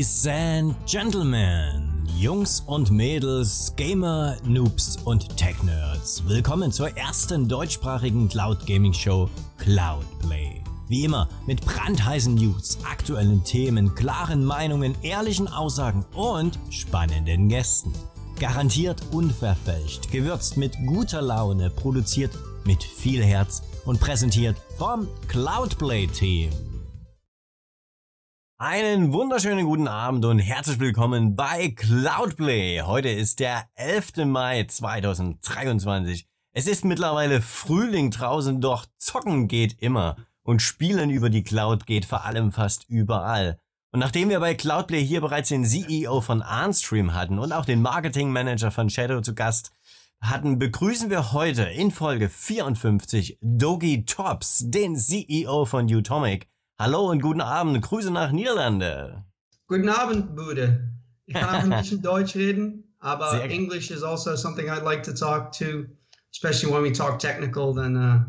Ladies and Gentlemen, Jungs und Mädels, Gamer, Noobs und Tech-Nerds, willkommen zur ersten deutschsprachigen Cloud Gaming Show Cloudplay. Wie immer mit brandheißen News, aktuellen Themen, klaren Meinungen, ehrlichen Aussagen und spannenden Gästen. Garantiert unverfälscht, gewürzt mit guter Laune, produziert mit viel Herz und präsentiert vom Cloudplay Team. Einen wunderschönen guten Abend und herzlich willkommen bei Cloudplay. Heute ist der 11. Mai 2023. Es ist mittlerweile Frühling draußen, doch zocken geht immer und spielen über die Cloud geht vor allem fast überall. Und nachdem wir bei Cloudplay hier bereits den CEO von Arnstream hatten und auch den Marketing Manager von Shadow zu Gast hatten, begrüßen wir heute in Folge 54 Dogi Tops, den CEO von Utomic, Hallo und guten Abend. Grüße nach Niederlande. Guten Abend, Bude. Ich kann auch ein bisschen Deutsch reden, aber English is also something I'd like to talk to, especially when we talk technical, dann, uh,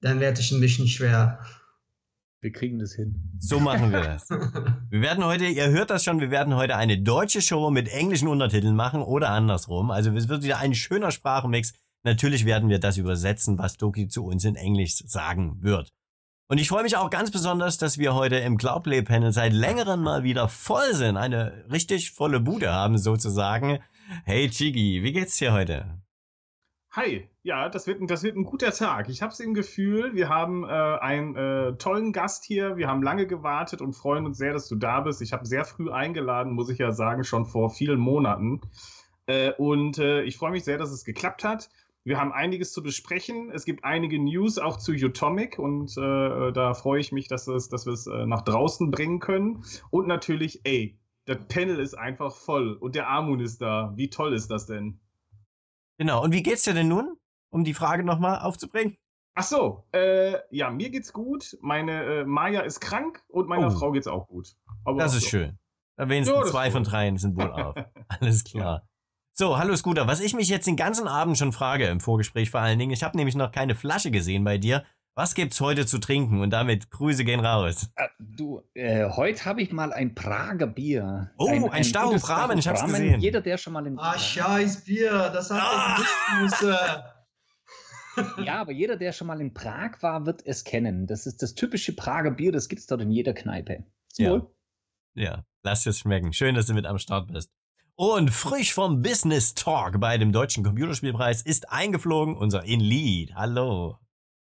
dann wird es ein bisschen schwer. Wir kriegen das hin. So machen wir das. wir werden heute, ihr hört das schon, wir werden heute eine deutsche Show mit englischen Untertiteln machen oder andersrum. Also es wird wieder ein schöner Sprachmix. Natürlich werden wir das übersetzen, was Doki zu uns in Englisch sagen wird. Und ich freue mich auch ganz besonders, dass wir heute im Cloudplay-Panel seit längerem mal wieder voll sind. Eine richtig volle Bude haben sozusagen. Hey Chigi, wie geht's dir heute? Hi, ja, das wird, das wird ein guter Tag. Ich habe es im Gefühl, wir haben äh, einen äh, tollen Gast hier. Wir haben lange gewartet und freuen uns sehr, dass du da bist. Ich habe sehr früh eingeladen, muss ich ja sagen, schon vor vielen Monaten. Äh, und äh, ich freue mich sehr, dass es geklappt hat. Wir haben einiges zu besprechen. Es gibt einige News auch zu Utomic und äh, da freue ich mich, dass, es, dass wir es äh, nach draußen bringen können. Und natürlich, ey, das Panel ist einfach voll und der Amun ist da. Wie toll ist das denn? Genau, und wie geht's dir denn nun, um die Frage nochmal aufzubringen? Ach so, äh, ja, mir geht's gut. Meine äh, Maya ist krank und meiner oh. Frau geht's auch gut. Aber das ist so. schön. Wenigstens ja, zwei von dreien sind wohl auf. Alles klar. So, hallo Scooter. Was ich mich jetzt den ganzen Abend schon frage, im Vorgespräch vor allen Dingen, ich habe nämlich noch keine Flasche gesehen bei dir. Was gibt's heute zu trinken? Und damit Grüße gehen raus. Äh, du, äh, heute habe ich mal ein Prager Bier. Oh, ein, ein, ein Stau Bramen, ich hab's gesehen. Jeder, der schon mal in Ah, scheiß Bier, das hat ah! ich nicht müssen. ja, aber jeder, der schon mal in Prag war, wird es kennen. Das ist das typische Prager Bier, das gibt's dort in jeder Kneipe. Zum ja. Wohl. Ja, lass es schmecken. Schön, dass du mit am Start bist. Und frisch vom Business Talk bei dem Deutschen Computerspielpreis ist eingeflogen unser In-Lead. Hallo.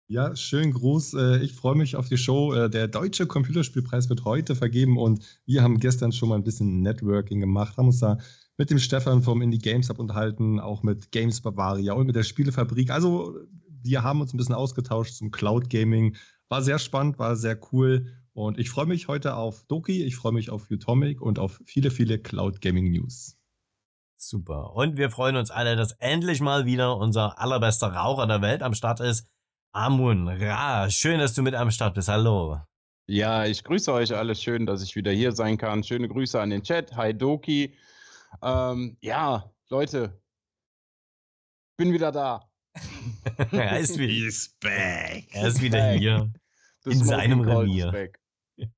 Ja, schönen Gruß. Äh, ich freue mich auf die Show. Äh, der Deutsche Computerspielpreis wird heute vergeben und wir haben gestern schon mal ein bisschen Networking gemacht, haben uns da mit dem Stefan vom Indie Games Hub unterhalten, auch mit Games Bavaria und mit der Spielefabrik. Also wir haben uns ein bisschen ausgetauscht zum Cloud Gaming. War sehr spannend, war sehr cool. Und ich freue mich heute auf Doki, ich freue mich auf Utomic und auf viele, viele Cloud Gaming News. Super. Und wir freuen uns alle, dass endlich mal wieder unser allerbester Raucher der Welt am Start ist. Amun Ra. Schön, dass du mit am Start bist. Hallo. Ja, ich grüße euch alle. Schön, dass ich wieder hier sein kann. Schöne Grüße an den Chat. Hi Doki. Ähm, ja, Leute, bin wieder da. er ist wieder back. Er ist wieder hier. in seinem Revier.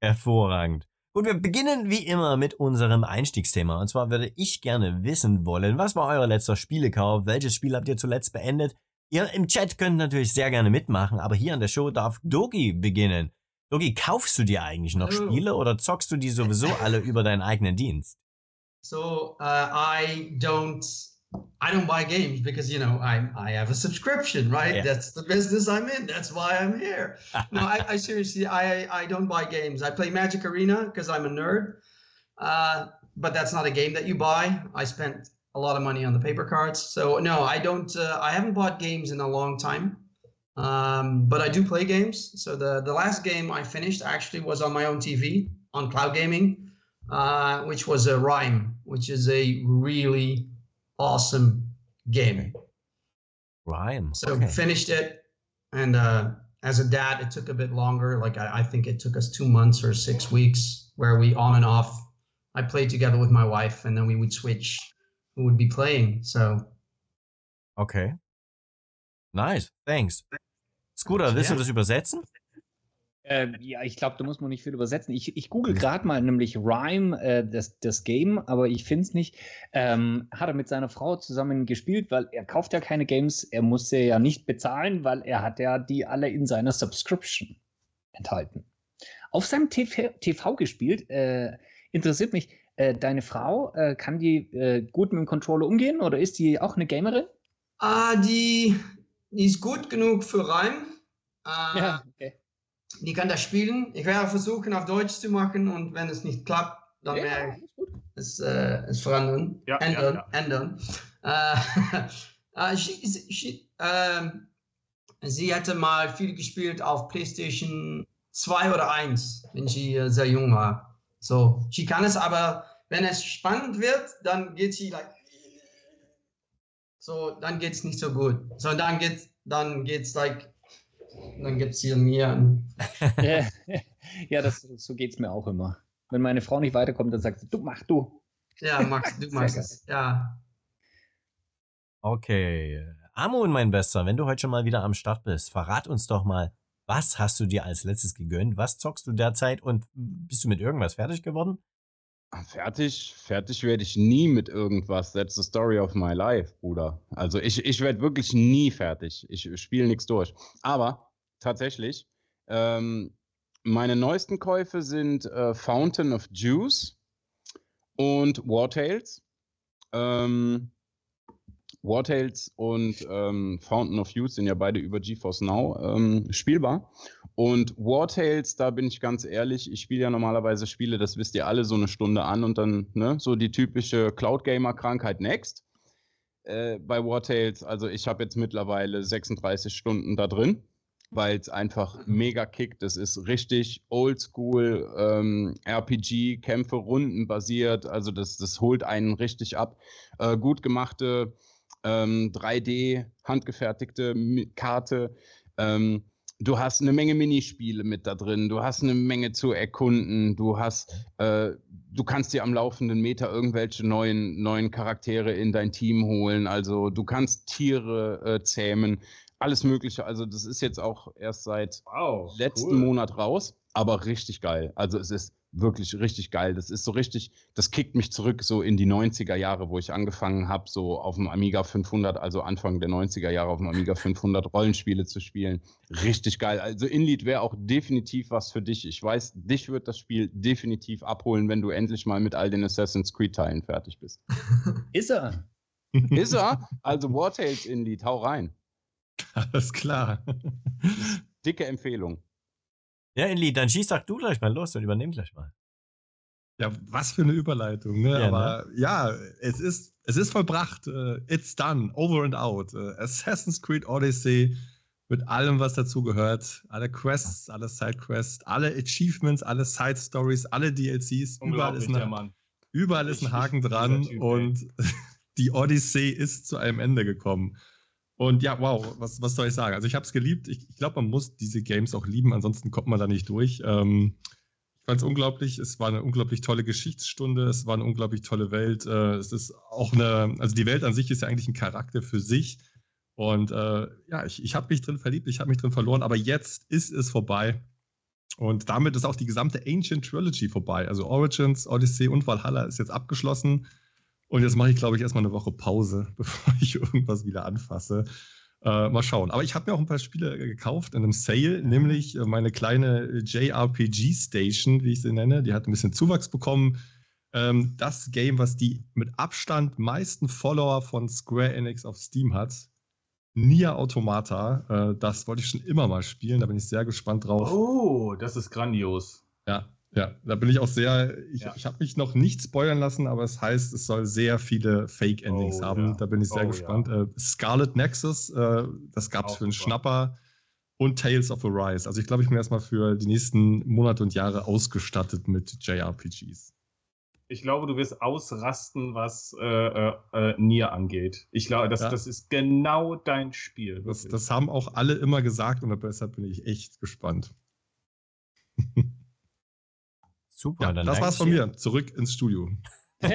Hervorragend. Gut, wir beginnen wie immer mit unserem Einstiegsthema. Und zwar würde ich gerne wissen wollen, was war euer letzter Spielekauf? Welches Spiel habt ihr zuletzt beendet? Ihr im Chat könnt natürlich sehr gerne mitmachen, aber hier an der Show darf Dogi beginnen. Dogi, kaufst du dir eigentlich noch Spiele oder zockst du die sowieso alle über deinen eigenen Dienst? So, uh, I don't I don't buy games because you know I I have a subscription, right? Yeah. That's the business I'm in. That's why I'm here. no, I, I, seriously I I don't buy games. I play Magic Arena because I'm a nerd. Uh, but that's not a game that you buy. I spent a lot of money on the paper cards, so no, I don't. Uh, I haven't bought games in a long time. Um, but I do play games. So the the last game I finished actually was on my own TV on cloud gaming, uh, which was a Rhyme, which is a really awesome game. Rhyme. So okay. finished it, and uh, as a dad, it took a bit longer. Like I, I, think it took us two months or six weeks, where we on and off. I played together with my wife, and then we would switch. Who would be playing? So. Okay. Nice. Thanks. Scooter, willst ja. du das übersetzen? Äh, ja, ich glaube, da muss man nicht viel übersetzen. Ich, ich google gerade mal nämlich Rhyme, äh, das, das Game, aber ich finde es nicht. Ähm, hat er mit seiner Frau zusammen gespielt, weil er kauft ja keine Games, er muss sie ja nicht bezahlen, weil er hat ja die alle in seiner Subscription enthalten. Auf seinem TV, TV gespielt, äh, interessiert mich, äh, deine Frau, äh, kann die äh, gut mit dem Controller umgehen oder ist die auch eine Gamerin? Ah, die, die ist gut genug für Rhyme. ja, okay die kann das spielen. Ich werde versuchen, auf Deutsch zu machen und wenn es nicht klappt, dann ja, werde ich es, äh, es verändern. Ja, ändern. Ja, ändern. Äh, she, she, äh, sie hatte mal viel gespielt auf PlayStation 2 oder 1, wenn sie äh, sehr jung war. So, sie kann es, aber wenn es spannend wird, dann geht sie like, so, dann geht es nicht so gut. So, dann geht dann geht's like dann gibt es hier mir. ja, das, so geht es mir auch immer. Wenn meine Frau nicht weiterkommt, dann sagt sie, du mach du. Ja, Max, du machst es. Ja. Okay. Amon, mein Bester, wenn du heute schon mal wieder am Start bist, verrat uns doch mal, was hast du dir als letztes gegönnt? Was zockst du derzeit und bist du mit irgendwas fertig geworden? Fertig, fertig werde ich nie mit irgendwas. That's the story of my life, Bruder. Also ich, ich werde wirklich nie fertig. Ich spiele nichts durch. Aber tatsächlich, ähm, meine neuesten Käufe sind äh, Fountain of Juice und War Tales. Ähm, War Tales und ähm, Fountain of Youth sind ja beide über GeForce Now ähm, spielbar. Und War Tales, da bin ich ganz ehrlich, ich spiele ja normalerweise Spiele, das wisst ihr alle, so eine Stunde an und dann ne, so die typische Cloud-Gamer-Krankheit next. Äh, bei War Tales, also ich habe jetzt mittlerweile 36 Stunden da drin, weil es einfach mega kickt. Das ist richtig oldschool ähm, RPG, Kämpfe, Runden basiert. Also das, das holt einen richtig ab. Äh, gut gemachte ähm, 3D handgefertigte Karte. Ähm, du hast eine Menge Minispiele mit da drin, du hast eine Menge zu erkunden, du hast, äh, du kannst dir am laufenden Meter irgendwelche neuen, neuen Charaktere in dein Team holen, also du kannst Tiere äh, zähmen, alles Mögliche. Also das ist jetzt auch erst seit wow, letzten cool. Monat raus, aber richtig geil. Also es ist wirklich richtig geil. Das ist so richtig, das kickt mich zurück so in die 90er Jahre, wo ich angefangen habe, so auf dem Amiga 500, also Anfang der 90er Jahre auf dem Amiga 500 Rollenspiele zu spielen. Richtig geil. Also Inlead wäre auch definitiv was für dich. Ich weiß, dich wird das Spiel definitiv abholen, wenn du endlich mal mit all den Assassin's Creed Teilen fertig bist. Ist er? Ist er? Also War Tales Inlead, hau rein. Alles klar. Dicke Empfehlung. Ja, Inli, dann schieß doch du gleich mal los und übernimm gleich mal. Ja, was für eine Überleitung, ne? Ja, Aber ne? ja, es ist, es ist vollbracht. Uh, it's done, over and out. Uh, Assassin's Creed Odyssey mit allem, was dazu gehört. Alle Quests, alle Sidequests, alle Achievements, alle Side Stories, alle DLCs. Überall ist, eine, überall ist ein Haken dran typ, und die Odyssey ist zu einem Ende gekommen. Und ja, wow, was, was soll ich sagen? Also ich habe es geliebt. Ich, ich glaube, man muss diese Games auch lieben, ansonsten kommt man da nicht durch. Ähm, ich fand es unglaublich. Es war eine unglaublich tolle Geschichtsstunde. Es war eine unglaublich tolle Welt. Äh, es ist auch eine, also die Welt an sich ist ja eigentlich ein Charakter für sich. Und äh, ja, ich, ich habe mich drin verliebt, ich habe mich drin verloren, aber jetzt ist es vorbei. Und damit ist auch die gesamte Ancient Trilogy vorbei. Also Origins, Odyssey und Valhalla ist jetzt abgeschlossen. Und jetzt mache ich, glaube ich, erstmal eine Woche Pause, bevor ich irgendwas wieder anfasse. Äh, mal schauen. Aber ich habe mir auch ein paar Spiele gekauft in einem Sale, nämlich äh, meine kleine JRPG Station, wie ich sie nenne. Die hat ein bisschen Zuwachs bekommen. Ähm, das Game, was die mit Abstand meisten Follower von Square Enix auf Steam hat. Nier Automata. Äh, das wollte ich schon immer mal spielen. Da bin ich sehr gespannt drauf. Oh, das ist grandios. Ja, ja, da bin ich auch sehr, ich, ja. ich habe mich noch nicht spoilern lassen, aber es heißt, es soll sehr viele Fake-Endings oh, haben. Ja. Da bin ich sehr oh, gespannt. Ja. Äh, Scarlet Nexus, äh, das gab es für einen Schnapper und Tales of Arise. Also ich glaube, ich bin erstmal für die nächsten Monate und Jahre ausgestattet mit JRPGs. Ich glaube, du wirst ausrasten, was äh, äh, äh Nier angeht. Ich glaube, das, das ist genau dein Spiel. Das, das haben auch alle immer gesagt und deshalb bin ich echt gespannt. Super, ja, dann das war's von mir. Zurück ins Studio.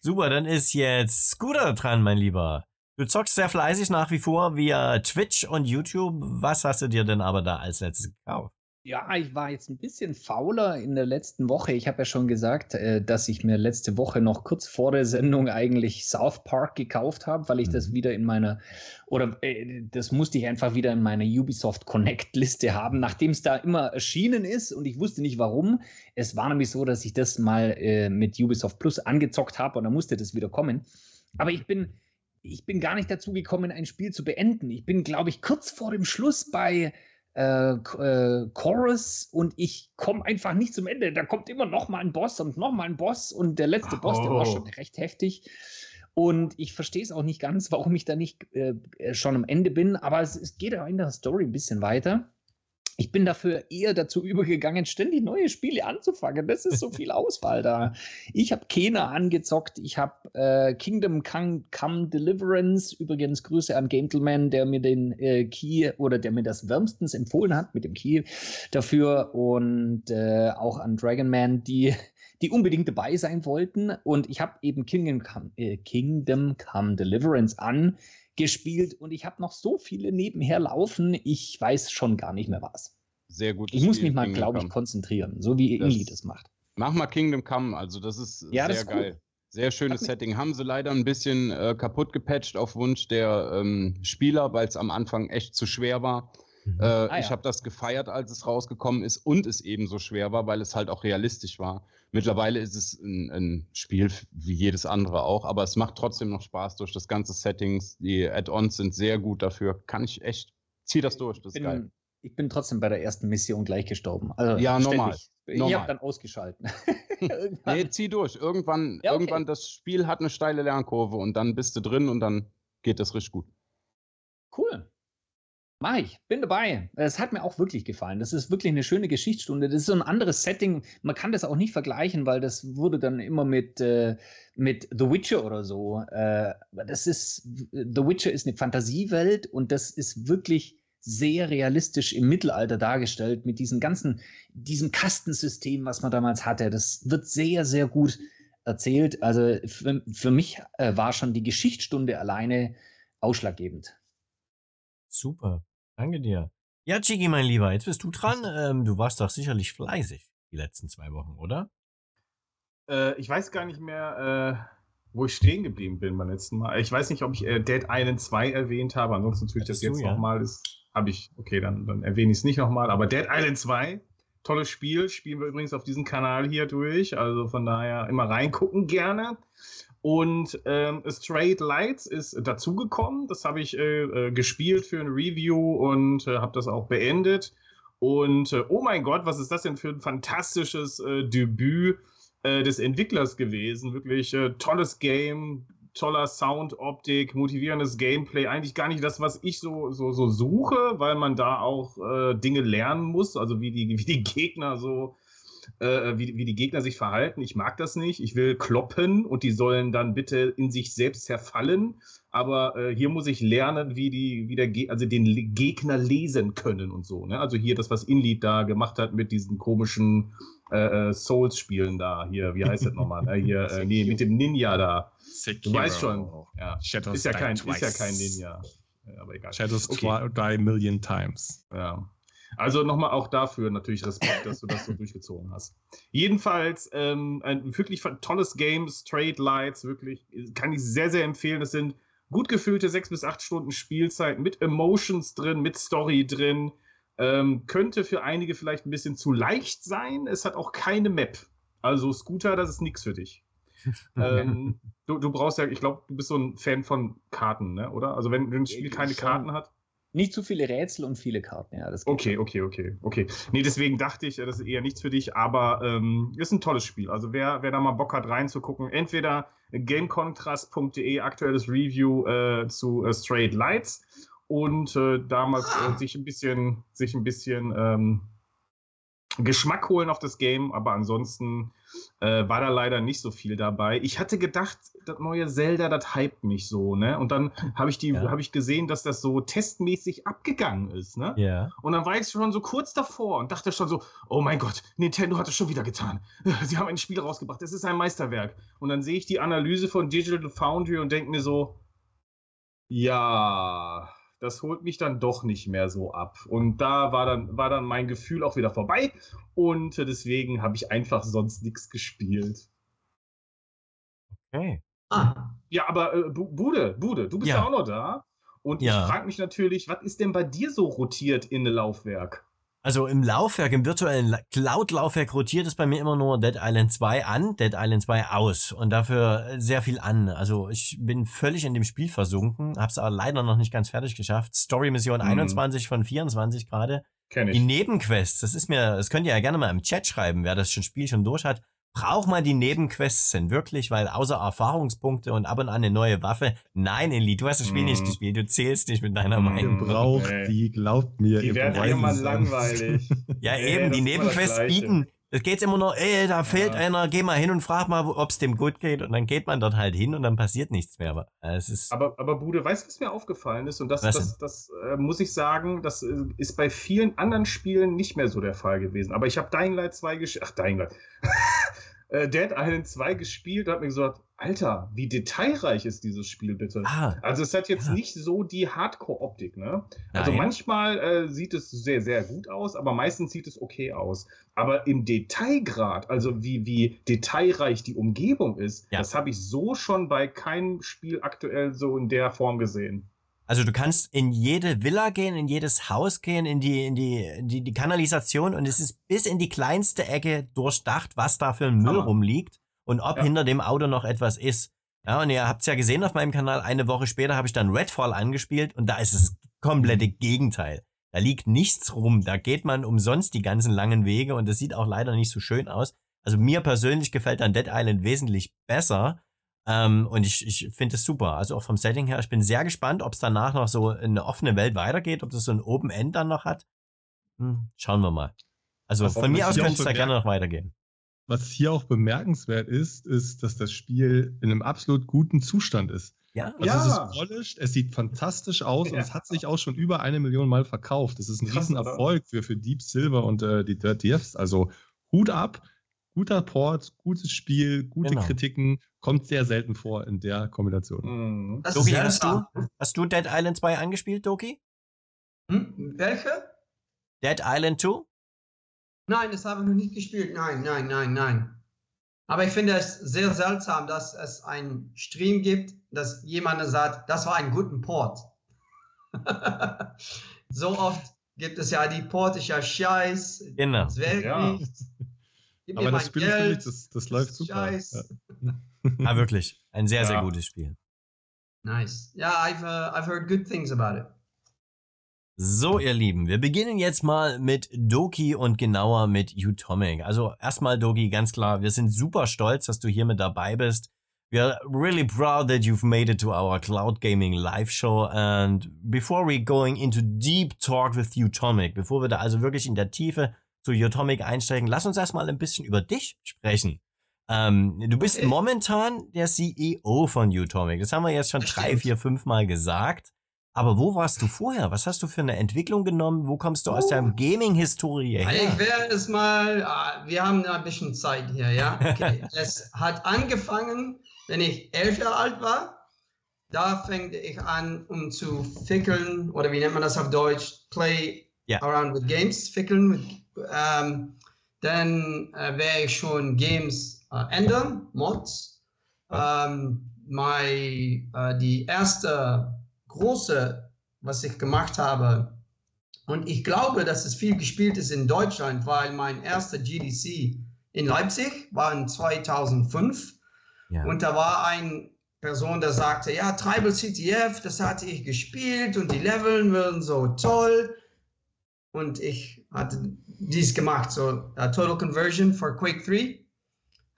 Super, dann ist jetzt Scooter dran, mein Lieber. Du zockst sehr fleißig nach wie vor via Twitch und YouTube. Was hast du dir denn aber da als letztes gekauft? Ja, ich war jetzt ein bisschen fauler in der letzten Woche. Ich habe ja schon gesagt, äh, dass ich mir letzte Woche noch kurz vor der Sendung eigentlich South Park gekauft habe, weil ich mhm. das wieder in meiner, oder äh, das musste ich einfach wieder in meiner Ubisoft Connect Liste haben, nachdem es da immer erschienen ist und ich wusste nicht warum. Es war nämlich so, dass ich das mal äh, mit Ubisoft Plus angezockt habe und dann musste das wieder kommen. Aber ich bin, ich bin gar nicht dazu gekommen, ein Spiel zu beenden. Ich bin, glaube ich, kurz vor dem Schluss bei äh, äh, Chorus und ich komme einfach nicht zum Ende. Da kommt immer noch mal ein Boss und noch mal ein Boss und der letzte Boss, der war schon oh. recht heftig. Und ich verstehe es auch nicht ganz, warum ich da nicht äh, schon am Ende bin, aber es, es geht auch in der Story ein bisschen weiter ich bin dafür eher dazu übergegangen, ständig neue Spiele anzufangen. Das ist so viel Auswahl da. Ich habe Kena angezockt, ich habe äh, Kingdom Come, Come, Deliverance, übrigens Grüße an Gentleman, der mir den äh, Key oder der mir das wärmstens empfohlen hat mit dem Key dafür und äh, auch an Dragon Man, die die unbedingt dabei sein wollten. Und ich habe eben Kingdom Come, äh, Kingdom Come Deliverance an gespielt und ich habe noch so viele nebenher laufen, ich weiß schon gar nicht mehr was. Sehr gut. Ich muss mich mal, glaube ich, konzentrieren, so wie Inli das macht. Mach mal Kingdom Come, also das ist ja, sehr das ist geil. Cool. Sehr schönes Setting. Haben sie leider ein bisschen äh, kaputt gepatcht auf Wunsch der ähm, Spieler, weil es am Anfang echt zu schwer war. Mhm. Äh, ah, ich ja. habe das gefeiert, als es rausgekommen ist und es eben so schwer war, weil es halt auch realistisch war. Mittlerweile ist es ein, ein, Spiel wie jedes andere auch, aber es macht trotzdem noch Spaß durch das ganze Settings. Die Add-ons sind sehr gut dafür. Kann ich echt, zieh das durch, das bin, ist geil. Ich bin trotzdem bei der ersten Mission gleich gestorben. Also ja, normal. Ich, ich habe dann ausgeschalten. nee, zieh durch. Irgendwann, ja, okay. irgendwann, das Spiel hat eine steile Lernkurve und dann bist du drin und dann geht das richtig gut. Cool. Mach ich, bin dabei. Es hat mir auch wirklich gefallen. Das ist wirklich eine schöne Geschichtsstunde. Das ist so ein anderes Setting. Man kann das auch nicht vergleichen, weil das wurde dann immer mit, äh, mit The Witcher oder so. Äh, das ist, The Witcher ist eine Fantasiewelt und das ist wirklich sehr realistisch im Mittelalter dargestellt mit diesem ganzen, diesem Kastensystem, was man damals hatte. Das wird sehr, sehr gut erzählt. Also für, für mich äh, war schon die Geschichtsstunde alleine ausschlaggebend. Super. Danke dir. Ja, Chigi, mein Lieber, jetzt bist du dran. Ähm, du warst doch sicherlich fleißig die letzten zwei Wochen, oder? Äh, ich weiß gar nicht mehr, äh, wo ich stehen geblieben bin beim letzten Mal. Ich weiß nicht, ob ich äh, Dead Island 2 erwähnt habe. Ansonsten tue ich das, das jetzt ja. nochmal. Habe ich, okay, dann, dann erwähne ich es nicht nochmal. Aber Dead Island 2, tolles Spiel. Spielen wir übrigens auf diesem Kanal hier durch. Also von daher immer reingucken gerne. Und ähm, Straight Lights ist dazugekommen. Das habe ich äh, äh, gespielt für ein Review und äh, habe das auch beendet. Und äh, oh mein Gott, was ist das denn für ein fantastisches äh, Debüt äh, des Entwicklers gewesen? Wirklich tolles Game, toller Sound, Optik, motivierendes Gameplay. Eigentlich gar nicht das, was ich so, so, so suche, weil man da auch Dinge lernen muss, also wie die, wie die Gegner so äh, wie, wie die Gegner sich verhalten. Ich mag das nicht. Ich will kloppen und die sollen dann bitte in sich selbst zerfallen. Aber äh, hier muss ich lernen, wie die, wie der Ge also den Gegner lesen können und so. Ne? Also hier das, was Inlied da gemacht hat mit diesen komischen äh, äh Souls-Spielen da. Hier, wie heißt das nochmal? äh, hier, äh, nee, mit dem Ninja da. Sekiro. Du weißt schon. Ja. Shadows ist ja kein, ist ja kein Ninja. Aber egal. Shadows okay. die Million Times. Ja. Also nochmal auch dafür natürlich Respekt, dass du das so durchgezogen hast. Jedenfalls ähm, ein wirklich tolles Game, Straight Lights, wirklich, kann ich sehr, sehr empfehlen. Es sind gut gefüllte sechs bis acht Stunden Spielzeit mit Emotions drin, mit Story drin. Ähm, könnte für einige vielleicht ein bisschen zu leicht sein. Es hat auch keine Map. Also Scooter, das ist nichts für dich. ähm, du, du, brauchst ja, ich glaube, du bist so ein Fan von Karten, ne? oder? Also wenn, wenn ein Spiel keine Karten hat. Nicht zu viele Rätsel und viele Karten, ja. okay, schon. okay, okay, okay. Nee, deswegen dachte ich, das ist eher nichts für dich, aber ähm, ist ein tolles Spiel. Also wer, wer da mal Bock hat reinzugucken, entweder gamecontrast.de, aktuelles Review äh, zu äh, Straight Lights und äh, damals äh, sich ein bisschen, sich ein bisschen ähm, Geschmack holen auf das Game, aber ansonsten äh, war da leider nicht so viel dabei. Ich hatte gedacht, das neue Zelda, das hypt mich so, ne? Und dann habe ich die, ja. habe ich gesehen, dass das so testmäßig abgegangen ist, ne? Ja. Und dann war ich schon so kurz davor und dachte schon so, oh mein Gott, Nintendo hat es schon wieder getan. Sie haben ein Spiel rausgebracht, es ist ein Meisterwerk. Und dann sehe ich die Analyse von Digital Foundry und denke mir so, Ja, das holt mich dann doch nicht mehr so ab. Und da war dann, war dann mein Gefühl auch wieder vorbei. Und deswegen habe ich einfach sonst nichts gespielt. Okay. Ah, Ja, aber äh, Bu- Bude, Bude, du bist Ja. ja auch noch da. Und Ja. ich frage mich natürlich, was ist denn bei dir so rotiert in Laufwerk? Also im Laufwerk, im virtuellen La- Cloud-Laufwerk rotiert es bei mir immer nur Dead Island 2 an, Dead Island 2 aus und dafür äh, sehr viel an. Also ich bin völlig in dem Spiel versunken, hab's aber leider noch nicht ganz fertig geschafft. Story Mission Mhm. 21 von 24 gerade. Kenn Die ich. Nebenquests, das ist mir, das könnt ihr ja gerne mal im Chat schreiben, wer das schon Spiel schon durch hat. Braucht mal die Nebenquests denn wirklich, weil außer Erfahrungspunkte und ab und an eine neue Waffe. Nein, Eli, du hast das Spiel nicht Mhm. gespielt, du zählst nicht mit deiner Mhm. Ihr Meinung. braucht Nee. die, glaubt mir. Die ihr werden irgendwann langweilig. Ja, Nee, eben, die Nebenquests bieten. Es geht's immer nur, ey, da fehlt Ja. einer, geh mal hin und frag mal, ob es dem gut geht. Und dann geht man dort halt hin und dann passiert nichts mehr. Aber äh, es ist. Aber, aber Bude, weißt du, was mir aufgefallen ist? Und das, Was das, das äh, muss ich sagen, das äh, ist bei vielen anderen Spielen nicht mehr so der Fall gewesen. Aber ich habe Dying Light 2 gespielt. Ach, Dying Light. äh, Dead Island 2 gespielt und habe mir gesagt, Alter, wie detailreich ist dieses Spiel bitte? ah, Also es hat jetzt Ja. nicht so die Hardcore-Optik, ne? Also nein. manchmal äh, sieht es sehr, sehr gut aus, aber meistens sieht es okay aus. Aber im Detailgrad, also wie, wie detailreich die Umgebung ist, Ja. das habe ich so schon bei keinem Spiel aktuell so in der Form gesehen. Also du kannst in jede Villa gehen, in jedes Haus gehen, in die, in die, in die, die Kanalisation und es ist bis in die kleinste Ecke durchdacht, was da für ein Müll Hammer. rumliegt und ob Ja. hinter dem Auto noch etwas ist. Ja, und ihr habt's ja gesehen auf meinem Kanal, eine Woche später habe ich dann Redfall angespielt und da ist es das komplette Gegenteil. Da liegt nichts rum, da geht man umsonst die ganzen langen Wege und das sieht auch leider nicht so schön aus. Also mir persönlich gefällt dann Dead Island wesentlich besser. Ähm, und ich, ich finde es super. Also auch vom Setting her. Ich bin sehr gespannt, ob es danach noch so eine offene Welt weitergeht, ob das so ein Open End dann noch hat. Hm, schauen wir mal. Also Was von mir aus könnte es da gerne noch weitergehen. Was hier auch bemerkenswert ist, ist, dass das Spiel in einem absolut guten Zustand ist. Ja? Also Ja. es ist polished, es sieht fantastisch aus und Ja. es hat sich auch schon über eine Million Mal verkauft. Das ist ein Krass, Riesenerfolg für, für Deep Silver und äh, die Dirty Fs. Also Hut ab, guter Port, gutes Spiel, gute Genau. Kritiken, kommt sehr selten vor in der Kombination. Mhm. das Doki, hast du, hast du Dead Island 2 angespielt, Doki? Hm? Welche? Dead Island 2? Nein, das habe ich noch nicht gespielt. Nein, nein, nein, nein. Aber ich finde es sehr seltsam, dass es einen Stream gibt, dass jemand sagt, das war ein guter Port. so oft gibt es ja die Port, ist ja scheiß, Genau. wählt Ja. nichts. Gib mir Aber das mein Spiel, Geld. das, das läuft super. Scheiß. Ja. Ah, wirklich. Ein sehr, sehr Ja. gutes Spiel. Nice. Yeah, I've uh, I've heard good things about it. So, ihr Lieben, wir beginnen jetzt mal mit Doki und genauer mit Utomic. Also erstmal, Doki, ganz klar, wir sind super stolz, dass du hier mit dabei bist. We are really proud that you've made it to our Cloud Gaming Live Show. And before we going into deep talk with Utomic, bevor wir da also wirklich in der Tiefe zu Utomic einsteigen, lass uns erstmal ein bisschen über dich sprechen. Ähm, du bist Okay. momentan der CEO von Utomic. Das haben wir jetzt schon Das drei, stimmt. vier, fünf Mal gesagt. Aber wo warst du vorher? Was hast du für eine Entwicklung genommen? Wo kommst du aus Oh. der Gaming-Historie her? Ich werde es mal, ah, wir haben ein bisschen Zeit hier, ja. Okay. es hat angefangen, wenn ich elf Jahre alt war. Da fängte ich an, um zu fickeln, oder wie nennt man das auf Deutsch? Play Ja. around with games, fickeln. Mit, ähm, dann äh, werde ich schon Games ändern, Mods. Ähm, my, äh, die erste große, was ich gemacht habe, und ich glaube, dass es viel gespielt ist in Deutschland, weil mein erster GDC in Leipzig war in 2005. Ja. Und da war eine Person, der sagte, ja, Tribal CTF, das hatte ich gespielt und die Leveln würden so toll. Und ich hatte dies gemacht, so uh, Total Conversion for Quake 3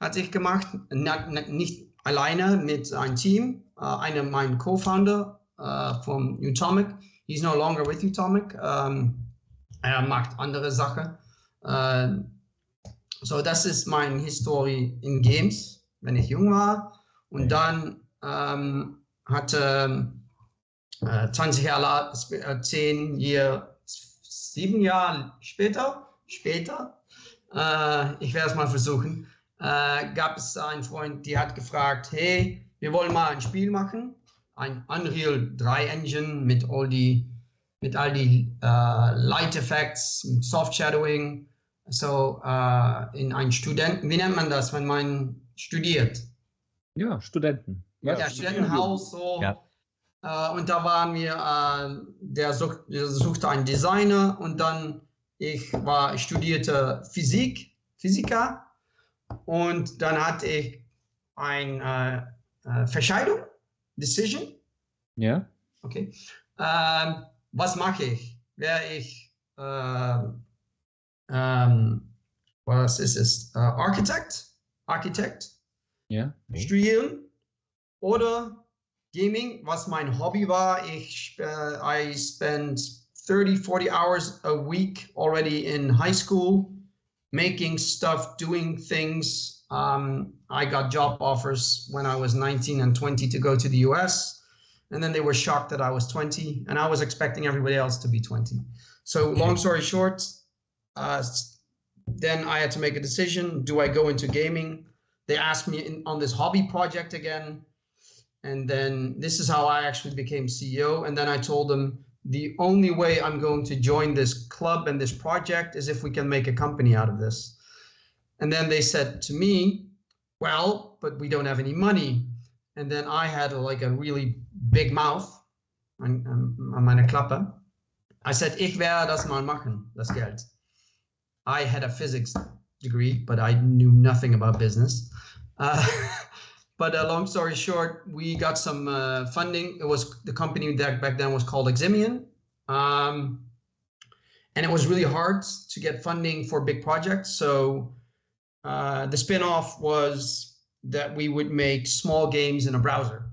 hatte ich gemacht, nicht alleine mit einem Team. Uh, einer mein Co-Founder uh, vom Utomic, he's no longer with Utomic. Um, er macht andere Sachen. Uh, so, das ist meine Historie in Games, wenn ich jung war. Und dann ähm, hatte äh, 20 Jahre, äh, 10 Jahre, 7 Jahre später, später, äh, ich werde es mal versuchen, äh, gab es einen Freund, der hat gefragt, hey, wir wollen mal ein Spiel machen ein Unreal 3 Engine mit all die mit all die äh, Light Effects, mit Soft Shadowing, so äh, in ein Studenten, wie nennt man das, wenn man studiert? Ja, Studenten. Ja, ja Studentenhaus so. Ja. Äh, und da waren wir, äh, der, such, der suchte einen Designer und dann ich war, ich studierte Physik, Physiker und dann hatte ich eine äh, äh, Verscheidung, Decision. Ja. Okay. Ähm, was mache ich? Wäre ich, äh, ähm, was ist es? Uh, Architekt? Architekt? Ja. Studieren oder Gaming, was mein Hobby war. Ich, uh, I spent 30, 40 hours a week already in high school making stuff, doing things. Um, I got job offers when I was 19 and 20 to go to the US. And then they were shocked that I was 20 and I was expecting everybody else to be 20. So, long story short, uh, then I had to make a decision. Do I go into gaming? They asked me in, on this hobby project again. And then this is how I actually became CEO. And then I told them the only way I'm going to join this club and this project is if we can make a company out of this. And then they said to me, well, but we don't have any money. And then I had like a really big mouth an, an meine Klappe. I said, ich werde das mal machen, das Geld. I had a physics degree, but I knew nothing about business. Uh, but uh, long story short, we got some uh, funding. It was the company that back then was called Eximian. Um, and it was really hard to get funding for big projects. So uh, the spin-off was that we would make small games in a browser.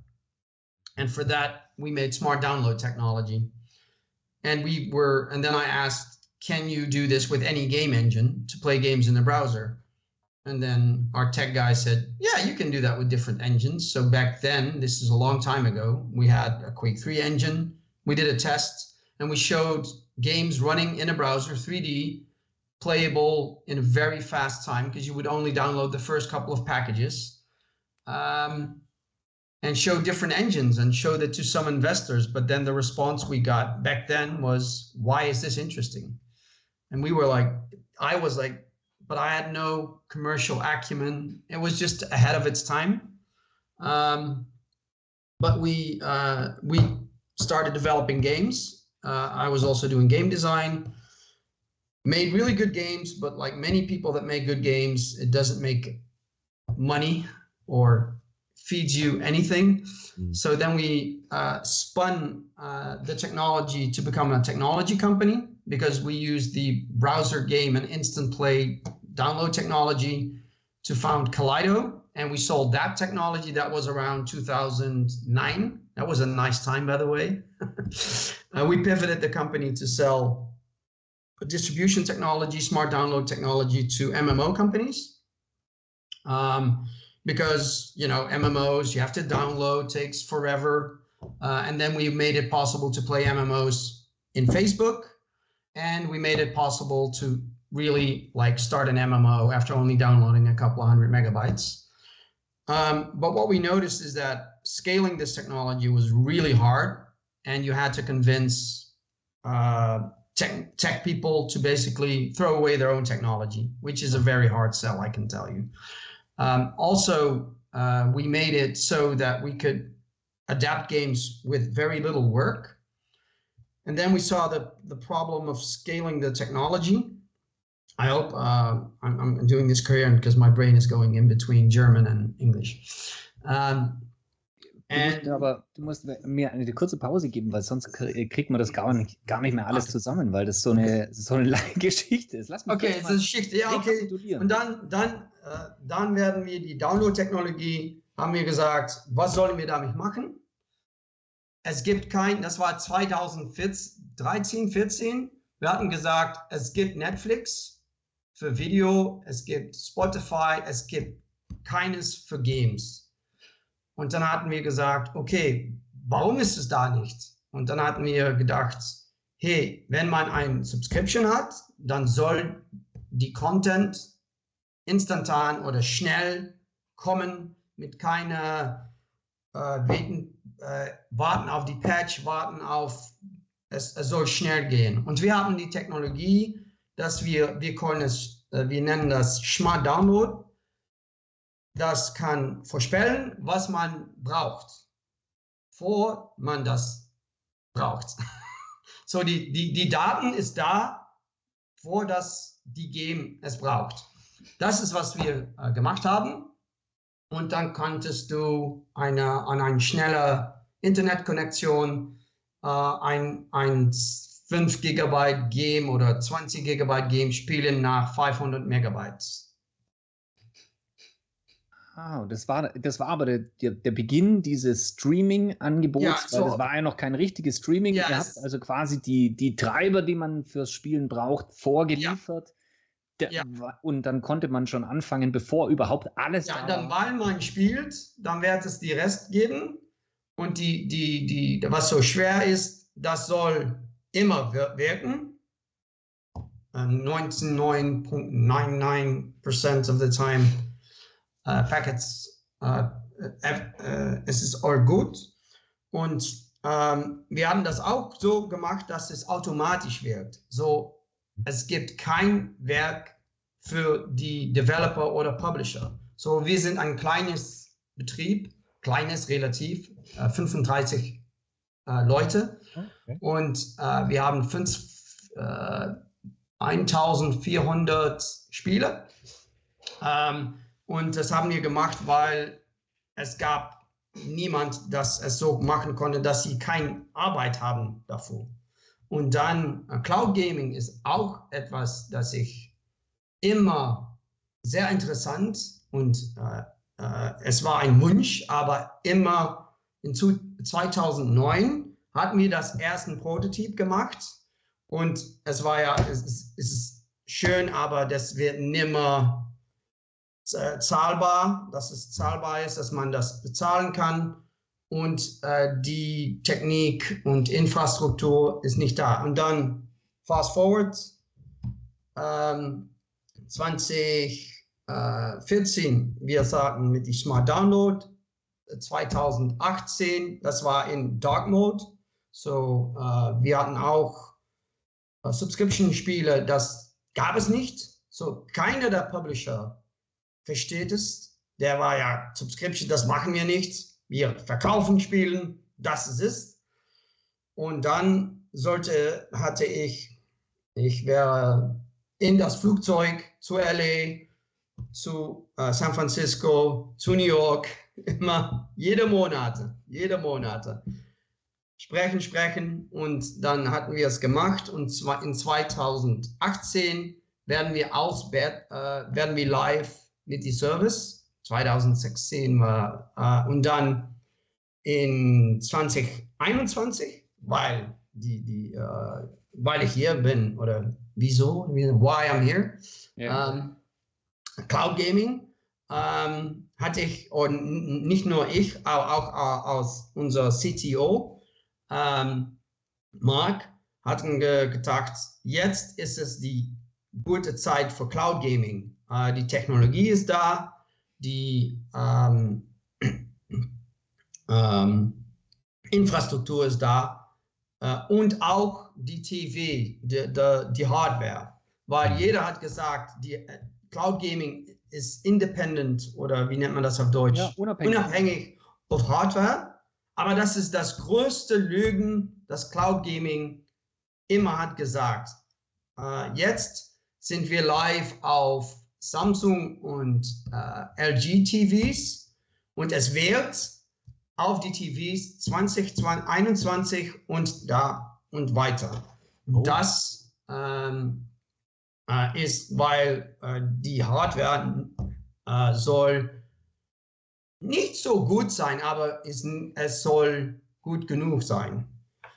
And for that, we made smart download technology. And we were, and then I asked, can you do this with any game engine to play games in the browser? And then our tech guy said, yeah, you can do that with different engines. So back then, this is a long time ago, we had a Quake 3 engine. We did a test and we showed games running in a browser, 3D, playable in a very fast time because you would only download the first couple of packages. Um, and show different engines and show that to some investors. But then the response we got back then was, why is this interesting? And we were like, I was like, but I had no commercial acumen. It was just ahead of its time. Um, but we uh, we started developing games. Uh, I was also doing game design. Made really good games, but like many people that make good games, it doesn't make money or feeds you anything. Mm. So then we uh, spun uh, the technology to become a technology company because we use the browser game and instant play download technology to found Kaleido. And we sold that technology. That was around 2009. That was a nice time, by the way. uh, we pivoted the company to sell distribution technology, smart download technology to MMO companies. Um, because you know MMOs you have to download takes forever, uh, and then we made it possible to play MMOs in Facebook, and we made it possible to really like start an MMO after only downloading a couple of hundred megabytes. Um, but what we noticed is that scaling this technology was really hard, and you had to convince uh, tech, tech people to basically throw away their own technology, which is a very hard sell, I can tell you. Um, also, uh, we made it so that we could adapt games with very little work. And then we saw the, the problem of scaling the technology. I hope uh, I'm, I'm, doing this coherent because my brain is going in between German and English. Um, Du aber du musst mir eine kurze Pause geben, weil sonst kriegt man das gar nicht, gar nicht mehr alles zusammen, weil das so eine, so eine lange Geschichte ist. Lass mich okay, das ist Geschichte, ja, okay. Und dann, dann, äh, dann werden wir die Download-Technologie, haben wir gesagt, was sollen wir damit machen? Es gibt kein, das war 2013, 14, wir hatten gesagt, es gibt Netflix für Video, es gibt Spotify, es gibt keines für Games. Und dann hatten wir gesagt, okay, warum ist es da nicht? Und dann hatten wir gedacht, hey, wenn man ein Subscription hat, dann soll die Content instantan oder schnell kommen mit keiner äh, äh, warten auf die Patch, warten auf, es, es soll schnell gehen. Und wir haben die Technologie, dass wir, wir können es, äh, wir nennen das Smart Download. Das kann vorspellen, was man braucht, vor man das braucht. so, die, die, die Daten ist da, vor das die Game es braucht. Das ist, was wir äh, gemacht haben. Und dann konntest du eine, an eine schnelle Internetkonnektion äh, ein, ein 5 Gigabyte Game oder 20 Gigabyte Game spielen nach 500 Megabytes. Ah, das war, das war aber der, der, Beginn dieses Streaming-Angebots, Ja, weil so. das war ja noch kein richtiges Streaming. Ja, Ihr habt also quasi die, die Treiber, die man fürs Spielen braucht, vorgeliefert. Der, Ja. Und dann konnte man schon anfangen, bevor überhaupt alles Ja, da dann, war. weil man spielt, dann wird es die Rest geben. Und die, die, die, was so schwer ist, das soll immer wir- wirken. Äh, 99.99% of the time äh, Packets, äh, äh, es ist all gut. Und ähm, wir haben das auch so gemacht, dass es automatisch wird. So, es gibt kein Werk für die Developer oder Publisher. So, wir sind ein kleines Betrieb, kleines relativ, äh, 35 äh, Leute und äh, wir haben fünf, äh, 1400 Spiele. Ähm, und das haben wir gemacht, weil es gab niemand, das es so machen konnte, dass sie keine Arbeit haben davor. Und dann äh, Cloud Gaming ist auch etwas, das ich immer sehr interessant und äh, äh, es war ein Wunsch, aber immer in zu- 2009 hatten wir das ersten Prototyp gemacht. Und es war ja, es ist, es ist schön, aber das wird nimmer äh, zahlbar, dass es zahlbar ist, dass man das bezahlen kann und äh, die Technik und Infrastruktur ist nicht da. Und dann fast forward, ähm, 2014, wir sagten mit die Smart Download, 2018, das war in Dark Mode, so äh, wir hatten auch äh, Subscription-Spiele, das gab es nicht, so keiner der Publisher versteht es. Der war ja Subscription, das machen wir nicht. Wir verkaufen Spielen, das ist es. Und dann sollte, hatte ich, ich wäre in das Flugzeug zu LA, zu äh, San Francisco, zu New York, immer jede Monate, jede Monate. Sprechen, sprechen und dann hatten wir es gemacht und zwar in 2018 werden wir aus, äh, werden wir live mit die Service. 2016 war äh, und dann in 2021, weil die, die, äh, weil ich hier bin oder wieso, why I'm here. Ja. Ähm, Cloud Gaming ähm, hatte ich, und nicht nur ich, auch, auch aus unser CTO, ähm, Mark, hatten ge gedacht, jetzt ist es die gute Zeit für Cloud Gaming. Äh, die Technologie ist da, die ähm, ähm, Infrastruktur ist da äh, und auch die TV, die, die, die Hardware. Weil jeder hat gesagt, die äh, Cloud Gaming ist independent oder wie nennt man das auf Deutsch? Ja, unabhängig. unabhängig auf Hardware. Aber das ist das größte Lügen, das Cloud Gaming immer hat gesagt. Äh, jetzt sind wir live auf Samsung und äh, LG TVs und es wird auf die TVs 2021 und da und weiter. Oh. Das ähm, äh, ist, weil äh, die Hardware äh, soll nicht so gut sein, aber es, es soll gut genug sein.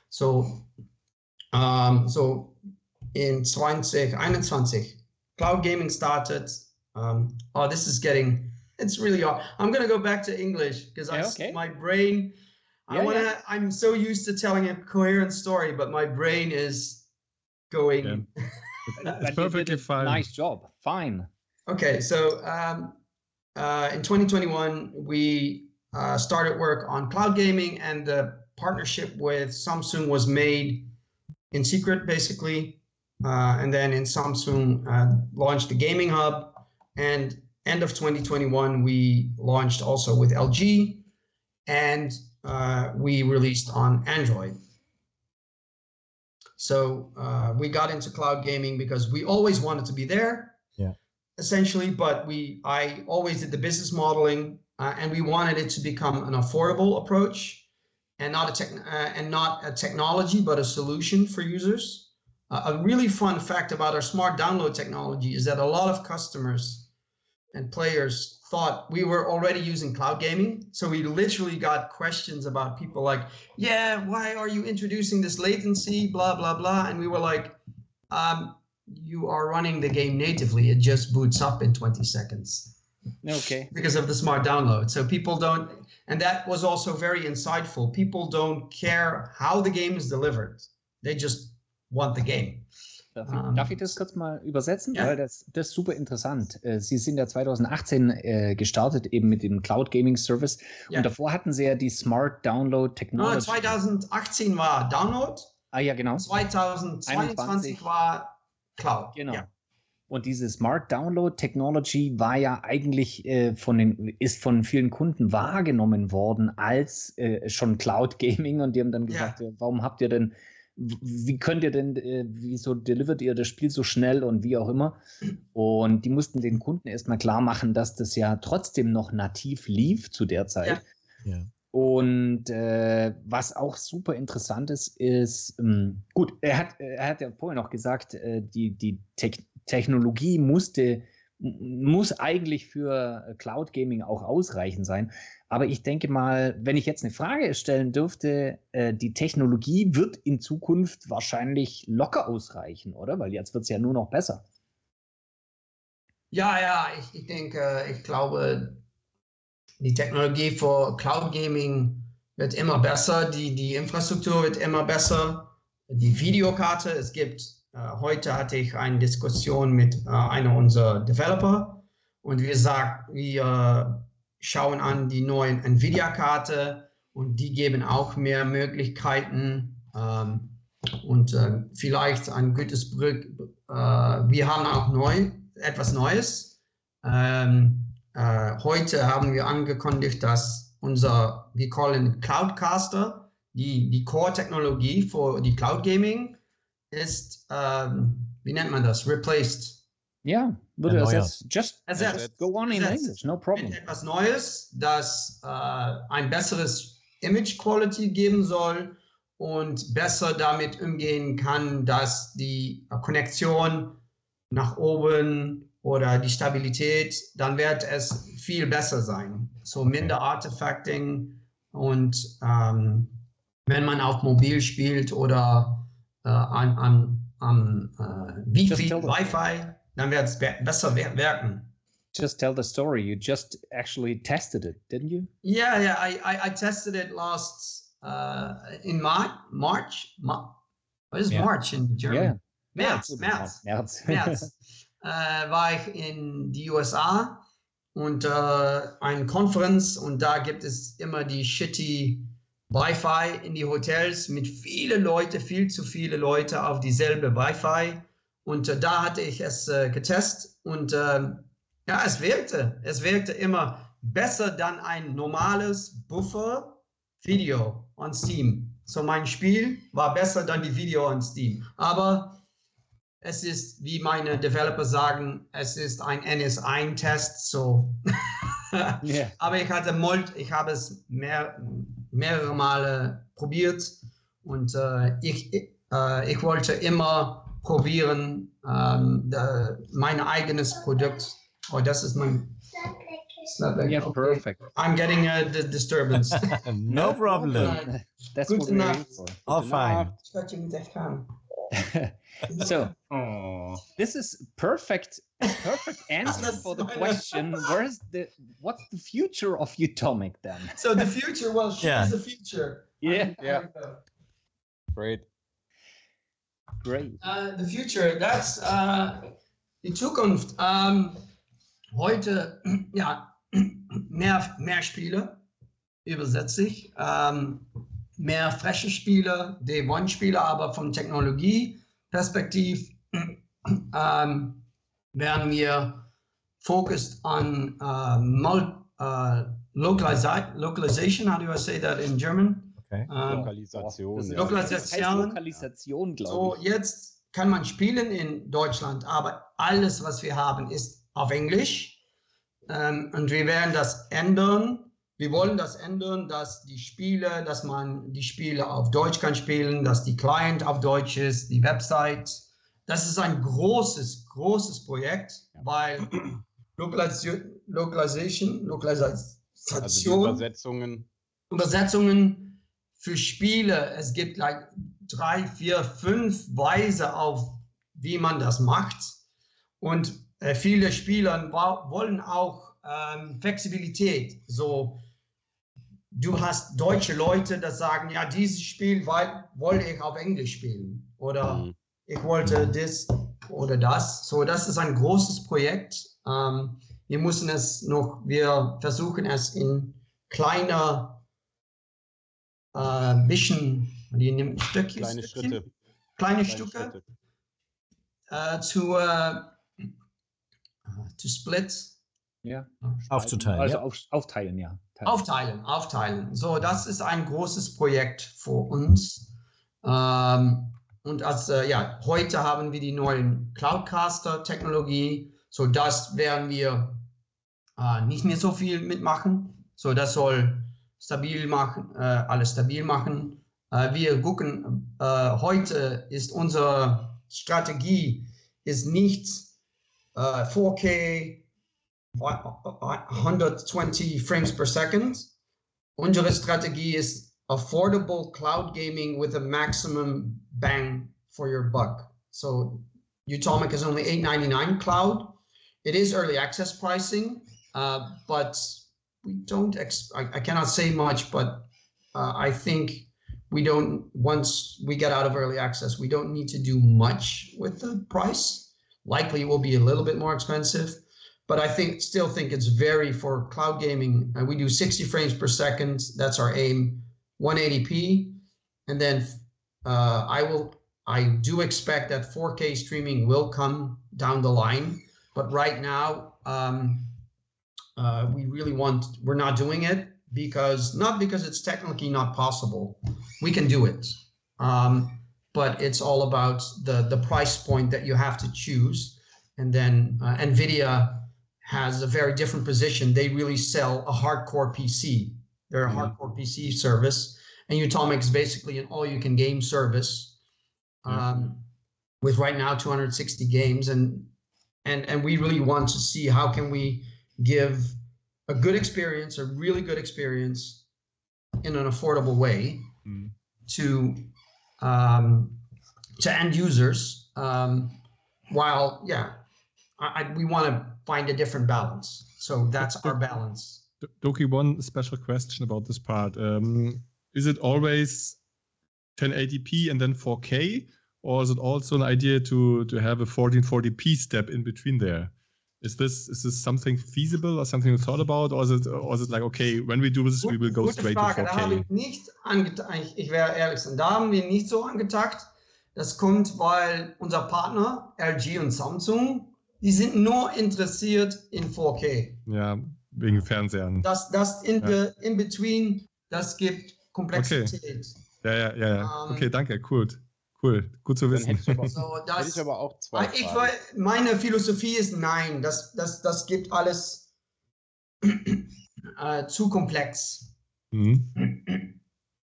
So, ähm, so in 2021, Cloud Gaming started. Um, oh, this is getting, it's really hard. I'm going to go back to English because Yeah, okay. my brain, Yeah, I want to, yeah. I'm so used to telling a coherent story, but my brain is going. Yeah. It's perfectly fine. Nice job. Fine. Okay, so um, uh, in 2021, we uh, started work on cloud gaming, and the partnership with Samsung was made in secret, basically. Uh, and then in Samsung uh, launched the gaming hub, and end of 2021 we launched also with LG, and uh, we released on Android. So uh, we got into cloud gaming because we always wanted to be there. Yeah. Essentially, but we I always did the business modeling, uh, and we wanted it to become an affordable approach, and not a tech uh, and not a technology, but a solution for users. Uh, a really fun fact about our smart download technology is that a lot of customers and players thought we were already using cloud gaming. So we literally got questions about people like, yeah, why are you introducing this latency, blah, blah, blah. And we were like, um, you are running the game natively. It just boots up in 20 seconds Okay. because of the smart download. So people don't, and that was also very insightful. People don't care how the game is delivered. They just want the game. Darf, Ähm, darf ich das kurz mal übersetzen? ja. Weil das, das ist super interessant. Äh, Sie sind ja 2018 äh, gestartet, eben mit dem Cloud Gaming Service. Ja. Und davor hatten Sie ja die Smart Download Ah, Technology. 2018 war Download, ah ja, genau. 2022 21. war Cloud. Genau. Ja. Und diese Smart Download Technology war ja eigentlich äh, von den, ist von vielen Kunden wahrgenommen worden als äh, schon Cloud Gaming und die haben dann Ja. gesagt, äh, warum habt ihr denn, wie könnt ihr denn, äh, wieso delivert ihr das Spiel so schnell und wie auch immer? Und die mussten den Kunden erstmal klar machen, dass das ja trotzdem noch nativ lief zu der Zeit. Ja. Ja. Und äh, was auch super interessant ist, ist, ähm, gut, er hat, er hat ja vorhin noch gesagt, äh, die, die Te Technologie musste, muss eigentlich für Cloud Gaming auch ausreichend sein. Aber ich denke mal, wenn ich jetzt eine Frage stellen dürfte, äh, die Technologie wird in Zukunft wahrscheinlich locker ausreichen, oder? Weil jetzt wird es ja nur noch besser. Ja, ja, ich, ich denke, ich glaube, die Technologie für Cloud Gaming wird immer besser, die, die Infrastruktur wird immer besser, die Videokarte, es gibt, äh, heute hatte ich eine Diskussion mit äh, einer unserer Developer und wir sagen, wir schauen an die neuen Nvidia-Karte und die geben auch mehr Möglichkeiten ähm, und äh, vielleicht ein gutes Brück. Äh, wir haben auch neu etwas Neues. Ähm, äh, heute haben wir angekündigt, dass unser, wir callen Cloudcaster, die, die Core-Technologie für die Cloud Gaming ist, ähm, wie nennt man das? Replaced. Ja, würde Erneuert. ersetzt. Just, Ersetzt. just go on in Ersetzt. English, no Mit problem. etwas Neues, das äh, ein besseres Image Quality geben soll und besser damit umgehen kann, dass die äh, Konnektion nach oben oder die Stabilität, dann wird es viel besser sein. So minder Artefacting und ähm, wenn man auf Mobil spielt oder äh, an, an, an äh, Wi-Fi. Wi-Fi, dann wird es be besser wirken. Just tell the story. You just actually tested it, didn't you? Yeah, yeah. I, I, I tested it last uh, in March. March. Ma what is Yeah. March in German? Yeah. März, März, März. März. äh, war ich in die USA und äh, eine Konferenz und da gibt es immer die shitty Wi-Fi in die Hotels mit viele Leute, viel zu viele Leute auf dieselbe Wi-Fi und äh, da hatte ich es äh, getestet und äh, ja, es wirkte. Es wirkte immer besser dann ein normales Buffer Video on Steam. So mein Spiel war besser dann die Video on Steam. Aber es ist, wie meine Developer sagen, es ist ein NS1-Test, so. Ja. Aber ich hatte Molt, ich habe es mehr, mehrere Male probiert und äh, ich, äh, ich wollte immer probieren, ähm, da- mein eigenes Produkt. Oh, das ist mein. Snapback. Yeah, Okay. perfect. I'm getting a d- disturbance. no problem. That's Good what we're enough. here for. All fine. Schatje moet echt gaan. So Oh. this is perfect, perfect answer for the question. Where's the what's the future of Utomic then? So the future, well, she's Yeah. the future. Yeah. Yeah. Great. Great. Uh, the future, that's uh, die Zukunft. Ähm, heute, ja, mehr, mehr Spiele. übersetze ich. Ähm, mehr frische Spieler, Day-One-Spieler, aber vom Technologie-Perspektiv ähm, werden wir focused on uh, uh, localiza localization. How do I say that in German? Okay. Ähm, Lokalisation. Das ja. Lokalisation. heißt Lokalisation, so glaube ich. jetzt kann man spielen in Deutschland, aber alles, was wir haben, ist auf Englisch. Ähm, und wir werden das ändern. Wir wollen das ändern, dass die Spiele, dass man die Spiele auf Deutsch kann spielen, dass die Client auf Deutsch ist, die Website. Das ist ein großes, großes Projekt, weil Lokalisation, Localization, Also die Lokalisation Übersetzungen. Übersetzungen für Spiele. Es gibt like drei, vier, fünf Weise auf, wie man das macht. Und äh, viele Spieler wollen auch ähm, Flexibilität. So, du hast deutsche Leute, die sagen, ja, dieses Spiel wollte ich auf Englisch spielen. Oder Mhm. ich wollte das oder das. So, das ist ein großes Projekt. Ähm, wir müssen es noch, wir versuchen es in kleiner äh, bisschen, die nimmt Stückchen, Kleine Stückchen, Schritte. kleine kleine Stücke Schritte. äh, zu, äh, to split, Ja. Aufzuteilen, Also ja. auf, aufteilen, ja. Teilen. aufteilen, aufteilen. So, das ist ein großes Projekt für uns. Ähm, und als, äh, ja, heute haben wir die neuen Cloudcaster-Technologie. So, das werden wir äh, nicht mehr so viel mitmachen. So, das soll stabil machen, äh, alles stabil machen. Äh, wir gucken, äh, heute ist unsere Strategie ist nicht äh, 4K 120 frames per second. Unsere Strategie ist affordable cloud gaming with a maximum bang for your buck. So Utomic is only 8.99 cloud. It is early access pricing, uh, but we don't. Ex- I, I cannot say much, but uh, I think we don't. Once we get out of early access, we don't need to do much with the price. Likely, it will be a little bit more expensive but I think still think it's very for cloud gaming. Uh, we do 60 frames per second. That's our aim, 180p, and then uh, I will. I do expect that 4K streaming will come down the line, but right now um, uh, we really want. We're not doing it because not because it's technically not possible. We can do it, um, but it's all about the the price point that you have to choose, and then uh, Nvidia has a very different position. They really sell a hardcore PC. They're a Mhm. hardcore PC service, and Utomic is basically an all-you-can game service, um, with right now 260 games, and and and we really want to see how can we give a good experience, a really good experience, in an affordable way Mhm. to um, to end users, um, while yeah, I, I, we want to find a different balance. So that's our balance. D- Doki, one special question about this part. Um, is it always 1080p and then 4K, or is it also an idea to to have a 1440p step in between there? Is this is this something feasible or something you thought about, or is it or is it like okay, when we do this, we will go Gute straight Frage. to Da habe 4K? ich nicht ich, ich wäre ehrlich sein, da haben wir nicht so angetackt. Das kommt, weil unser Partner LG und Samsung, die sind nur interessiert in 4K. Ja, wegen Fernsehern. Das, das in, Ja. in between, das gibt Komplexität. Ja, ja, ja, ja. Ähm, Okay, danke, cool. Cool, gut zu Dann wissen. hätte ich aber, So, hätte das, ich aber auch zwei ich, Fragen. wei- meine Philosophie ist nein, das, das, das gibt alles äh, zu komplex. Mhm.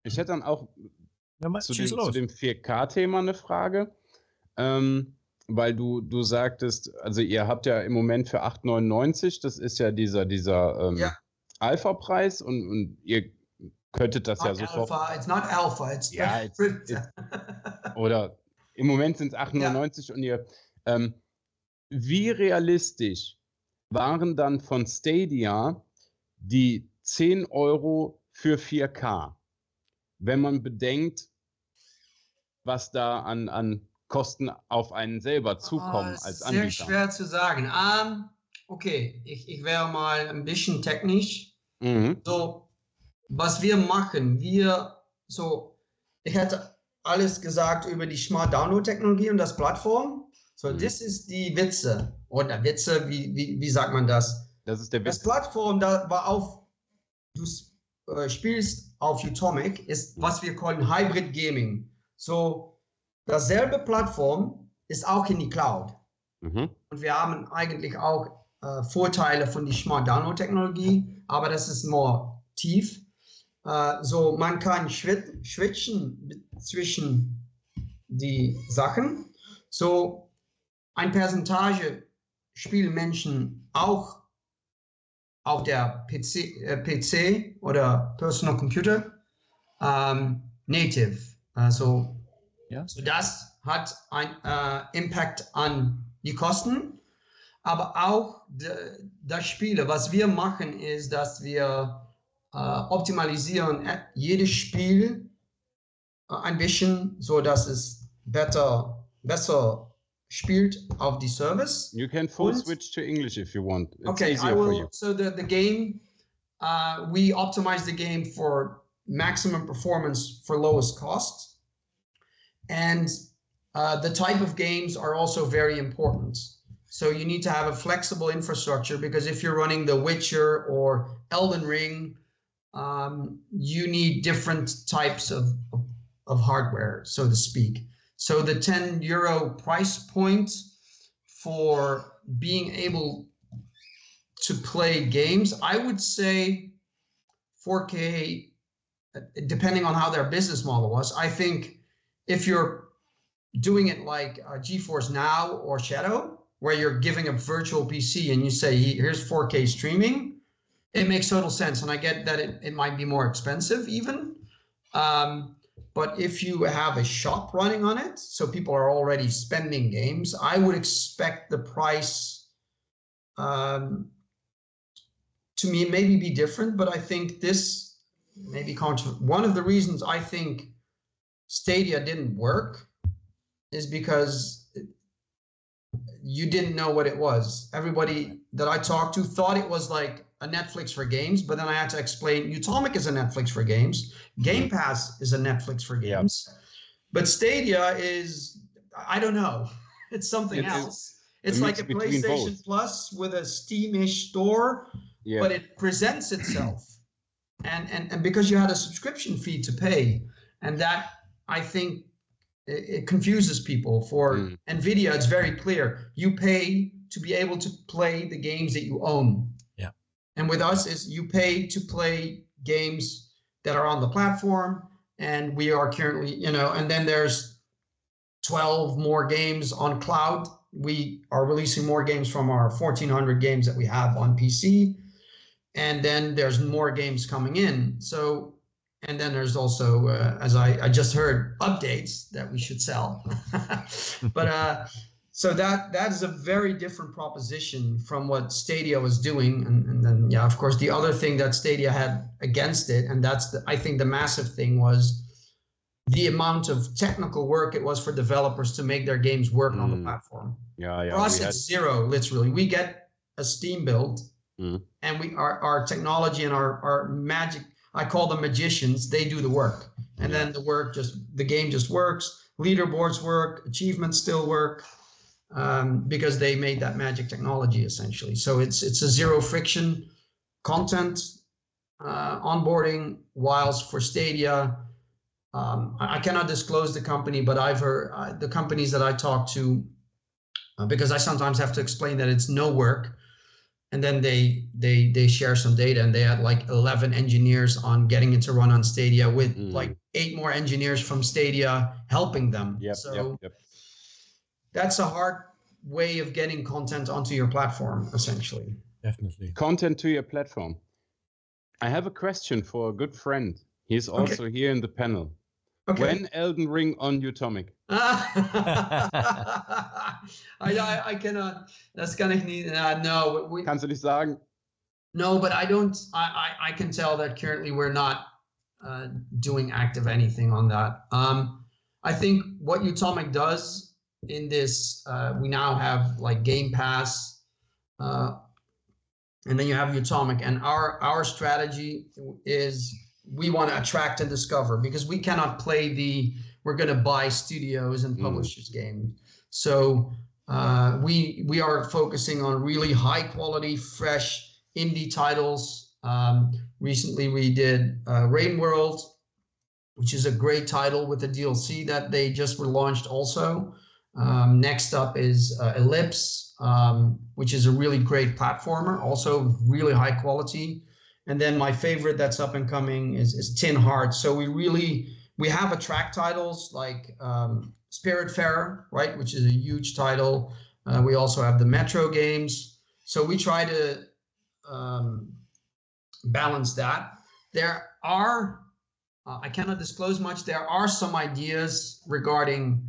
Ich hätte dann auch Ja, mal, zu, dem, zu dem 4K-Thema eine Frage. Ähm, weil du, du sagtest, also ihr habt ja im Moment für 8,99, das ist ja dieser, dieser ähm, Ja. Alpha-Preis und, und ihr könntet das ja Not sofort. Alpha, it's not Alpha, it's Ja, it's- Oder im Moment sind es 8,99 und ihr. Ähm, wie realistisch waren dann von Stadia die 10 Euro für 4K? Wenn man bedenkt, was da an, an Kosten auf einen selber zukommen Ah, als Sehr Anbieter. schwer zu sagen. Ähm, okay, ich, ich wäre mal ein bisschen technisch. Mhm. So, was wir machen, wir so, ich hätte alles gesagt über die Smart Download Technologie und das Plattform. So, Mhm. das ist die Witze. Oder Witze, wie, wie, wie sagt man das? Das ist der Das Witz. Plattform, da war auf, du äh, spielst auf Utomic, ist was wir callen Hybrid Gaming. So, dasselbe Plattform ist auch in die Cloud. Mhm. Und wir haben eigentlich auch äh, Vorteile von die Smart Download Technologie, aber das ist more tief. Äh, so, man kann switchen zwischen die Sachen. So, ein Percentage spielen Menschen auch auf der PC, äh, PC oder Personal Computer ähm, native. Also, Ja. so das hat ein äh, Impact an die Kosten, aber auch de, das Spiele. Was wir machen, ist, dass wir optimalisieren äh, jedes Spiel äh, ein bisschen, so dass es besser, besser spielt auf die Service. You can full Und- switch to English if you want. It's okay, I easier for will. you. So the the game, uh, we optimize the game for maximum performance for lowest cost, and uh, the type of games are also very important. So you need to have a flexible infrastructure because if you're running The Witcher or Elden Ring, um, you need different types of, of hardware, so to speak. So the 10 euro price point for being able to play games, I would say 4K, uh, depending on how their business model was. I think if you're doing it like uh, GeForce Now or Shadow, where you're giving a virtual PC and you say, here's 4K streaming, it makes total sense. And I get that it, it might be more expensive even. Um, but if you have a shop running on it, so people are already spending games, I would expect the price um, to me maybe be different. But I think this maybe one of the reasons I think Stadia didn't work is because you didn't know what it was. Everybody that I talked to thought it was like a Netflix for games, but then I had to explain Utomic is a Netflix for games. Game Pass is a Netflix for Yeah. games. But Stadia is I don't know. It's something It's a- else. It's like a PlayStation both. Plus with a Steam-ish store, Yeah. but it presents itself. And, and and because you had a subscription fee to pay, and that I think it, it confuses people. For Mm. Nvidia, it's very clear. You pay to be able to play the games that you own. And with us is you pay to play games that are on the platform, and we are currently, you know, and then there's 12 more games on cloud. We are releasing more games from our 1400 games that we have on PC. And then there's more games coming in. So, and then there's also, uh, as I, I just heard, updates that we should sell. but uh, so that that is a very different proposition from what Stadia was doing. And, and then, yeah, of course, the other thing that Stadia had against it, and that's the, I think the massive thing was the amount of technical work it was for developers to make their games work on the Mm. platform. yeah, yeah. For us, had- it's zero, literally. We get a Steam build, Mm. and we our, our technology and our, our magic, I call them magicians, they do the work. And then the work just, the game just works. Leaderboards work, achievements still work, um, because they made that magic technology essentially. So it's it's a zero friction content uh, onboarding, whilst for Stadia, um, I, I cannot disclose the company, but I've heard uh, the companies that I talk to, uh, because I sometimes have to explain that it's no work, and then they they they share some data, and they had like 11 engineers on getting it to run on Stadia, with Mm. like eight more engineers from Stadia helping them. Yep, so yep, yep. That's a hard way of getting content onto your platform, essentially. Definitely. Content to your platform. I have a question for a good friend. He's Okay. also here in the panel. Okay. When Elden Ring on Utomic? I, I, I cannot. Das kann ich nicht. Uh, no, we, Kannst du nicht sagen? no, but I don't. I, I, I can tell that currently we're not uh, doing active anything on that. Um, I think what Utomic does in this, uh, we now have like Game Pass, uh, and then you have Utomic, and our our strategy is we want to attract and discover because we cannot play the we're going to buy studios and Mm. publishers game. So uh, we we are focusing on really high quality, fresh indie titles. Um, recently, we did uh, Rain World, which is a great title with the DLC that they just were launched Also, um, next up is uh, Ellipse, um, which is a really great platformer, also really high quality. And then my favorite that's up and coming is, is Tin Heart. So we really we have attract titles like um, Spiritfarer, right, which is a huge title. Uh, we also have the Metro games. So we try to um, balance that. There are uh, I cannot disclose much. There are some ideas regarding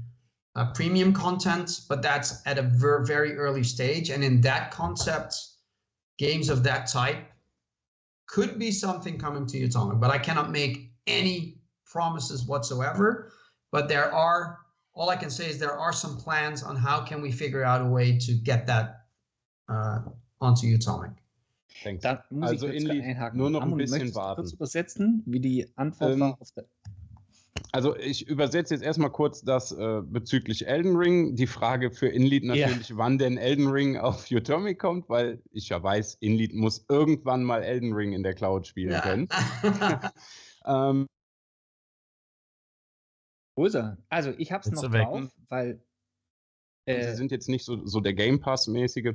uh, premium content, but that's at a ver- very early stage. And in that concept, games of that type could be something coming to Atomic, but I cannot make any promises whatsoever. But there are, all I can say is there are some plans on how can we figure out a way to get that uh, onto Atomic. Thanks. Da muss Also ich kurz Inli- einhaken. nur noch ein bisschen warten. kurz übersetzen, wie die Antwort Ähm, war auf der. Also ich übersetze jetzt erstmal kurz das äh, bezüglich Elden Ring. Die Frage für Inlead Ja. natürlich, wann denn Elden Ring auf Utomic kommt, weil ich ja weiß, Inlead muss irgendwann mal Elden Ring in der Cloud spielen können. Ähm, Wo ist er? Also, ich hab's Jetzt noch weg. drauf, weil. Sie Äh, sind jetzt nicht so, so der Game Pass-mäßige.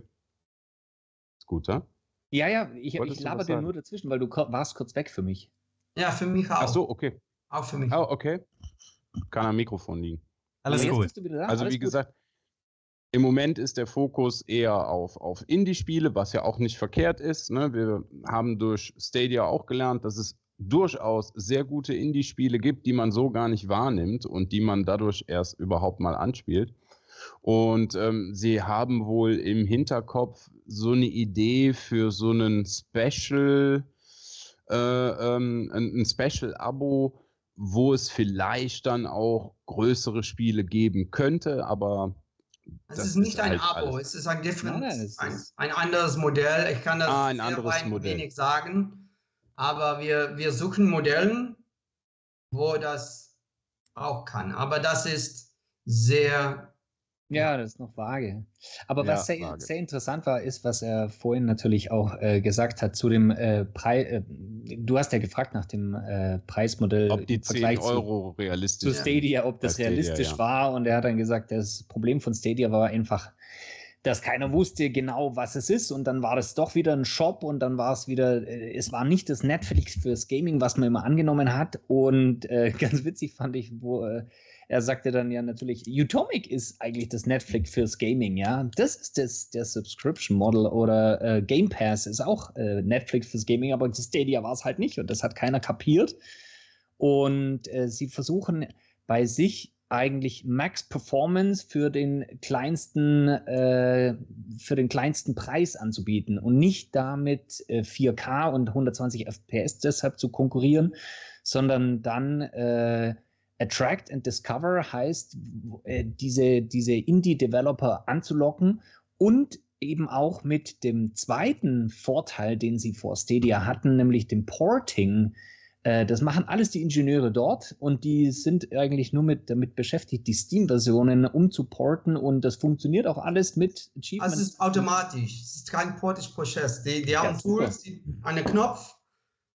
Scooter. ja, ja, ich, Wolltest ich laber dir nur dazwischen, weil du warst kurz weg für mich. ja, für mich auch. Ach so, okay. Auch für mich. Oh, okay. Kann am Mikrofon liegen. Alles jetzt gut. bist du wieder da. Also Alles wie gut. gesagt, im Moment ist der Fokus eher auf, auf Indie-Spiele, was ja auch nicht verkehrt ist. Ne? Wir haben durch Stadia auch gelernt, dass es durchaus sehr gute Indie-Spiele gibt, die man so gar nicht wahrnimmt und die man dadurch erst überhaupt mal anspielt. Und ähm, sie haben wohl im Hinterkopf so eine Idee für so einen Special, äh, ähm, ein Special-Abo, wo es vielleicht dann auch größere Spiele geben könnte, aber Es das ist nicht ist ein halt Abo, alles. es ist ein different, Nein, ein, ist- ein anderes Modell. Ich kann das Ah, ein sehr anderes Modell. wenig sagen, aber wir, wir suchen Modellen, wo das auch kann. Aber das ist sehr, Ja, das ist noch vage. Aber Ja, was sehr, vage. sehr interessant war, ist, was er vorhin natürlich auch äh, gesagt hat zu dem äh, Preis. Äh, du hast ja gefragt nach dem äh, Preismodell ob die im 10 Vergleich zu- Euro zu realistisch sind. Stadia, ob das Stadia, realistisch ja. war. Und er hat dann gesagt, das Problem von Stadia war einfach, dass keiner wusste genau, was es ist. Und dann war das doch wieder ein Shop und dann war es wieder, äh, es war nicht das Netflix fürs Gaming, was man immer angenommen hat. Und äh, ganz witzig fand ich, wo er sagte dann ja natürlich, Utomic ist eigentlich das Netflix fürs Gaming, ja. Das ist das, der Subscription Model oder äh, Game Pass ist auch äh, Netflix fürs Gaming, aber Stadia war es halt nicht und das hat keiner kapiert. Und äh, sie versuchen bei sich eigentlich Max Performance für den kleinsten äh, für den kleinsten Preis anzubieten und nicht damit äh, 4K und 120 FPS deshalb zu konkurrieren, sondern dann äh, Attract and Discover heißt, äh, diese, diese Indie-Developer anzulocken und eben auch mit dem zweiten Vorteil, den sie vor Stadia hatten, nämlich dem Porting. Äh, das machen alles die Ingenieure dort und die sind eigentlich nur mit, damit beschäftigt, die Steam-Versionen umzuporten und das funktioniert auch alles mit Achievements. also es ist automatisch, es ist kein Portage-Prozess. Die, die haben super. Tools, die, einen Knopf,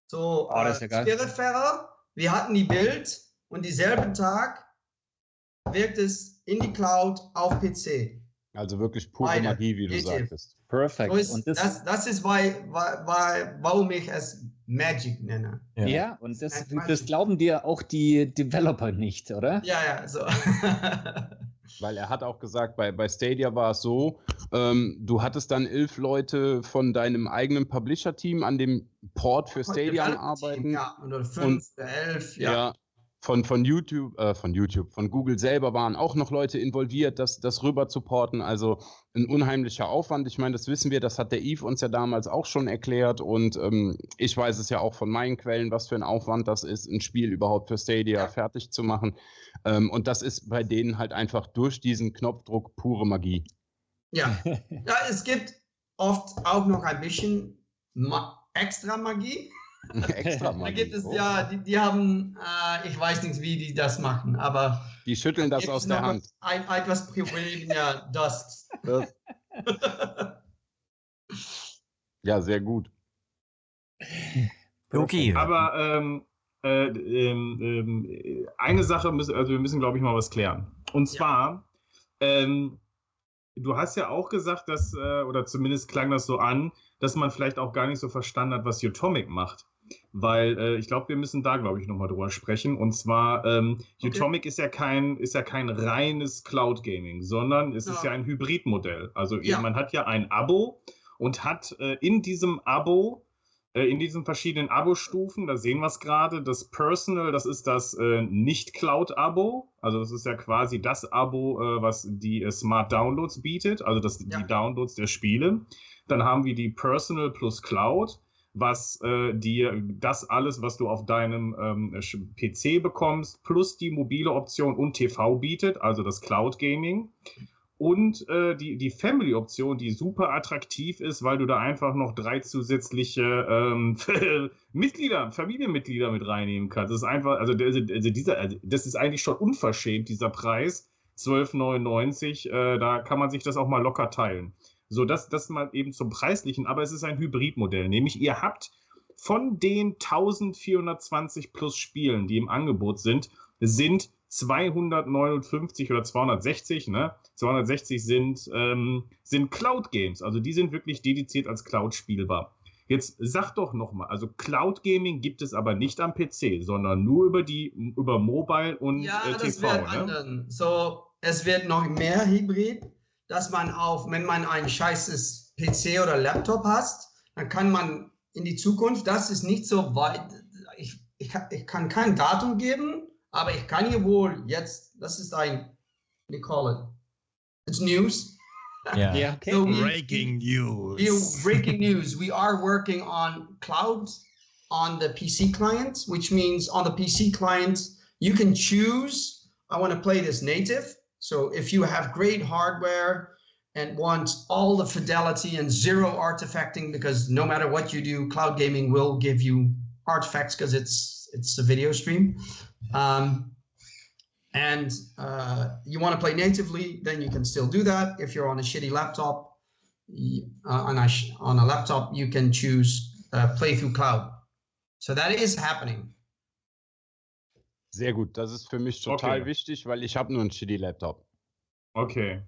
so Oh, das ist ja geil. Spiritfarer, wir hatten die Bild und dieselben Tag wirkt es in die Cloud auf PC. Also wirklich pure Beide. Magie, wie du sagtest. Perfekt. So ist, und das, das, das, ist, why, why, why, warum ich es Magic nenne. ja. und das, das glauben dir auch die Developer nicht, oder? Ja, ja, so. Weil er hat auch gesagt, bei, bei Stadia war es so, ähm, du hattest dann elf Leute von deinem eigenen Publisher-Team an dem Port für Stadia arbeiten. Ja, oder fünf oder elf, ja. Ja. Von, von YouTube, äh, von YouTube, von Google selber waren auch noch Leute involviert, das, das rüber zu porten. Also ein unheimlicher Aufwand. Ich meine, das wissen wir, das hat der Eve uns ja damals auch schon erklärt. Und ähm, ich weiß es ja auch von meinen Quellen, was für ein Aufwand das ist, ein Spiel überhaupt für Stadia fertig zu machen. Ähm, und das ist bei denen halt einfach durch diesen Knopfdruck pure Magie. Ja. ja, es gibt oft auch noch ein bisschen Ma extra Magie. Extra Da Money. gibt es, Oh. ja, die, die haben, äh, ich weiß nicht, wie die das machen, aber Die schütteln das aus der Hand. Ein, etwas Problem, ja, das. Das, ja, sehr gut. Okay. Aber ähm, äh, äh, eine Sache müssen, also wir müssen, glaube ich, mal was klären. Und Ja. zwar, ähm, du hast ja auch gesagt, dass, äh, oder zumindest klang das so an, dass man vielleicht auch gar nicht so verstanden hat, was Utomic macht. Weil äh, ich glaube, wir müssen da, glaube ich, nochmal drüber sprechen. Und zwar, ähm, Okay. Utomic ist ja kein, ist ja kein reines Cloud Gaming, sondern es ist Ja. ja ein Hybridmodell. Also Ja. man hat ja ein Abo und hat äh, in diesem Abo äh, in diesen verschiedenen Abo-Stufen, da sehen wir es gerade, das Personal, das ist das äh, Nicht-Cloud-Abo. Also das ist ja quasi das Abo, äh, was die äh, Smart Downloads bietet, also das, Ja. die Downloads der Spiele. Dann haben wir die Personal plus Cloud, was äh, dir das alles, was du auf deinem ähm, PC bekommst, plus die mobile Option und TV bietet, also das Cloud Gaming. Und äh, die, die Family-Option, die super attraktiv ist, weil du da einfach noch drei zusätzliche ähm, Mitglieder, Familienmitglieder mit reinnehmen kannst. Das ist einfach, also, also dieser, also das ist eigentlich schon unverschämt, dieser Preis. 12,99, äh, da kann man sich das auch mal locker teilen. So, das, das mal eben zum Preislichen, aber es ist ein Hybridmodell. Nämlich, ihr habt von den 1420 plus Spielen, die im Angebot sind, sind 259 oder 260, ne? 260 sind, ähm, sind Cloud Games, also die sind wirklich dediziert als Cloud spielbar. Jetzt sag doch nochmal, also Cloud Gaming gibt es aber nicht am PC, sondern nur über die, über Mobile und Ja, äh, das TV, wird ne? anderen. So, es wird noch mehr Hybrid, dass man auch, wenn man ein scheißes PC oder Laptop hast, dann kann man in die Zukunft, das ist nicht so weit, ich, ich, kann- ich kann kein Datum geben, aber ich kann hier wohl jetzt, das ist ein, we call it, it's news. ja. Ja, okay. So we- Breaking News. You, breaking news. We are working on cloud on the PC client, which means on the PC client, you can choose, I want to play this native. So if you have great hardware and want all the fidelity and zero artifacting, because no matter what you do, cloud gaming will give you artifacts because it's it's a video stream. Um, and uh, you want to play natively, then you can still do that. If you're on a shitty laptop, uh, on a on a laptop, you can choose uh, play through cloud. So that is happening. Sehr gut. Das ist für mich total Okay. wichtig, weil ich habe nur einen shitty Laptop. Okay.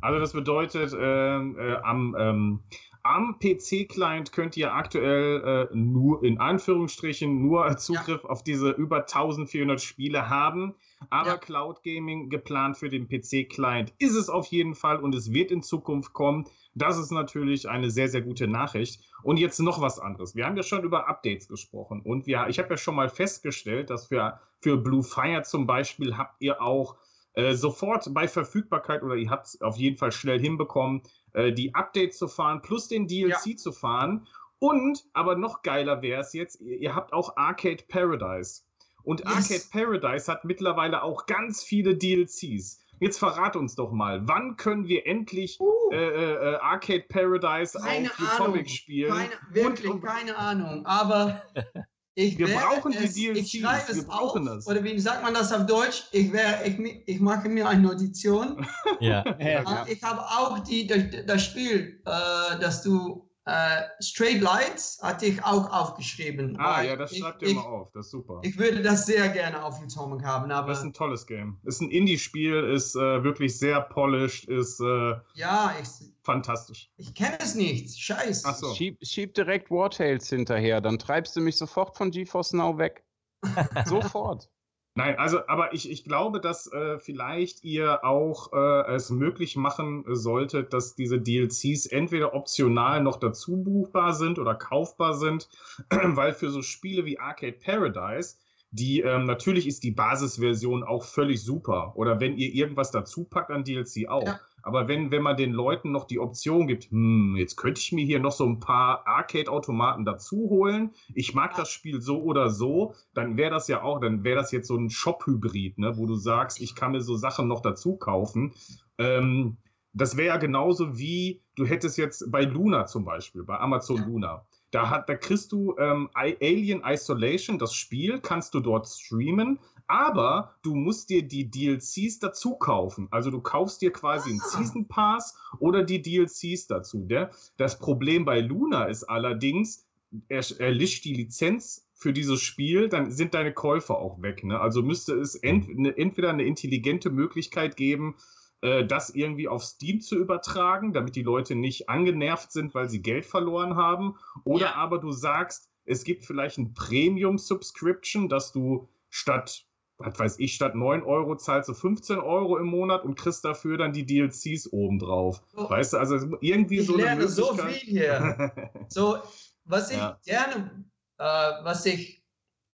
Also das bedeutet, ähm, äh, am, ähm, am PC-Client könnt ihr aktuell äh, nur, in Anführungsstrichen, nur Zugriff auf diese über 1400 Spiele haben. Aber Ja. Cloud Gaming geplant für den PC-Client ist es auf jeden Fall und es wird in Zukunft kommen. Das ist natürlich eine sehr, sehr gute Nachricht. Und jetzt noch was anderes. Wir haben ja schon über Updates gesprochen und wir, ich habe ja schon mal festgestellt, dass für, für Blue Fire zum Beispiel habt ihr auch äh, sofort bei Verfügbarkeit oder ihr habt es auf jeden Fall schnell hinbekommen, äh, die Updates zu fahren, plus den DLC zu fahren. Und, aber noch geiler wäre es jetzt, ihr, ihr habt auch Arcade Paradise. Und Yes. Arcade Paradise hat mittlerweile auch ganz viele DLCs. Jetzt verrat uns doch mal, wann können wir endlich äh, äh, äh, Arcade Paradise Keine auf Ahnung. Utomic spielen? Keine, wirklich und- keine Ahnung. Aber ich Wir werde brauchen die es, DLCs, Ich schreibe wir es brauchen auf. das. Oder wie sagt man das auf Deutsch? Ich, wär, ich, ich mache mir eine Notition. ja. Ja, Ich habe auch die, das, das Spiel, äh, dass du äh, Straight Lights hatte ich auch aufgeschrieben. Ah, ja, das ich, schreibt ihr ich, mal auf, das ist super. Ich würde das sehr gerne auf Atomic haben, aber Das ist ein tolles Game. Ist ein Indie-Spiel, ist äh, wirklich sehr polished, ist äh, ja, ich, fantastisch. ich kenne es nicht. Scheiße. Ach so. Schieb, schieb direkt War Tales hinterher, dann treibst du mich sofort von GeForce Now weg. sofort. Nein, also, aber ich, ich glaube, dass äh, vielleicht ihr auch äh, es möglich machen solltet, dass diese DLCs entweder optional noch dazu buchbar sind oder kaufbar sind, weil für so Spiele wie Arcade Paradise, die ähm, natürlich ist die Basisversion auch völlig super. Oder wenn ihr irgendwas dazu packt an DLC auch. Ja. Aber wenn, wenn man den Leuten noch die Option gibt, hm, jetzt könnte ich mir hier noch so ein paar Arcade-Automaten dazu holen, ich mag das Spiel so oder so, dann wäre das ja auch, dann wäre das jetzt so ein Shop-Hybrid, ne, wo du sagst, ich kann mir so Sachen noch dazu kaufen. Ähm, das wäre ja genauso wie, du hättest jetzt bei Luna zum Beispiel, bei Amazon Ja. Luna. Da, hat, da kriegst du ähm, Alien Isolation, das Spiel, kannst du dort streamen, aber du musst dir die DLCs dazu kaufen. Also du kaufst dir quasi einen Ah. Season Pass oder die DLCs dazu. Der, das Problem bei Luna ist allerdings, er, er lischt die Lizenz für dieses Spiel, dann sind deine Käufe auch weg. Ne? Also müsste es ent, ne, entweder eine intelligente Möglichkeit geben, äh, das irgendwie auf Steam zu übertragen, damit die Leute nicht angenervt sind, weil sie Geld verloren haben. Oder Ja. aber du sagst, es gibt vielleicht ein Premium-Subscription, dass du statt, was weiß ich, statt 9 Euro zahlst du 15 Euro im Monat und kriegst dafür dann die DLCs obendrauf. So, Weißt du, also irgendwie ich so eine lerne so viel hier. So, was ich Ja. gerne, äh, was ich,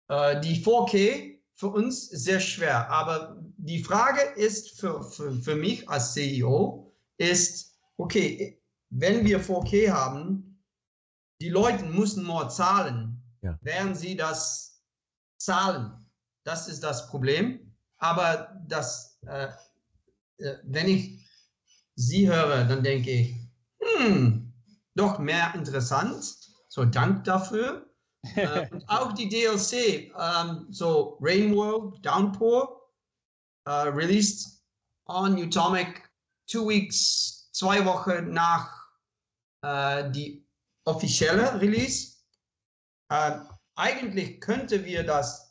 äh, die 4K für uns sehr schwer, aber die Frage ist für, für, für mich als CEO, ist, okay, wenn wir 4K haben, die Leute müssen mehr zahlen, Ja. während sie das zahlen. Das ist das Problem. Aber das, äh, äh, wenn ich sie höre, dann denke ich, hm, doch mehr interessant. So, Dank dafür. äh, und auch die DLC, ähm, so Rain World, Downpour, äh, released on Utomic two weeks, zwei Wochen nach äh, die offizielle Release. Äh, eigentlich könnte wir das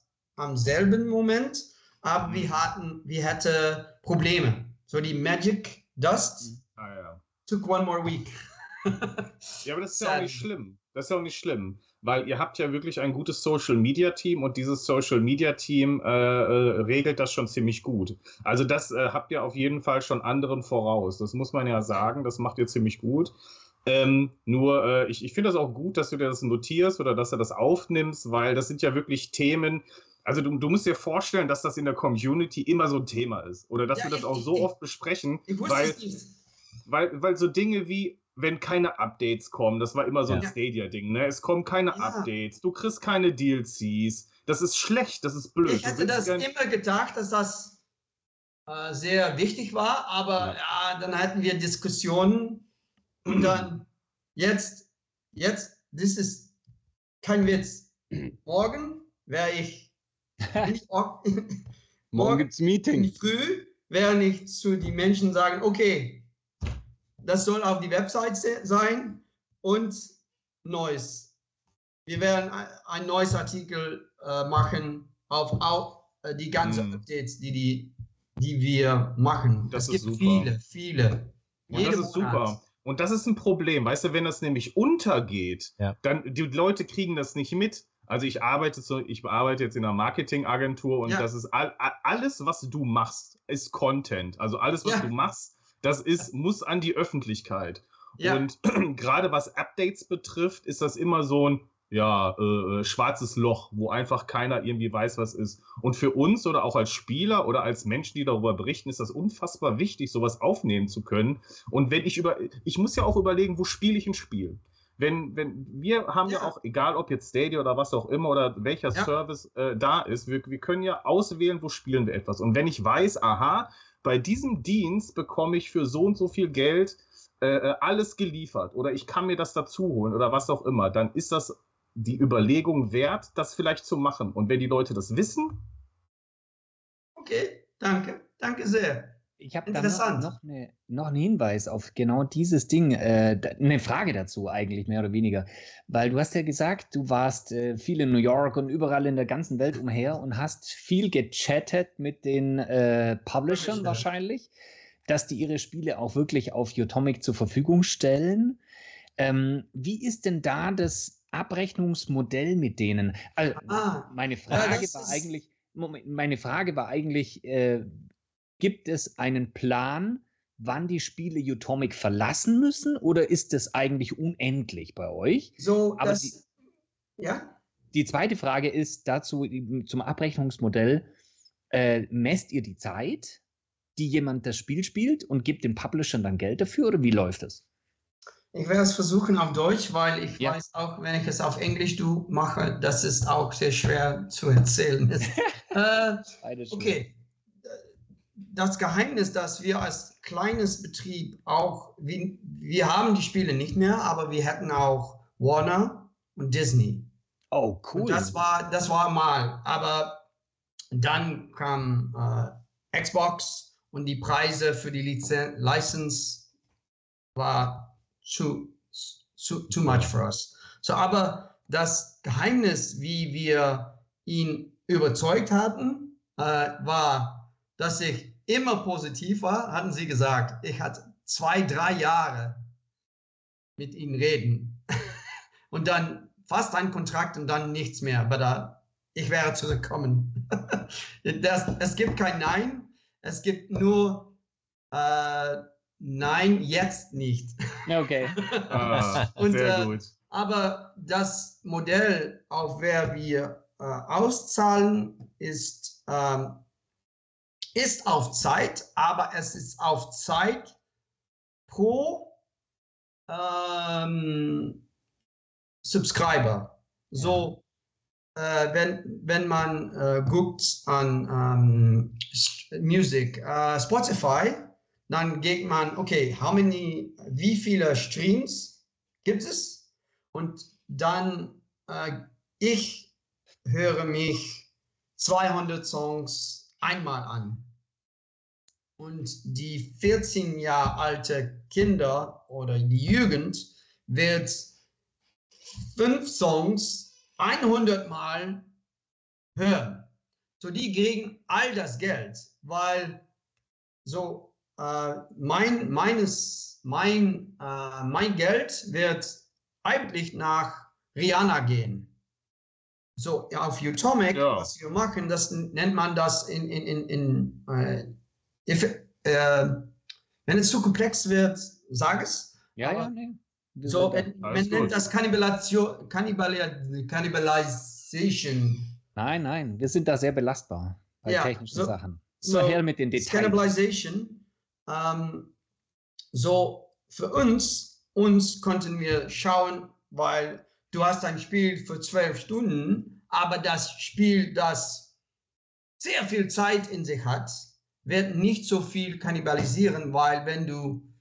am selben Moment, aber wir hatten, wir hätten Probleme. So die Magic Dust ah, ja. took one more week. Ja, aber das ist ja auch nicht schlimm. Das ist ja auch nicht schlimm, weil ihr habt ja wirklich ein gutes Social Media Team und dieses Social Media Team äh, äh, regelt das schon ziemlich gut. Also das äh, habt ihr auf jeden Fall schon anderen voraus. Das muss man ja sagen. Das macht ihr ziemlich gut. Ähm, nur äh, ich, ich finde das auch gut, dass du dir das notierst oder dass du das aufnimmst, weil das sind ja wirklich Themen. Also du, du musst dir vorstellen, dass das in der Community immer so ein Thema ist oder dass Ja, wir das auch so oft besprechen, Ich wusste weil es nicht. weil, weil so Dinge wie, wenn keine Updates kommen, das war immer so ein Ja. Stadia-Ding, ne? Es kommen keine Ja. Updates, du kriegst keine DLCs. Das ist schlecht, das ist blöd. Ich hätte das gern- immer gedacht, dass das äh, sehr wichtig war, aber ja. dann hatten wir Diskussionen und dann jetzt, jetzt, das ist kein Witz. Morgen wäre ich, ich auch- Morgen gibt's in Meetings. früh, während ich zu den Menschen sagen, okay, das soll auf die Website se- sein und Neues. Wir werden ein, neues Artikel äh, machen auf auch äh, die ganzen Mhm. Updates, die, die, die wir machen. Das es ist gibt super. viele, viele. Und das ist Monat. super. Und das ist ein Problem, weißt du, wenn das nämlich untergeht, Ja. dann die Leute kriegen das nicht mit. Also ich arbeite so, ich arbeite jetzt in einer Marketingagentur und Ja. das ist all, all, alles, was du machst, ist Content. Also alles, was Ja. du machst, das ist, muss an die Öffentlichkeit. Ja, Und gerade was Updates betrifft, ist das immer so ein ja, äh, äh, schwarzes Loch, wo einfach keiner irgendwie weiß, was ist. Und für uns oder auch als Spieler oder als Menschen, die darüber berichten, ist das unfassbar wichtig, sowas aufnehmen zu können. Und wenn ich über, ich muss ja auch überlegen, wo spiele ich ein Spiel? Wenn, wenn, wir haben ja. Ja. auch, egal ob jetzt Stadia oder was auch immer oder welcher Ja. Service äh, da ist, wir, wir können ja auswählen, wo spielen wir etwas. Und wenn ich weiß, aha, bei diesem Dienst bekomme ich für so und so viel Geld äh, äh, alles geliefert oder ich kann mir das dazu holen oder was auch immer, dann ist das die Überlegung wert, das vielleicht zu machen. Und wenn die Leute das wissen, okay, danke, danke sehr. Ich habe da noch, Interessant. noch, eine, noch einen Hinweis auf genau dieses Ding, äh, eine Frage dazu eigentlich, mehr oder weniger. Weil du hast ja gesagt, du warst äh, viel in New York und überall in der ganzen Welt umher und hast viel gechattet mit den äh, Publishern Publisher. wahrscheinlich, dass die ihre Spiele auch wirklich auf Utomic zur Verfügung stellen. Ähm, wie ist denn da das Abrechnungsmodell mit denen? Also, Ah, meine Frage das war eigentlich, Moment, meine Frage war eigentlich, äh, gibt es einen Plan, wann die Spiele Utomic verlassen müssen oder ist das eigentlich unendlich bei euch? so, Aber das, die- ja, Die zweite Frage ist dazu zum Abrechnungsmodell, äh, messt ihr die Zeit, die jemand das Spiel spielt und gibt den Publishern dann Geld dafür oder wie läuft das? Ich werde es versuchen auf Deutsch, weil ich Ja. weiß auch, wenn ich es auf Englisch du mache, das ist auch sehr schwer zu erzählen. ist. äh, okay. Das Geheimnis, dass wir als kleines Betrieb auch, wir, wir haben die Spiele nicht mehr, aber wir hätten auch Warner und Disney. Oh, cool. Und das war, das war mal. Aber dann kam äh, Xbox und die Preise für die Lizen License war too, too, too much for us. So, aber das Geheimnis, wie wir ihn überzeugt hatten, äh, war, dass ich immer positiv war, hatten sie gesagt. Ich hatte zwei, drei Jahre mit ihnen reden und dann fast ein Kontrakt und dann nichts mehr. Aber da, ich wäre zurückkommen. das, es gibt kein Nein, es gibt nur äh, Nein, jetzt nicht. Okay. Ah, Und, sehr äh, gut. Aber das Modell, auf wer wir äh, auszahlen, ist, ähm, ist auf Zeit, aber es ist auf Zeit pro ähm, Subscriber. So, äh, wenn, wenn man äh, guckt an ähm, Music, äh, Spotify, dann geht man, okay, how many, wie viele Streams gibt es? Und dann, äh, ich höre mich 200 Songs einmal an. Und die 14 Jahre alte Kinder oder die Jugend wird fünf Songs 100 Mal hören. So, die kriegen all das Geld, weil so äh, mein, meines, mein, äh, mein Geld wird eigentlich nach Rihanna gehen. So, auf Utomic, Ja. was wir machen, das nennt man das in, in, in, in äh, if, äh, wenn es zu komplex wird, sag es. Ja, ja, Aber- nee. Wir So, man Alles nennt das Kannibalisation, Kannibali- Cannibalization. Nein, nein, wir sind da sehr belastbar bei Ja, technischen so- Sachen. so Immer her mit den Details. Cannibalization. Ähm, so für uns, uns konnten wir schauen, weil du hast ein Spiel für zwölf Stunden, aber das Spiel, das sehr viel Zeit in sich hat, wird nicht so viel kannibalisieren, weil wenn du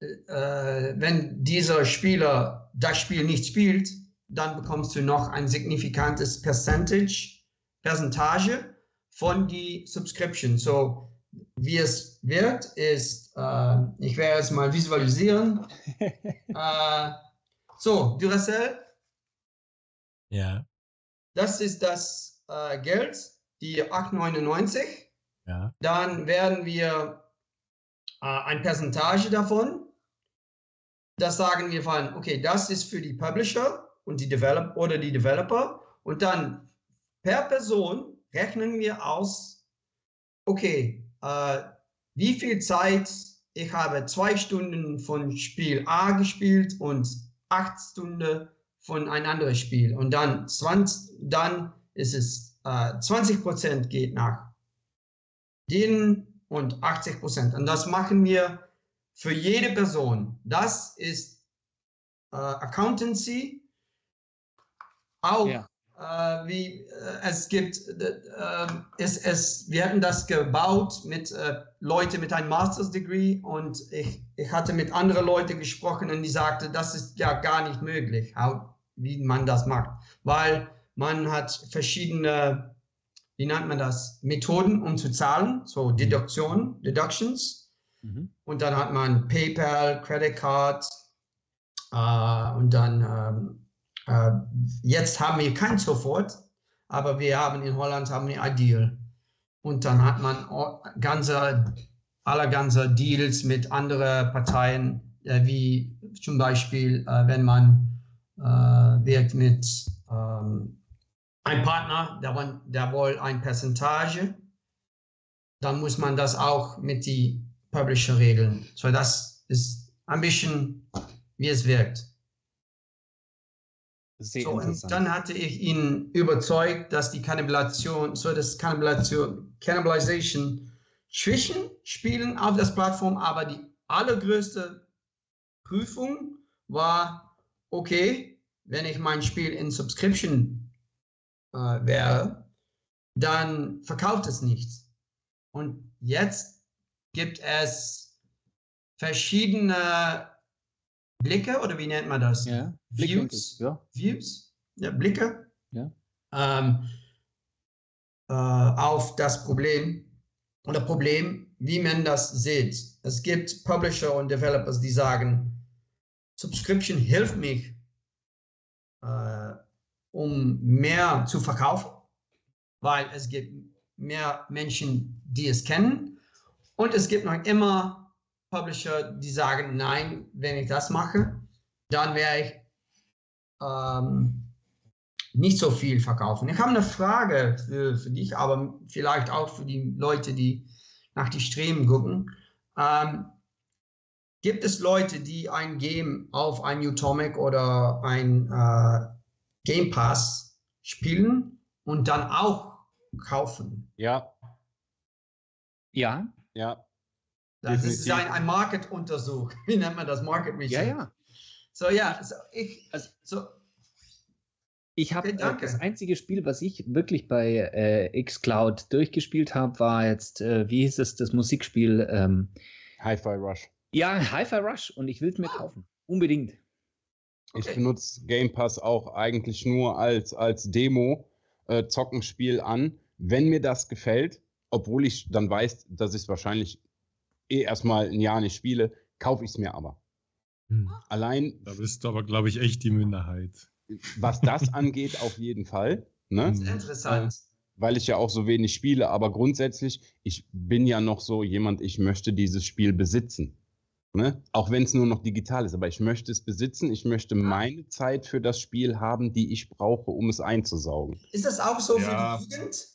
äh, wenn dieser Spieler das Spiel nicht spielt, dann bekommst du noch ein signifikantes Percentage, Percentage von die Subscription. So, wie es wird, ist, äh, ich werde es mal visualisieren. äh, so, Duracell, Ja, das ist das äh, Geld, die 8,99. ja. Dann werden wir äh, ein Percentage davon. Das sagen wir von, okay, das ist für die Publisher und die Developer oder die Developer. Und dann per Person rechnen wir aus, okay, äh, wie viel Zeit ich habe zwei Stunden von Spiel A gespielt und acht Stunden von ein anderes Spiel. Und dann 20, dann ist es äh, 20 Prozent geht nach denen und 80 Prozent. Und das machen wir für jede Person. Das ist äh, Accountancy. Auch Ja. äh, wie äh, es gibt, äh, äh, es, es, wir hatten das gebaut mit äh, Leuten mit einem Master's Degree und ich, ich hatte mit anderen Leuten gesprochen und die sagte, das ist ja gar nicht möglich, how, wie man das macht, weil man hat verschiedene wie nennt man das, Methoden, um zu zahlen, so Deduktion, Deductions. Mhm. Und dann hat man PayPal, Credit Card äh, und dann ähm, äh, jetzt haben wir kein sofort, aber wir haben in Holland haben wir Ideal. Und dann hat man ganze, alle ganze Deals mit anderen Parteien, äh, wie zum Beispiel, äh, wenn man wird mit ähm, ein Partner, der, der will ein Percentage, dann muss man das auch mit die Publisher regeln. So, das ist ein bisschen, wie es wirkt. Sehr So, und dann hatte ich ihn überzeugt, dass die Kannibalisation, so das Kannibalisation, Cannibalization zwischen Spielen auf das Plattform, aber die allergrößte Prüfung war, okay, wenn ich mein Spiel in Subscription äh, wäre, dann verkauft es nichts. Und jetzt gibt es verschiedene Blicke oder wie nennt man das? ja. Views? Ja. Views? ja, blicke Ja. ähm, äh, auf das Problem oder Problem, wie man das sieht. Es gibt Publisher und Developers, die sagen, Subscription hilft mich, äh, um mehr zu verkaufen, weil es gibt mehr Menschen, die es kennen. Und es gibt noch immer Publisher, die sagen, nein, wenn ich das mache, dann werde ich ähm, nicht so viel verkaufen. Ich habe eine Frage für, für dich, aber vielleicht auch für die Leute, die nach die Streamen gucken. Ähm, gibt es Leute, die ein Game auf ein Utomic oder ein äh, Game Pass spielen und dann auch kaufen? Ja, Ja, ja. Das ist Definitiv. ein, ein Market-Untersuch. Wie nennt man das? Market Research. ja, ja. So, ja, so, ich, Also- so, Ich habe Okay, äh, das einzige Spiel, was ich wirklich bei äh, xCloud durchgespielt habe, war jetzt, äh, wie hieß es, das Musikspiel? Ähm, Hi-Fi Rush. Ja, Hi-Fi Rush und ich will es mir kaufen. Unbedingt. Ich benutze Game Pass auch eigentlich nur als, als Demo äh, Zockenspiel an, wenn mir das gefällt, obwohl ich dann weiß, dass ich es wahrscheinlich eh erstmal ein Jahr nicht spiele, kaufe ich es mir aber. Hm. Allein Da bist du aber, glaube ich, echt die Minderheit. was das angeht, auf jeden Fall. Ne? Hm. interessant. weil ich ja auch so wenig spiele, aber grundsätzlich, ich bin ja noch so jemand, ich möchte dieses Spiel besitzen. Ne? Auch wenn es nur noch digital ist, aber ich möchte es besitzen, ich möchte meine Zeit für das Spiel haben, die ich brauche, um es einzusaugen. Ist das auch so Ja. für die Jugend?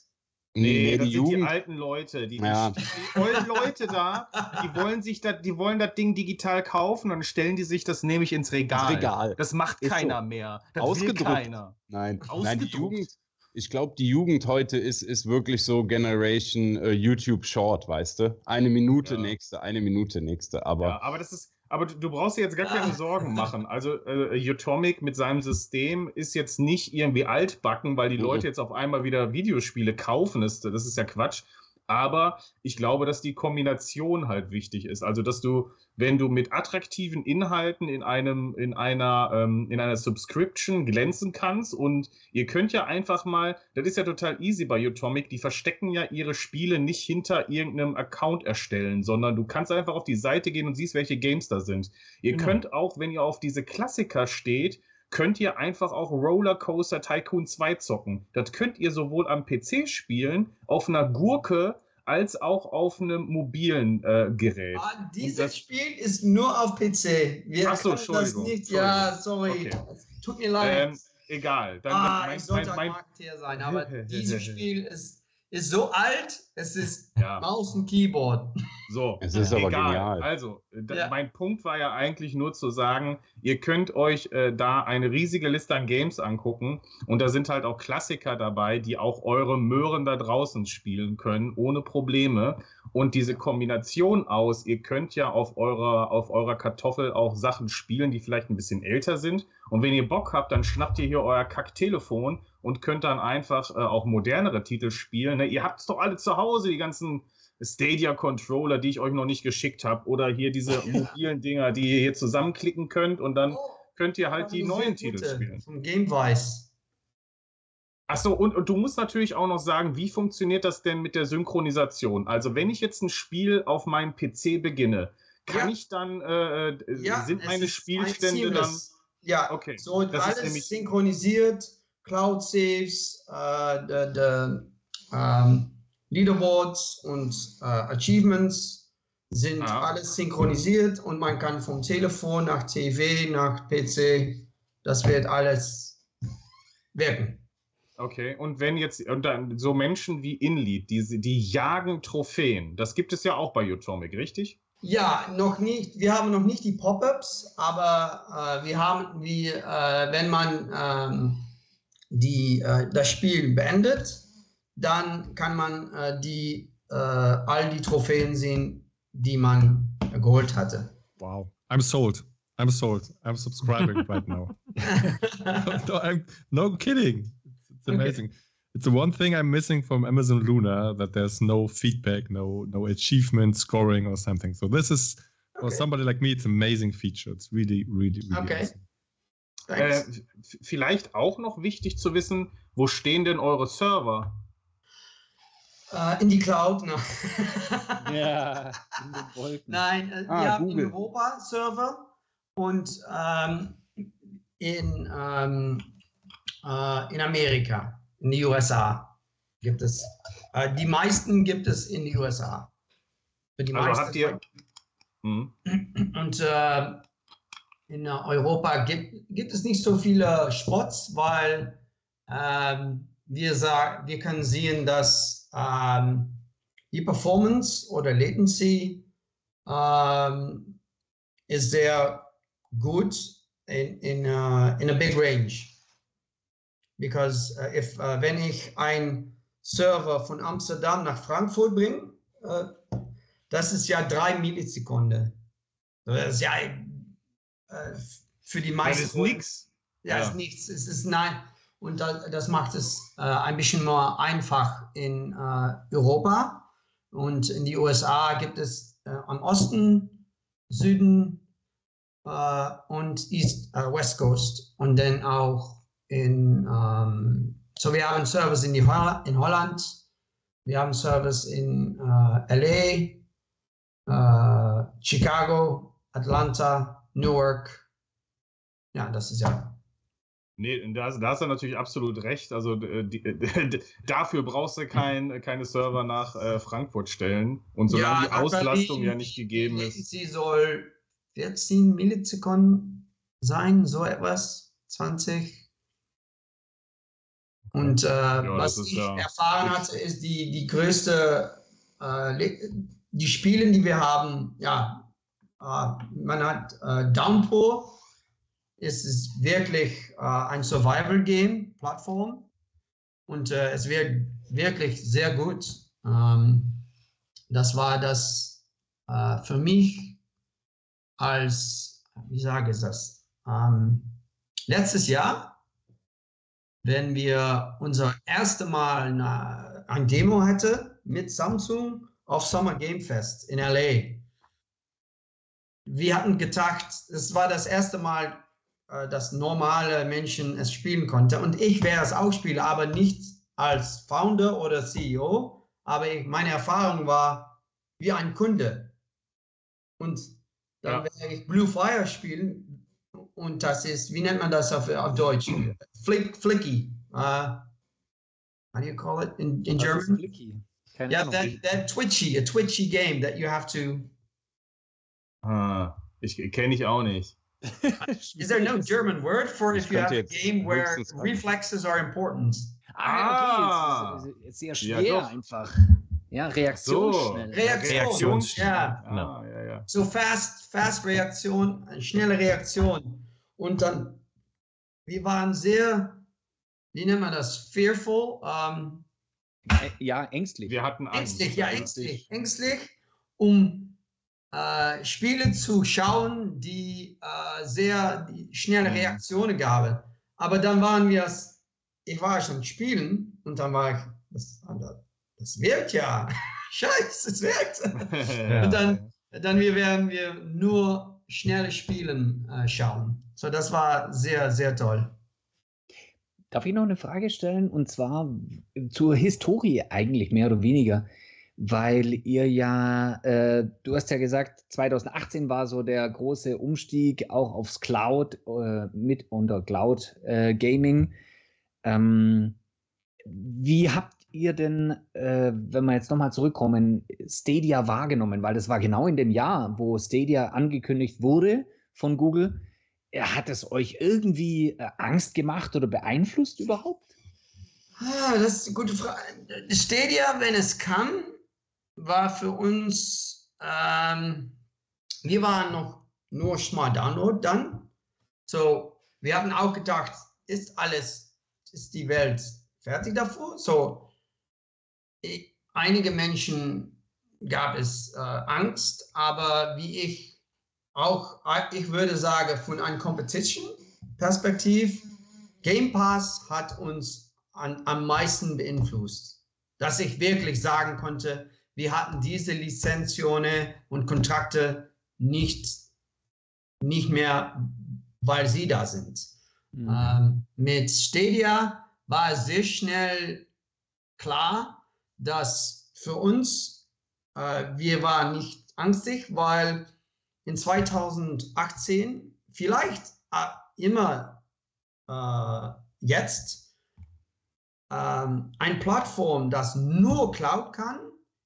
Nee, das die sind die Jugend, alten Leute, die, Ja. die, die ollen Leute da, die wollen sich das, die wollen das Ding digital kaufen, dann stellen die sich das nämlich ins Regal. Ins Regal. Das macht Ist keiner so. mehr. Das will Ausgedruckt. keiner. nein, nein, die Ausgedruckt. Jugend, ich glaube, die Jugend heute ist, ist wirklich so Generation äh, YouTube Short, weißt du? Eine Minute Ja. nächste, eine Minute nächste, aber Ja, aber das ist, aber du, du brauchst dir jetzt gar keine Sorgen machen. Also äh, Utomic mit seinem System ist jetzt nicht irgendwie altbacken, weil die Mhm. Leute jetzt auf einmal wieder Videospiele kaufen. Das, das ist ja Quatsch. Aber ich glaube, dass die Kombination halt wichtig ist. Also, dass du, wenn du mit attraktiven Inhalten in einem, in einer, ähm, in einer Subscription glänzen kannst und ihr könnt ja einfach mal, das ist ja total easy bei Utomic, die verstecken ja ihre Spiele nicht hinter irgendeinem Account erstellen, sondern du kannst einfach auf die Seite gehen und siehst, welche Games da sind. Ihr Genau. könnt auch, wenn ihr auf diese Klassiker steht, könnt ihr einfach auch Rollercoaster Tycoon 2 zocken. Das könnt ihr sowohl am PC spielen, auf einer Gurke, als auch auf einem mobilen äh, Gerät. Ah, dieses das- Spiel ist nur auf PC. Wir Ach so, können das Entschuldigung, nicht. Ja, sorry. Okay. Tut mir leid. Ähm, egal. Dann ah, mein, sollte mein, ein mein, Marketeer sein, aber dieses Spiel ist, ist so alt, es ist ja. Maus und Keyboard. So, Es ist aber egal. genial. Also, Ja. mein Punkt war ja eigentlich nur zu sagen, ihr könnt euch äh, da eine riesige Liste an Games angucken und da sind halt auch Klassiker dabei, die auch eure Möhren da draußen spielen können, ohne Probleme. Und diese Kombination aus, ihr könnt ja auf eurer, auf eurer Kartoffel auch Sachen spielen, die vielleicht ein bisschen älter sind. Und wenn ihr Bock habt, dann schnappt ihr hier euer Kacktelefon und könnt dann einfach äh, auch modernere Titel spielen. Ne? Ihr habt es doch alle zu Hause, die ganzen Stadia-Controller, die ich euch noch nicht geschickt habe, oder hier diese mobilen Dinger, die ihr hier zusammenklicken könnt und dann Oh, könnt ihr halt die neuen gute Titel spielen. Vom Gamevice. Achso, und, und du musst natürlich auch noch sagen, wie funktioniert das denn mit der Synchronisation? Also, wenn ich jetzt ein Spiel auf meinem PC beginne, kann Ja. ich dann, äh, äh, Ja, sind meine Spielstände dann. Ja, Okay, so das ist alles synchronisiert, Cloud Saves, äh, the, the, ähm, Leaderboards und äh, Achievements sind Ah. alles synchronisiert und man kann vom Telefon nach TV, nach PC, das wird alles wirken. Okay, und wenn jetzt, und dann so Menschen wie Inlead, die, die jagen Trophäen, das gibt es ja auch bei Utomic, richtig? Ja, noch nicht. Wir haben noch nicht die Pop-ups, aber äh, wir haben, wie, äh, wenn man ähm, die, äh, das Spiel beendet, dann kann man äh, die, äh, all die Trophäen sehen, die man geholt hatte. Wow. I'm sold. I'm sold. I'm subscribing right now. no, I'm, no kidding. It's, it's Okay. amazing. It's the one thing I'm missing from Amazon Luna that there's no feedback, no no achievement scoring or something. So this is for Okay. somebody like me, it's amazing feature. It's really, really, really Okay. awesome. Äh, vielleicht auch noch wichtig zu wissen, wo stehen denn eure Server? Uh, in die Cloud, ne? ja, in den Wolken. Nein, äh, ah, wir haben Google. in Europa Server und ähm, in, ähm, äh, in Amerika, in die USA gibt es. Äh, die meisten gibt es in die USA. Für die also habt ihr. Hm. Und äh, in Europa gibt, gibt es nicht so viele Spots, weil ähm, wir, sagen, wir können sehen, dass ähm, die Performance oder Latency ähm, ist sehr gut in, in, uh, in a big range. Because uh, if, uh, wenn ich ein Server von Amsterdam nach Frankfurt bringe, das ist ja drei Millisekunden. Das ist ja uh, für die meisten. Das ist nichts. Ja, ja, ist nichts. Es ist nein. Und das, das macht es uh, ein bisschen mehr einfach in Europa. Und in die USA gibt es am Osten, Süden, äh, und East, äh, West Coast und dann auch in, ähm, so wir haben Service in, die Ho in Holland, wir haben Service in äh, LA, äh, Chicago, Atlanta, Newark. Ja, das ist ja Nee, da, da hast du natürlich absolut recht. Also die, die, dafür brauchst du kein, keine Server nach äh, Frankfurt stellen. Und solange ja, die Auslastung ja nicht gegeben ist. Sie soll 14 Millisekunden sein, so etwas, 20. Und äh, ja, was ich ja erfahren hatte, ist die, die größte, äh, die Spiele, die wir haben, ja, man hat äh, Downpour, es ist wirklich äh, ein Survival-Game-Plattform und äh, es wird wirklich sehr gut. Ähm, das war das für mich als, wie sage ich das, ähm, letztes Jahr, wenn wir unser erstes Mal eine, ein Demo hatte mit Samsung auf Summer Game Fest in LA. Wir hatten gedacht, es war das erste Mal, äh, dass normale Menschen es spielen konnten. Und ich wäre es auch spielen, aber nicht als Founder oder CEO. Aber ich, meine Erfahrung war wie ein Kunde. Und dann ja. werde ich Blue Fire spielen. Und das ist, wie nennt man das auf, auf Deutsch? Flick, flicky. Uh, how do you call it in, in German? Flicky. Keine yeah, that, that twitchy, a twitchy game that you have to. Ah, ich kenne ich auch nicht. Is there no German word for if you have a game where reflexes are important? Ah, okay. Es ist, sehr schwer ja, einfach. Ja, Reaktion. So. Reaktion. Reaktion. Ja. Ah, ja, ja. So fast, fast Reaktion, schnelle Reaktion. Und dann, wir waren sehr, wie nennt man das, fearful. Um, ähm, ja, ängstlich. Wir hatten Angst. Ängstlich, ja, ängstlich. Ängstlich, um äh, Spiele zu schauen, die äh, sehr die schnelle mhm. Reaktionen gaben. Aber dann waren wir, ich war schon spielen und dann war ich, das, das wirkt ja. Scheiße, es wirkt. ja. Und dann, dann wir werden wir nur schnelle Spielen äh, schauen. So, das war sehr, sehr toll. Darf ich noch eine Frage stellen? Und zwar zur Historie eigentlich mehr oder weniger. Weil ihr ja, äh, du hast ja gesagt, 2018 war so der große Umstieg auch aufs Cloud äh, mit unter Cloud äh, Gaming. Ähm, wie habt ihr denn, äh, wenn wir jetzt nochmal zurückkommen, Stadia wahrgenommen? Weil das war genau in dem Jahr, wo Stadia angekündigt wurde von Google. Hat es euch irgendwie äh, Angst gemacht oder beeinflusst überhaupt? Ah, das ist eine gute Frage. Stadia, wenn es kann, war für uns, ähm, wir waren noch nur Smart Download dann. So, wir haben auch gedacht, ist alles, ist die Welt fertig davor? So, einige Menschen gab es äh, Angst, aber wie ich auch, ich würde sagen, von einer Competition-Perspektiv, Game Pass hat uns an, am meisten beeinflusst. Dass ich wirklich sagen konnte, wir hatten diese Lizenzione und Kontrakte nicht, nicht mehr, weil sie da sind. Mhm. Ähm, mit Stadia war es sehr schnell klar, dass für uns, äh, wir waren nicht angstig, weil in 2018 vielleicht äh, immer äh, jetzt ähm, eine Plattform, das nur Cloud kann,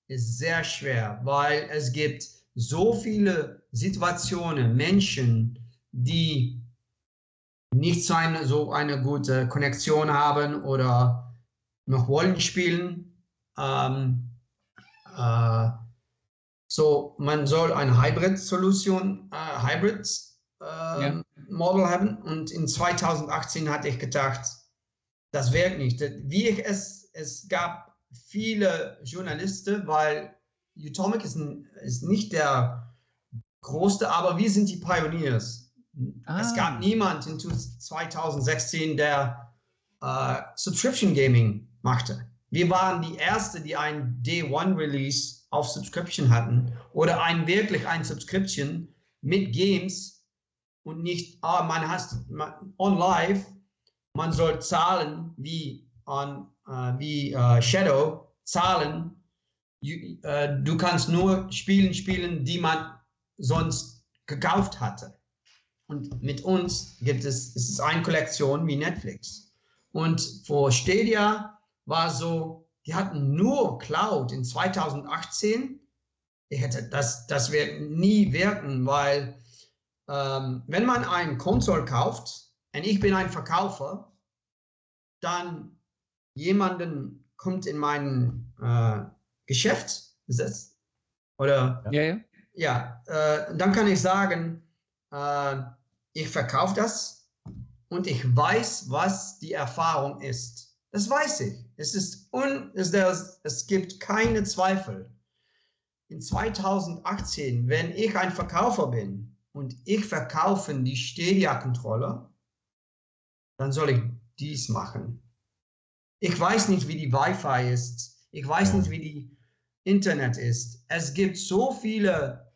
ist sehr schwer, weil es gibt so viele Situationen, Menschen, die nicht so eine, so eine gute Konnektion haben oder noch wollen spielen. Ähm, äh, so, man soll eine Hybrid-Solution, äh, Hybrid äh, ja. Model haben. Und in 2018 hatte ich gedacht, das wird nicht. Wie ich es, es gab viele Journalisten, weil Utomic ist, ist nicht der größte, aber wir sind die Pioneers. Ah. Es gab niemand in 2016, der äh, Subscription Gaming machte. Wir waren die Erste, die ein Day One Release auf Subscription hatten oder ein wirklich ein Subscription mit Games und nicht, ah, man hat on live, man soll zahlen wie on äh, wie äh, Shadow zahlen. Äh, du kannst nur Spielen spielen, die man sonst gekauft hatte. Und mit uns gibt es, es ist eine Kollektion wie Netflix. Und vor Stadia war so, die hatten nur Cloud in 2018. Ich hätte das, das wird nie wirken, weil ähm, wenn man ein Konsole kauft und ich bin ein Verkäufer, dann jemanden kommt in mein äh, Geschäft, ist das? Oder? Ja, ja. Ja, äh, dann kann ich sagen, äh, ich verkaufe das und ich weiß, was die Erfahrung ist. Das weiß ich. Es ist un, es, es gibt keine Zweifel. In 2018, wenn ich ein Verkäufer bin und ich verkaufe die Stadia-Controller, dann soll ich dies machen. Ich weiß nicht, wie die Wi-Fi ist. Ich weiß nicht, wie die Internet ist. Es gibt so viele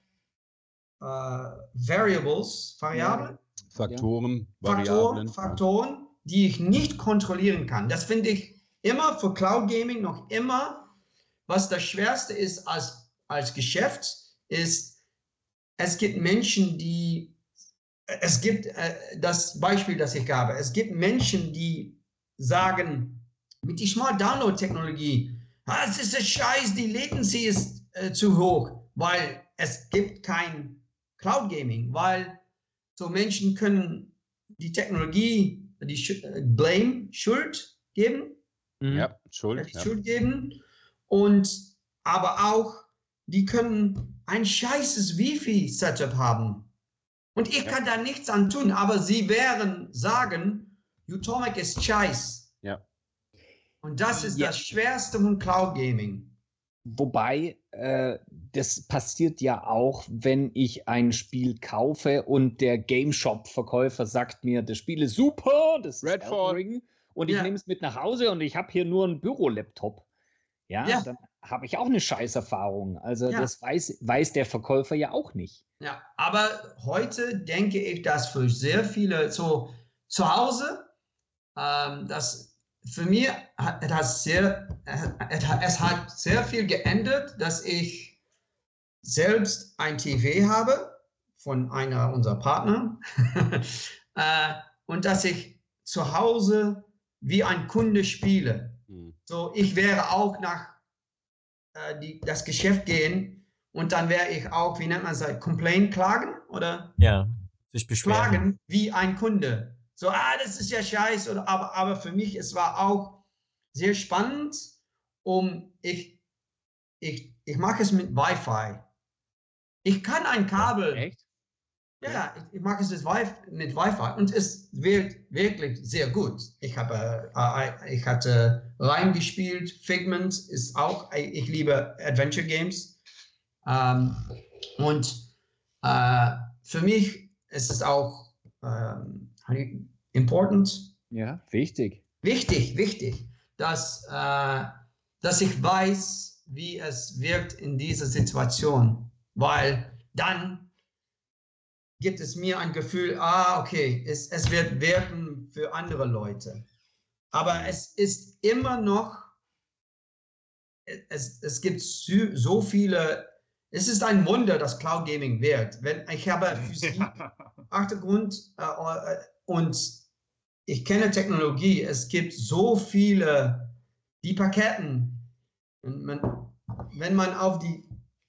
äh, Variables, Variablen. Faktoren, Faktoren, Faktoren, die ich nicht kontrollieren kann. Das finde ich immer für Cloud Gaming noch immer, was das Schwerste ist als, als Geschäft, ist, es gibt Menschen, die, es gibt äh, das Beispiel, das ich gab, es gibt Menschen, die sagen, mit die Smart Download Technologie. Es ist ein Scheiß, die Latency ist äh, zu hoch, weil es gibt kein Cloud Gaming, weil so Menschen können die Technologie, die Sch äh, Blame, Schuld geben. Mhm. Ja, Schuld. Ja. Schuld geben. Und aber auch, die können ein scheißes Wifi-Setup haben. Und ich ja. kann da nichts an tun, aber sie werden sagen, Utomic ist scheiß. Und das ist ja. das Schwerste von Cloud Gaming. Wobei, äh, das passiert ja auch, wenn ich ein Spiel kaufe und der Game Shop-Verkäufer sagt mir, das Spiel ist super, das Redfall. Ring, und ich ja. nehme es mit nach Hause und ich habe hier nur einen Büro-Laptop. Ja, ja, dann habe ich auch eine Scheißerfahrung. Also ja. das weiß, weiß der Verkäufer ja auch nicht. Ja, aber heute denke ich, dass für sehr viele so zu Hause, ähm, dass für mich hat es sehr, es hat sehr viel geändert, dass ich selbst ein TV habe von einer unserer Partner äh, und dass ich zu Hause wie ein Kunde spiele. Mhm. So, ich wäre auch nach äh, die, das Geschäft gehen und dann wäre ich auch, wie nennt man es, Complaint klagen oder? Ja, sich beschweren. Klagen wie ein Kunde. So, ah, das ist ja scheiße. Oder, aber, aber für mich, es war auch sehr spannend, um, ich, ich, ich mache es mit Wi-Fi. Ich kann ein Kabel. Echt? Ja, ich, ich mache es mit Wi-Fi und es wird wirklich sehr gut. Ich habe, äh, ich hatte reingespielt. Figment ist auch, ich liebe Adventure Games. Ähm, und äh, für mich ist es auch ähm, important. Ja, wichtig. Wichtig, wichtig, dass, äh, dass ich weiß, wie es wirkt in dieser Situation, weil dann gibt es mir ein Gefühl, ah, okay, es, es wird wirken für andere Leute. Aber es ist immer noch, es, es gibt so viele, es ist ein Wunder, dass Cloud Gaming wird. Wenn, ich habe Physik, Hintergrund äh, äh, und ich kenne Technologie. Es gibt so viele, die Paketten. Man, wenn man auf die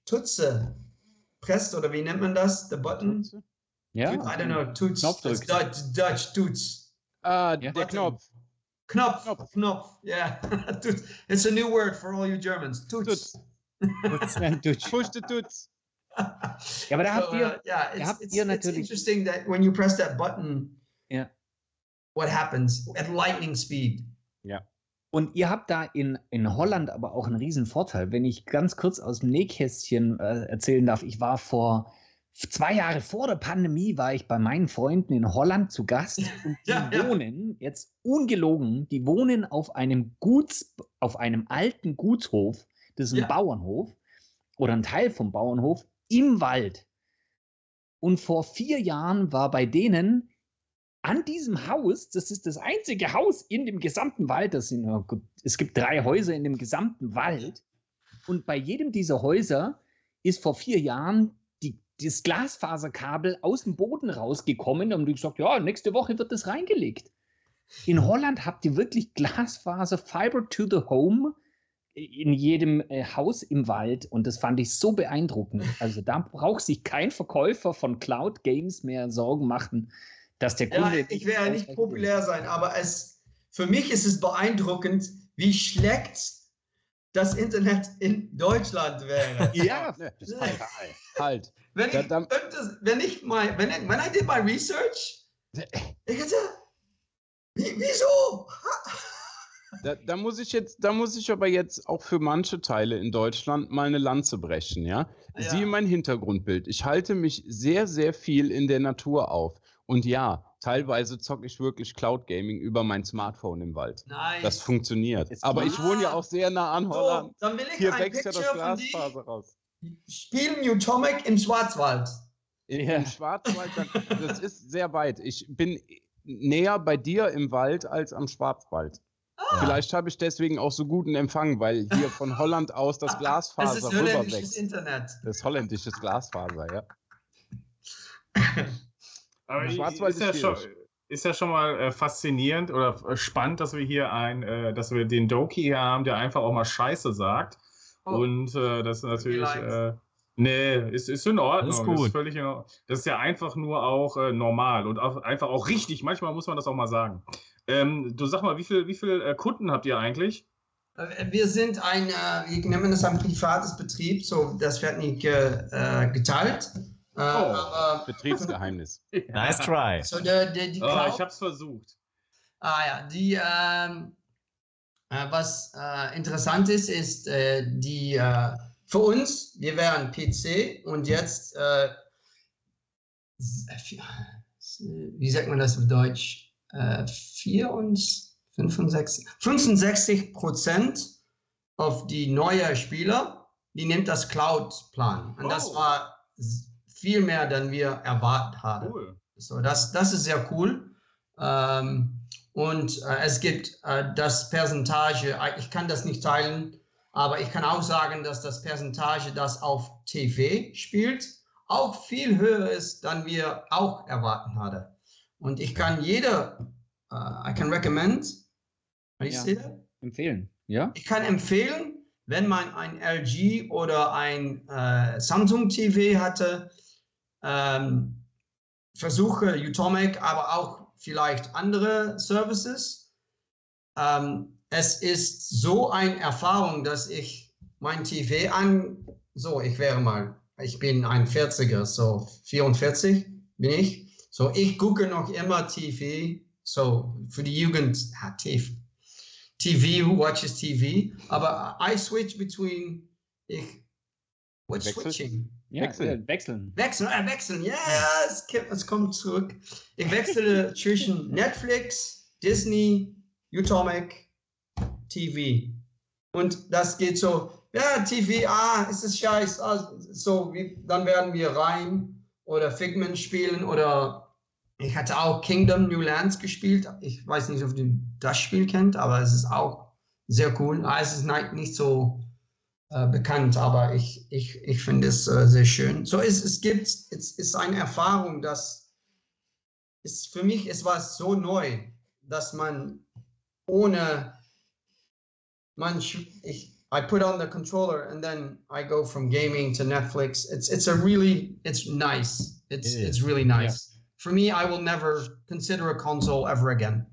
Tutze presst, oder wie nennt man das? The button? Ja. I don't know, Tutz. Dutch, Dutch, Tutz. Ah, ja. der Knopf. Knopf, Knopf, Knopf, yeah. it's a new word for all you Germans. Tutz. Tutz. Push the Tutz. Ja, aber da habt ihr, uh, yeah, da habt it's, ihr it's natürlich. interesting that when you press that button, ja. what happens at lightning speed. Ja. Und ihr habt da in, in Holland aber auch einen riesen Vorteil. Wenn ich ganz kurz aus dem Nähkästchen äh, erzählen darf, ich war vor zwei Jahre vor der Pandemie war ich bei meinen Freunden in Holland zu Gast und die Ja, ja. wohnen, jetzt ungelogen, die wohnen auf einem Guts, auf einem alten Gutshof, das ist ein Ja. Bauernhof oder ein Teil vom Bauernhof im Wald. Und vor vier Jahren war bei denen an diesem Haus, das ist das einzige Haus in dem gesamten Wald, das sind, oh gut, es gibt drei Häuser in dem gesamten Wald. Und bei jedem dieser Häuser ist vor vier Jahren die, das Glasfaserkabel aus dem Boden rausgekommen und gesagt, ja, nächste Woche wird das reingelegt. In Holland habt ihr wirklich Glasfaser, Fiber to the Home in jedem äh, Haus im Wald und das fand ich so beeindruckend. Also da braucht sich kein Verkäufer von Cloud Games mehr Sorgen machen, dass der Ja, Kunde. ich werde nicht populär sein, aber es, für mich ist es beeindruckend, wie schlecht das Internet in Deutschland wäre. Ja, Ne, halt, halt. Wenn ich, da- könnte, wenn ich mal, wenn ich, when I did my research, ich hätte, wie, wieso? Da, da muss ich jetzt, da muss ich aber jetzt auch für manche Teile in Deutschland mal eine Lanze brechen, ja. Ja. Siehe mein Hintergrundbild. Ich halte mich sehr, sehr viel in der Natur auf. Und ja, teilweise zocke ich wirklich Cloud Gaming über mein Smartphone im Wald. Nein. Das funktioniert. Jetzt Aber ich wohne ja Ah. auch sehr nah an Holland. so, dann will ich Hier ein wächst ja das Picture von dir. Glasfaser raus. Spielen Newtomic im Schwarzwald. In, Ja. Im Schwarzwald, das ist sehr weit. Ich bin näher bei dir im Wald als am Schwarzwald. Ah. Vielleicht habe ich deswegen auch so guten Empfang, weil hier von Holland aus das Glasfaser ist holländisches rüberwächst. Internet. Das ist holländisches Glasfaser, ja. Aber Schwarzwald ist, ja ist schon, schwierig. ist ja schon mal äh, faszinierend oder äh, spannend, dass wir hier ein, äh, dass wir den Doki hier haben, der einfach auch mal Scheiße sagt. Oh. Und äh, das ist natürlich. Äh, nee, ist, ist in Ordnung. Alles gut. Ist völlig in Ordnung. Das ist ja einfach nur auch äh, normal und auch, einfach auch richtig. Manchmal muss man das auch mal sagen. Ähm, du sag mal, wie viele wie viel, äh, Kunden habt ihr eigentlich? Äh, Wir sind ein, äh, wir nennen das ein privates Betrieb, so das wird nicht ge, äh, geteilt. Äh, aber, Betriebsgeheimnis. Nice try. so der, der, die Oh, ich hab's versucht. ah ja, die, ähm, äh, was äh, interessant ist, ist äh, die, äh, für uns, wir wären PC und jetzt, äh, wie sagt man das auf Deutsch? Äh, 4 und 65, 65 Prozent auf die neue Spieler, die nimmt das Cloud-Plan. Und das Oh. war s- viel mehr, than wir erwartet haben. Cool. So, das, das ist sehr cool. Ähm, und äh, es gibt äh, das Percentage, äh, ich kann das nicht teilen, aber ich kann auch sagen, dass das Percentage, das auf TV spielt, auch viel höher ist, dann wir auch erwarten hatten. Und ich kann jeder, äh, I can recommend, can you Ja. that? empfehlen. Ja? Ich kann empfehlen, wenn man ein LG oder ein äh, Samsung TV hatte, ähm, versuche Utomic, aber auch vielleicht andere Services. Ähm, es ist so eine Erfahrung, dass ich mein TV an, so ich wäre mal, ich bin ein 40er, so 44 bin ich. So ich gucke noch immer TV, so für die Jugend, ah, TV, TV, who watches TV, aber I switch between, ich, what Wechsel? switching? ja Wechseln. äh, wechseln. Wechseln, äh, wechseln, ja, es, kommt- es kommt zurück. Ich wechsle zwischen Netflix, Disney, Utomic, TV. Und das geht so, ja, TV, ah, ist es scheiße, ah, so, wie, dann werden wir rein oder Figment spielen oder ich hatte auch Kingdom New Lands gespielt. Ich weiß nicht, ob du das Spiel kennt, aber es ist auch sehr cool. Ah, es ist nicht so äh, bekannt, aber ich, ich, ich finde es äh, sehr schön. So, es, es gibt, es ist eine Erfahrung, dass es für mich, es war so neu, dass man ohne, man, ich, I put on the controller and then I go from gaming to Netflix. It's, it's a really, it's nice. It's, it it's really nice. Yeah. For me, I will never consider a console ever again.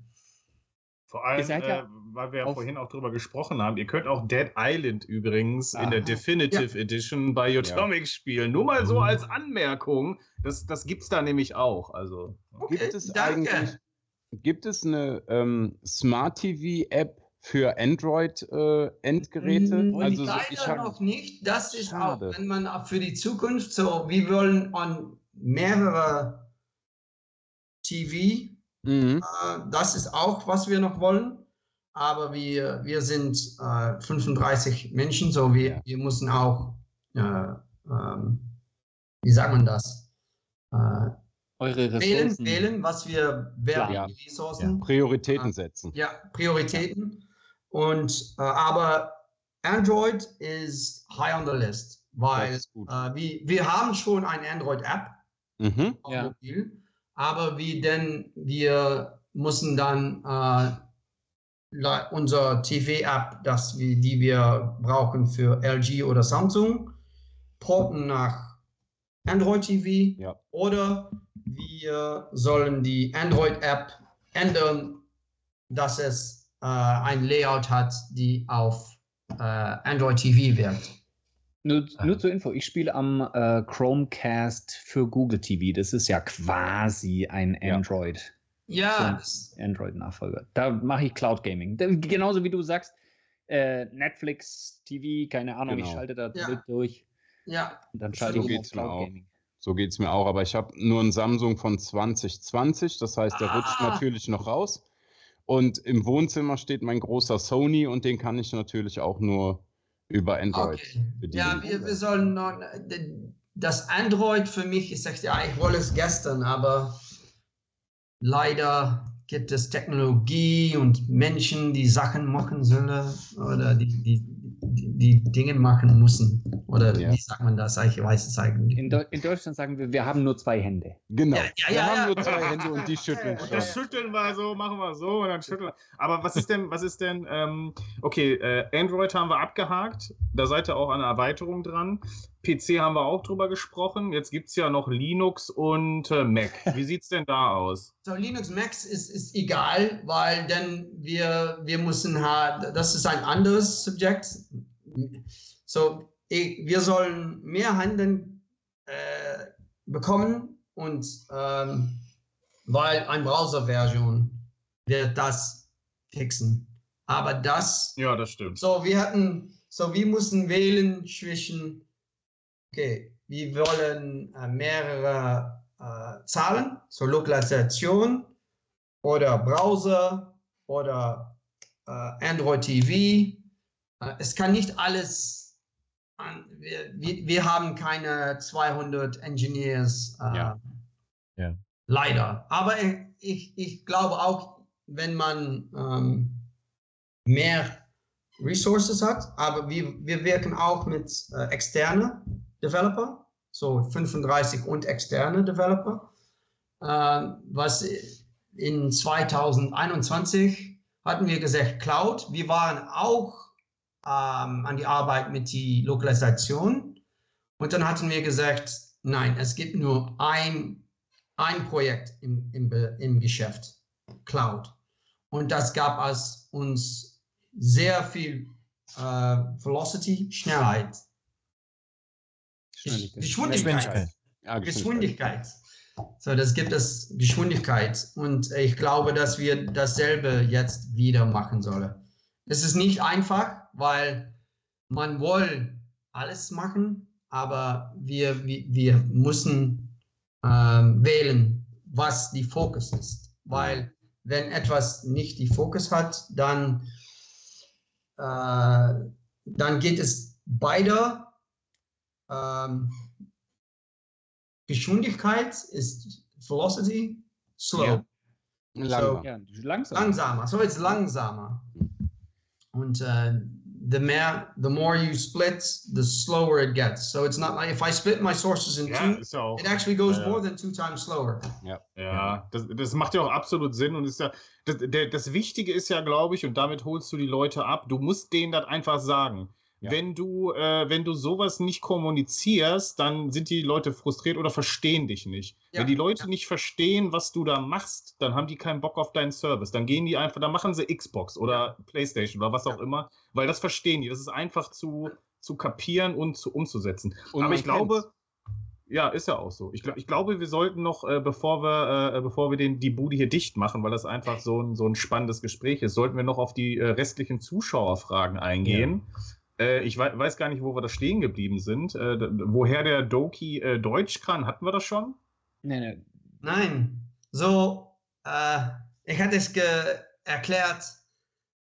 Vor allem, äh, weil wir ja vorhin auch drüber gesprochen haben, ihr könnt auch Dead Island übrigens Aha. in der Definitive ja. Edition bei Utomic ja. spielen. Nur mal so oh. als Anmerkung. Das, das gibt es da nämlich auch. Also. Okay, gibt es danke. eigentlich gibt es eine ähm, Smart TV App für Android-Endgeräte? Äh, also leider ich hab, noch nicht. Das ist schade. auch, wenn man auch für die Zukunft so, wir wollen an mehrere TV, mhm. äh, das ist auch, was wir noch wollen. Aber wir, wir sind äh, 35 Menschen, so wir, wir müssen auch, äh, ähm, wie sagt man das? Äh, Eure Ressourcen. Wählen, wählen, was wir, wer ja. Ressourcen. Ja. Prioritäten setzen. Ja, Prioritäten. Und, äh, aber Android ist high on the list, weil äh, wir, wir haben schon eine Android-App mhm. auf ja. Mobil, aber wie denn wir müssen dann äh, unser TV-App, die wir brauchen für LG oder Samsung, porten nach Android TV ja. oder wir sollen die Android-App ändern, dass es äh, ein Layout hat, die auf äh, Android TV wirkt. Nur, nur zur Info, ich spiele am äh, Chromecast für Google TV. Das ist ja quasi ein Android. Ja. Android-Nachfolger. Da mache ich Cloud Gaming. Da, genauso wie du sagst, äh, Netflix TV, keine Ahnung, genau. ich schalte da ja. durch. Ja. Und dann schalte so ich auf Cloud Gaming. So geht es mir auch, aber ich habe nur ein Samsung von 2020, das heißt, der ah. rutscht natürlich noch raus. Und im Wohnzimmer steht mein großer Sony und den kann ich natürlich auch nur über Android okay. bedienen. Ja, wir, wir sollen noch, das Android für mich, ich sagte ja, ich wollte es gestern, aber leider gibt es Technologie und Menschen, die Sachen machen sollen oder die, die, die, die Dinge machen müssen. Oder ja. wie sagt man das? Ich weiß es eigentlich. In, De in, Deutschland sagen wir, wir haben nur zwei Hände. Genau. Ja, ja, wir haben nur zwei Hände und die schütteln. Und das schütteln wir so, machen wir so und dann schütteln. Aber was ist denn, was ist denn, ähm, okay, äh, Android haben wir abgehakt. Da seid ihr auch an der Erweiterung dran. PC haben wir auch drüber gesprochen. Jetzt gibt es ja noch Linux und äh, Mac. Wie sieht es denn da aus? So, Linux, Mac ist, ist egal, weil dann wir, wir müssen halt, das ist ein anderes Subjekt. So, wir sollen mehr Handeln äh, bekommen und ähm, weil ein Browser-Version wird das fixen. Aber das. Ja, das stimmt. So, wir hatten, so wir mussten wählen zwischen okay, wir wollen äh, mehrere äh, Zahlen zur Lokalisation oder Browser oder äh, Android TV. Äh, es kann nicht alles, wir, wir, haben keine 200 Engineers, äh, ja. Ja. leider. Aber ich, ich glaube auch, wenn man ähm, mehr Resources hat, aber wir, wir wirken auch mit äh, externen Developer, so 35 und externe Developer, äh, was in 2021 hatten wir gesagt Cloud. Wir waren auch ähm, an die Arbeit mit die Lokalisation und dann hatten wir gesagt, nein, es gibt nur ein, ein Projekt im, im, im Geschäft, Cloud. Und das gab es uns sehr viel äh, Velocity, Schnellheit Geschwindigkeit. Ja, Geschwindigkeit. So, das gibt es Geschwindigkeit. Und ich glaube, dass wir dasselbe jetzt wieder machen sollen. Es ist nicht einfach, weil man will alles machen, aber wir, wir, wir müssen ähm, wählen, was die Fokus ist. Weil wenn etwas nicht die Fokus hat, dann, äh, dann geht es beide ähm, Geschwindigkeit ist Velocity. slow. Ja. So, Langsam. Ja, langsam. langsamer. So it's langsamer. Und äh, the mehr, the more you split, the slower it gets. So it's not like if I split my sources in Ja, two, ist ja auch. it actually goes Ja, ja. more than two times slower. Ja, das, das macht ja auch absolut Sinn und ist ja, das, der, das Wichtige ist ja, glaube ich, und damit holst du die Leute ab, du musst denen das einfach sagen. Ja. Wenn du, äh, wenn du sowas nicht kommunizierst, dann sind die Leute frustriert oder verstehen dich nicht. Ja, Wenn die Leute ja. nicht verstehen, was du da machst, dann haben die keinen Bock auf deinen Service. Dann gehen die einfach, dann machen sie Xbox oder Playstation oder was auch Ja. immer, weil das verstehen die. Das ist einfach zu, zu kapieren und zu umzusetzen. Und Aber ich glaube, kennt's. ja, ist ja auch so. Ich, glaub, ich glaube, wir sollten noch, äh, bevor wir, äh, bevor wir den, die Bude hier dicht machen, weil das einfach so ein, so ein spannendes Gespräch ist, sollten wir noch auf die äh, restlichen Zuschauerfragen eingehen. Äh, ich wei weiß gar nicht, wo wir da stehen geblieben sind. Äh, woher der Doki äh, Deutsch kann, hatten wir das schon? Nee, nee. Nein. So, äh, ich hatte es ge erklärt,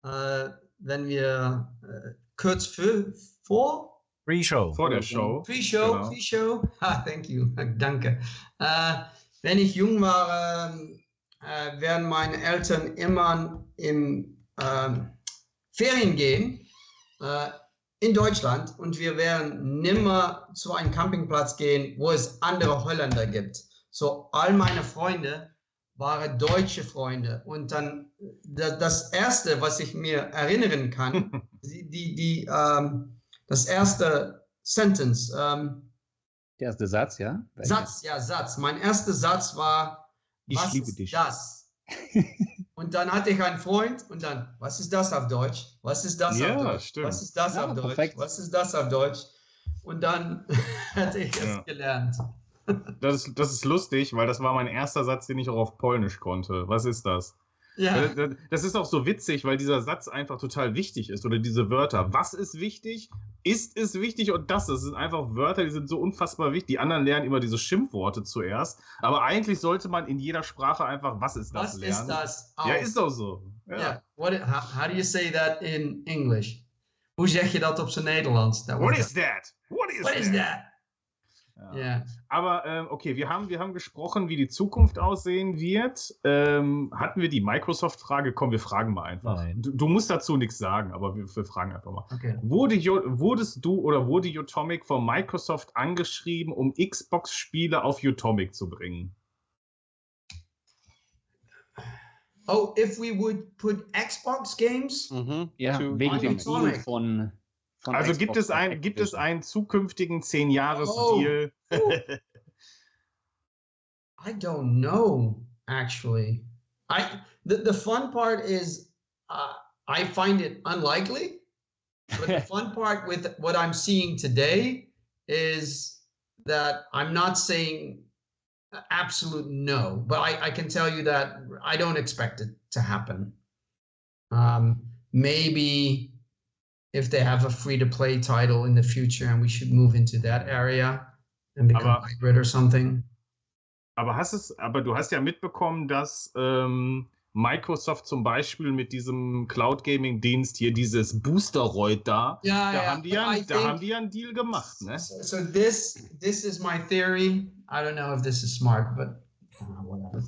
äh, wenn wir äh, kurz für, vor, Pre-Show. Vor der Show. Pre-Show, Genau. Pre-Show, ah, thank you, danke. Äh, wenn ich jung war, äh, werden meine Eltern immer im ähm, Ferien gehen äh, in Deutschland und wir werden nimmer zu einem Campingplatz gehen, wo es andere Holländer gibt. So, all meine Freunde waren deutsche Freunde und dann da- das erste, was ich mir erinnern kann, die, die, die ähm, das erste Sentence, ähm, Der erste Satz, ja? Satz, ja, Satz. Mein erster Satz war, Ich was liebe dich. das? und dann hatte ich einen Freund und dann, was ist das auf Deutsch? Was ist das Ja, auf Deutsch? stimmt. Was ist das Ja, auf Deutsch? perfekt. Was ist das auf Deutsch? Und dann hatte ich es Ja. gelernt. Das ist, das ist lustig, weil das war mein erster Satz, den ich auch auf Polnisch konnte. Was ist das? Ja, Äh, Das ist auch so witzig, weil dieser Satz einfach total wichtig ist oder diese Wörter. Was ist wichtig? Ist es wichtig und das? Das sind einfach Wörter, die sind so unfassbar wichtig. Die anderen lernen immer diese Schimpfworte zuerst. Aber eigentlich sollte man in jeder Sprache einfach, was ist das was lernen. ist das auf? Ja, ist doch so. Ja. Ja, what, how, how do you say that in English? Hoe zeg je dat op zijn Nederlands? What is that? What is What that? is that? Ja. Ja. Aber ähm, okay, wir haben, wir haben gesprochen, wie die Zukunft aussehen wird. Ähm, hatten wir die Microsoft-Frage? Komm, wir fragen mal einfach. Nein. Du, du musst dazu nichts sagen, aber wir, wir fragen einfach mal. Okay. Wurde, wurdest du oder wurde Utomic von Microsoft angeschrieben, um Xbox-Spiele auf Utomic zu bringen? Oh, if we would put Xbox games? Mhm. Ja, wegen dem. Deal von, von Also Xbox gibt es, ein, gibt es einen zukünftigen 10-Jahres-Deal? I don't know, actually. I the, the fun part is uh, I find it unlikely, but the fun part with what I'm seeing today is that I'm not saying absolute no, but I, I can tell you that I don't expect it to happen. Um, maybe if they have a free to play title in the future and we should move into that area and become Aber- hybrid or something. Aber, hast es, aber du hast ja mitbekommen, dass ähm, Microsoft zum Beispiel mit diesem Cloud Gaming Dienst hier dieses Boosteroid da, Yeah, da, yeah. haben die ja, da think- haben die ja einen Deal gemacht, ne? So, so this this is my theory. I don't know if this is smart, but uh, whatever.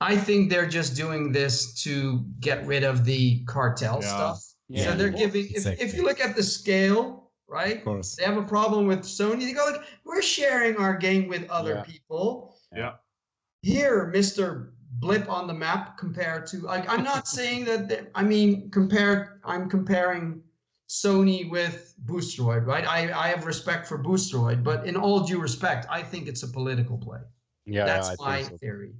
I think they're just doing this to get rid of the cartel Yeah. stuff. Yeah. So they're giving. If, if you look at the scale, right? Of course. They have a problem with Sony. They go like, we're sharing our game with other Yeah. people. Ja. Here, Mister Blip on the map, compared to like, I'm not saying that. they- I mean, compared. I'm comparing Sony with Boostroid, right? I, I have respect for Boostroid, but in all due respect, I think it's a political play. Yeah, That's ja, ich my denke so. theory.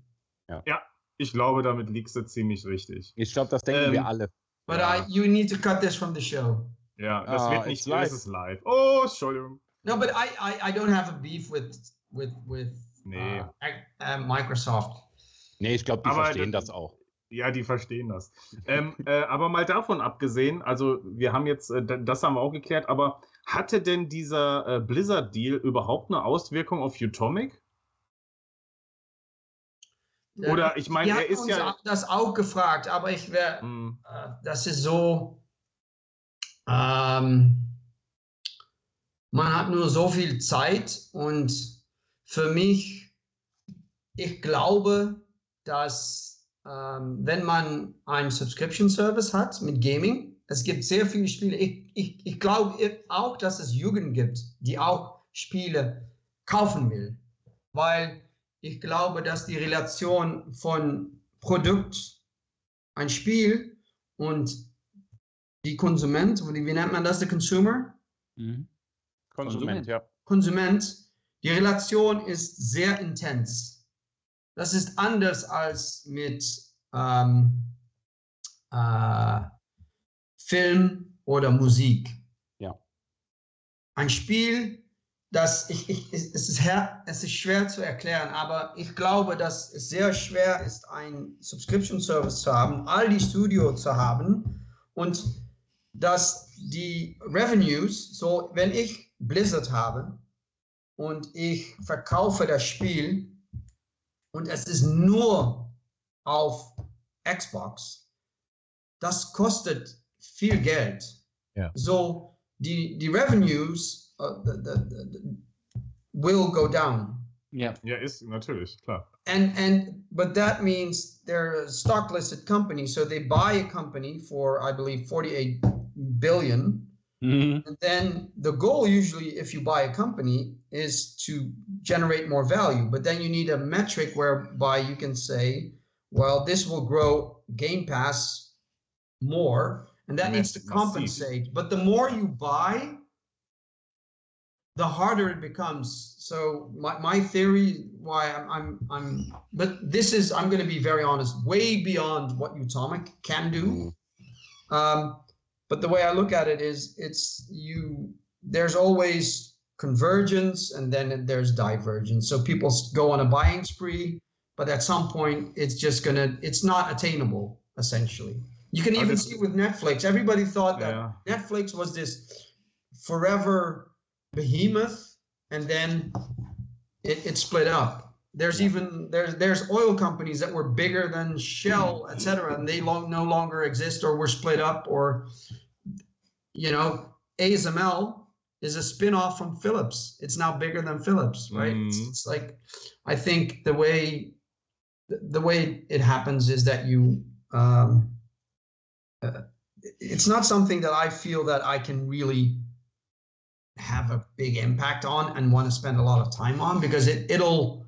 Ich glaube, damit liegst du ziemlich richtig. Ich glaube, das denken Ähm, wir alle. But Ja. I, you need to cut this from the show. Ja, das Ah, wird nicht, live. das ist live. Oh, Entschuldigung. No, but I, I, I don't have a beef with with with Nee. uh, uh, Microsoft. Nee, ich glaube, die Aber verstehen das- das auch. Ja, die verstehen das. ähm, äh, aber mal davon abgesehen, also wir haben jetzt, äh, das haben wir auch geklärt, aber hatte denn dieser äh, Blizzard-Deal überhaupt eine Auswirkung auf Utomic? Oder ich meine, er ist ja. das auch gefragt, aber ich wäre, Hm, äh, das ist so, ähm, man hat nur so viel Zeit und für mich, ich glaube, dass ähm, wenn man einen Subscription Service hat mit Gaming, es gibt sehr viele Spiele. Ich, ich, ich glaube auch, dass es Jugend gibt, die auch Spiele kaufen will, weil ich glaube, dass die Relation von Produkt, ein Spiel und die Konsument, wie nennt man das, der Consumer? Mhm. Konsument, ja. Konsument, die Relation ist sehr intens. Das ist anders als mit ähm, äh, Film oder Musik. Ja. Ein Spiel, das ich, ich, es, ist her, es ist schwer zu erklären, aber ich glaube, dass es sehr schwer ist, einen Subscription Service zu haben, all die Studios zu haben und dass die Revenues, so wenn ich Blizzard habe und ich verkaufe das Spiel und es ist nur auf Xbox, das kostet viel Geld. Ja. So die, die Revenues uh, the, the, the, will go down. Ja. Ja, ist natürlich, klar. And and but that means they're a stock listed company, so they buy a company for I believe 48 billion. Mhm. And then the goal usually if you buy a company is to generate more value, but then you need a metric whereby you can say, well, this will grow Game Pass more, and that needs to Massive. compensate. But the more you buy, the harder it becomes. So my, my theory why I'm, I'm I'm but this is I'm going to be very honest, way beyond what Utomic can do. Um, but the way I look at it is it's you there's always convergence and then there's divergence. So people go on a buying spree, but at some point it's just gonna it's not attainable essentially. You can even this- see with Netflix. Everybody thought that Yeah. Netflix was this forever behemoth, and then it, it split up. There's even there's there's oil companies that were bigger than Shell, etc., and they long, no longer exist or were split up, or you know, ASML is a spin-off from Philips. It's now bigger than Philips, right? It's, Mhm. it's like I think the way the, the way it happens is that you um, uh, it's not something that I feel that I can really have a big impact on and want to spend a lot of time on because it it'll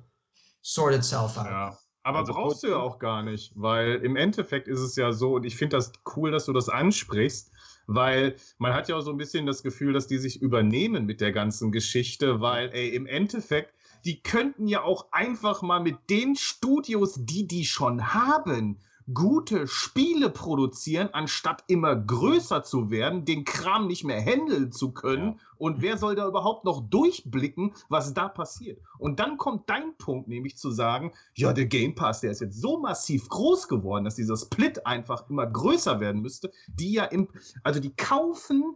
sort itself out. Ja. Aber Also brauchst du ja auch gar nicht, weil im Endeffekt ist es ja so, und ich finde das cool, dass du das ansprichst, weil man hat ja auch so ein bisschen das Gefühl, dass die sich übernehmen mit der ganzen Geschichte, weil, ey, im Endeffekt, die könnten ja auch einfach mal mit den Studios, die die schon haben, gute Spiele produzieren, anstatt immer größer zu werden, den Kram nicht mehr handeln zu können. Und wer soll da überhaupt noch durchblicken, was da passiert? Und dann kommt dein Punkt, nämlich zu sagen, ja, der Game Pass, der ist jetzt so massiv groß geworden, dass dieser Split einfach immer größer werden müsste, die ja im, also die kaufen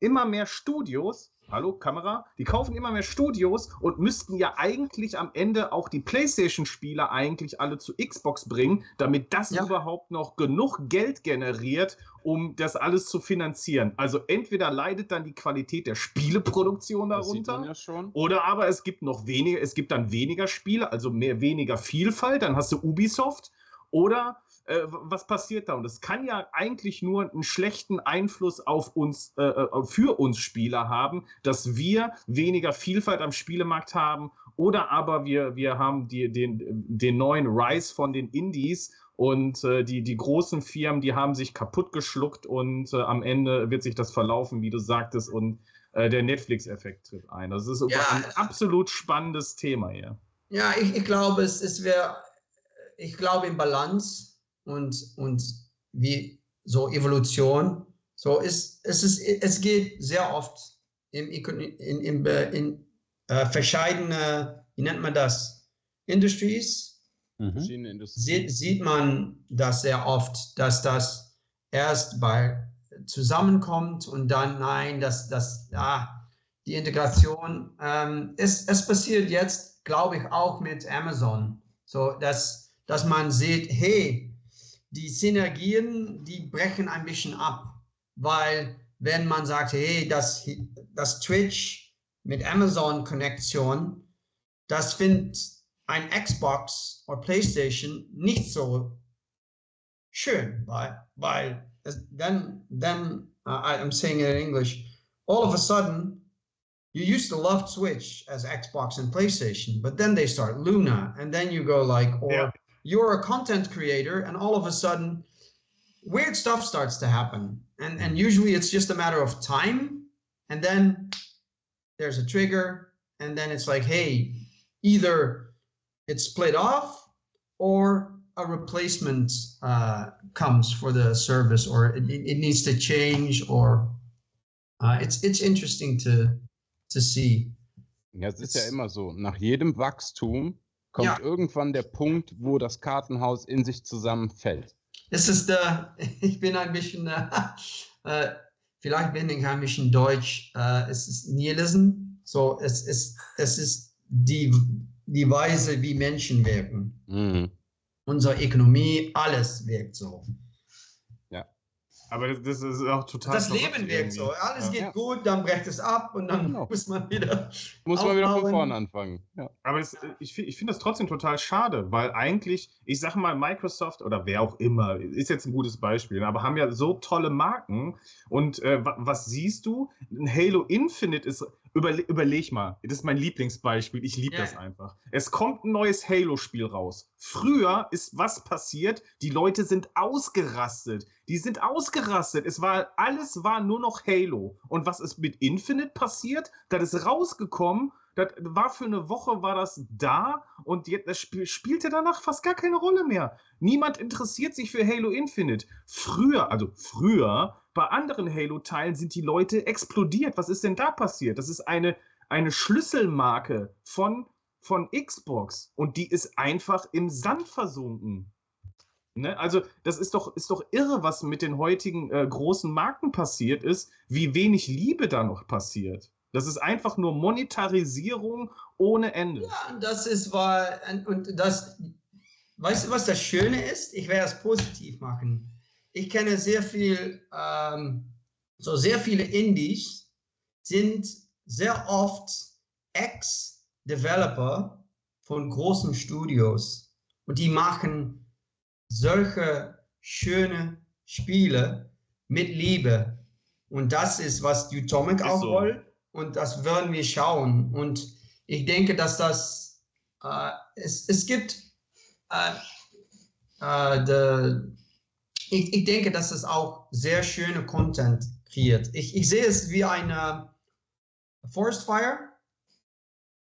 immer mehr Studios. Hallo, Kamera? Die kaufen immer mehr Studios und müssten ja eigentlich am Ende auch die PlayStation-Spieler eigentlich alle zu Xbox bringen, damit das Ja. überhaupt noch genug Geld generiert, um das alles zu finanzieren. Also entweder leidet dann die Qualität der Spieleproduktion darunter. ja schon. Oder aber es gibt noch weniger, es gibt dann weniger Spiele, also mehr weniger Vielfalt, dann hast du Ubisoft. Oder äh, was passiert da? Und das kann ja eigentlich nur einen schlechten Einfluss auf uns, äh, äh, für uns Spieler haben, dass wir weniger Vielfalt am Spielemarkt haben. Oder aber wir, wir haben die, den, den neuen Rise von den Indies und äh, die, die großen Firmen, die haben sich kaputt geschluckt und äh, am Ende wird sich das verlaufen, wie du sagtest, und äh, der Netflix-Effekt tritt ein. Das ist Ja. ein absolut spannendes Thema hier. Ja, ich, ich glaube, es, es wäre, ich glaube in Balance und, und wie so Evolution. So ist, es ist, es geht sehr oft im, in, in, in äh, verschiedene, wie nennt man das, Industries, Mhm. Sieht, sieht man das sehr oft, dass das erst bei zusammenkommt und dann nein, dass das ja die Integration. Ähm, es, es passiert jetzt, glaube ich, auch mit Amazon, so dass dass man sieht, hey, die Synergien, die brechen ein bisschen ab, weil wenn man sagt, hey, das das Twitch mit Amazon Konnektion, das findet ein Xbox oder PlayStation nicht so schön, weil, weil then, then uh, I'm saying it in English, all of a sudden, you used to love Switch as Xbox and PlayStation, but then they start Luna, and then you go like, or yeah. You're a content creator, and all of a sudden, weird stuff starts to happen, and and usually it's just a matter of time, and then there's a trigger, and then it's like, hey, either it's split off or a replacement uh, comes for the service or it, it needs to change or uh, it's it's interesting to to see. Ja, es ist ja immer so. Nach jedem Wachstum kommt ja. irgendwann der Punkt, wo das Kartenhaus in sich zusammenfällt. Es ist, äh, ich bin ein bisschen, äh, äh, vielleicht bin ich ein bisschen deutsch. Äh, es ist Nihilism. So, es ist, es ist die, die Weise, wie Menschen wirken. Mhm unsere Ökonomie, alles wirkt so. Aber das, das ist auch total. Das Leben wirkt so. Alles ja. geht ja. gut, dann brecht es ab und dann genau. muss man wieder. Muss man wieder von vorne anfangen. Ja. Aber es, ich, ich finde das trotzdem total schade, weil eigentlich, ich sage mal, Microsoft oder wer auch immer, ist jetzt ein gutes Beispiel, aber haben ja so tolle Marken. Und äh, was siehst du? Halo Infinite ist Überle überleg mal, das ist mein Lieblingsbeispiel, ich liebe yeah. das einfach. Es kommt ein neues Halo-Spiel raus. Früher ist was passiert? Die Leute sind ausgerastet. Die sind ausgerastet. Es war, alles war nur noch Halo. Und was ist mit Infinite passiert? Das ist rausgekommen das war für eine Woche war das da und jetzt, das Spiel spielte danach fast gar keine Rolle mehr. Niemand interessiert sich für Halo Infinite. Früher, also früher, bei anderen Halo-Teilen sind die Leute explodiert. Was ist denn da passiert? Das ist eine, eine Schlüsselmarke von, von Xbox und die ist einfach im Sand versunken. Ne? Also, das ist doch, ist doch irre, was mit den heutigen äh, großen Marken passiert ist, wie wenig Liebe da noch passiert. Das ist einfach nur Monetarisierung ohne Ende. Ja, das ist wahr. Und das, weißt du, was das Schöne ist? Ich werde es positiv machen. Ich kenne sehr viel, ähm, so sehr viele Indies sind sehr oft Ex-Developer von großen Studios und die machen solche schöne Spiele mit Liebe. Und das ist, was Utomic auch so. wollte und das werden wir schauen. Und ich denke, dass das, äh, es, es gibt, äh, äh, de, ich, ich denke, dass es auch sehr schöne Content kreiert. Ich, ich sehe es wie eine Forest Fire.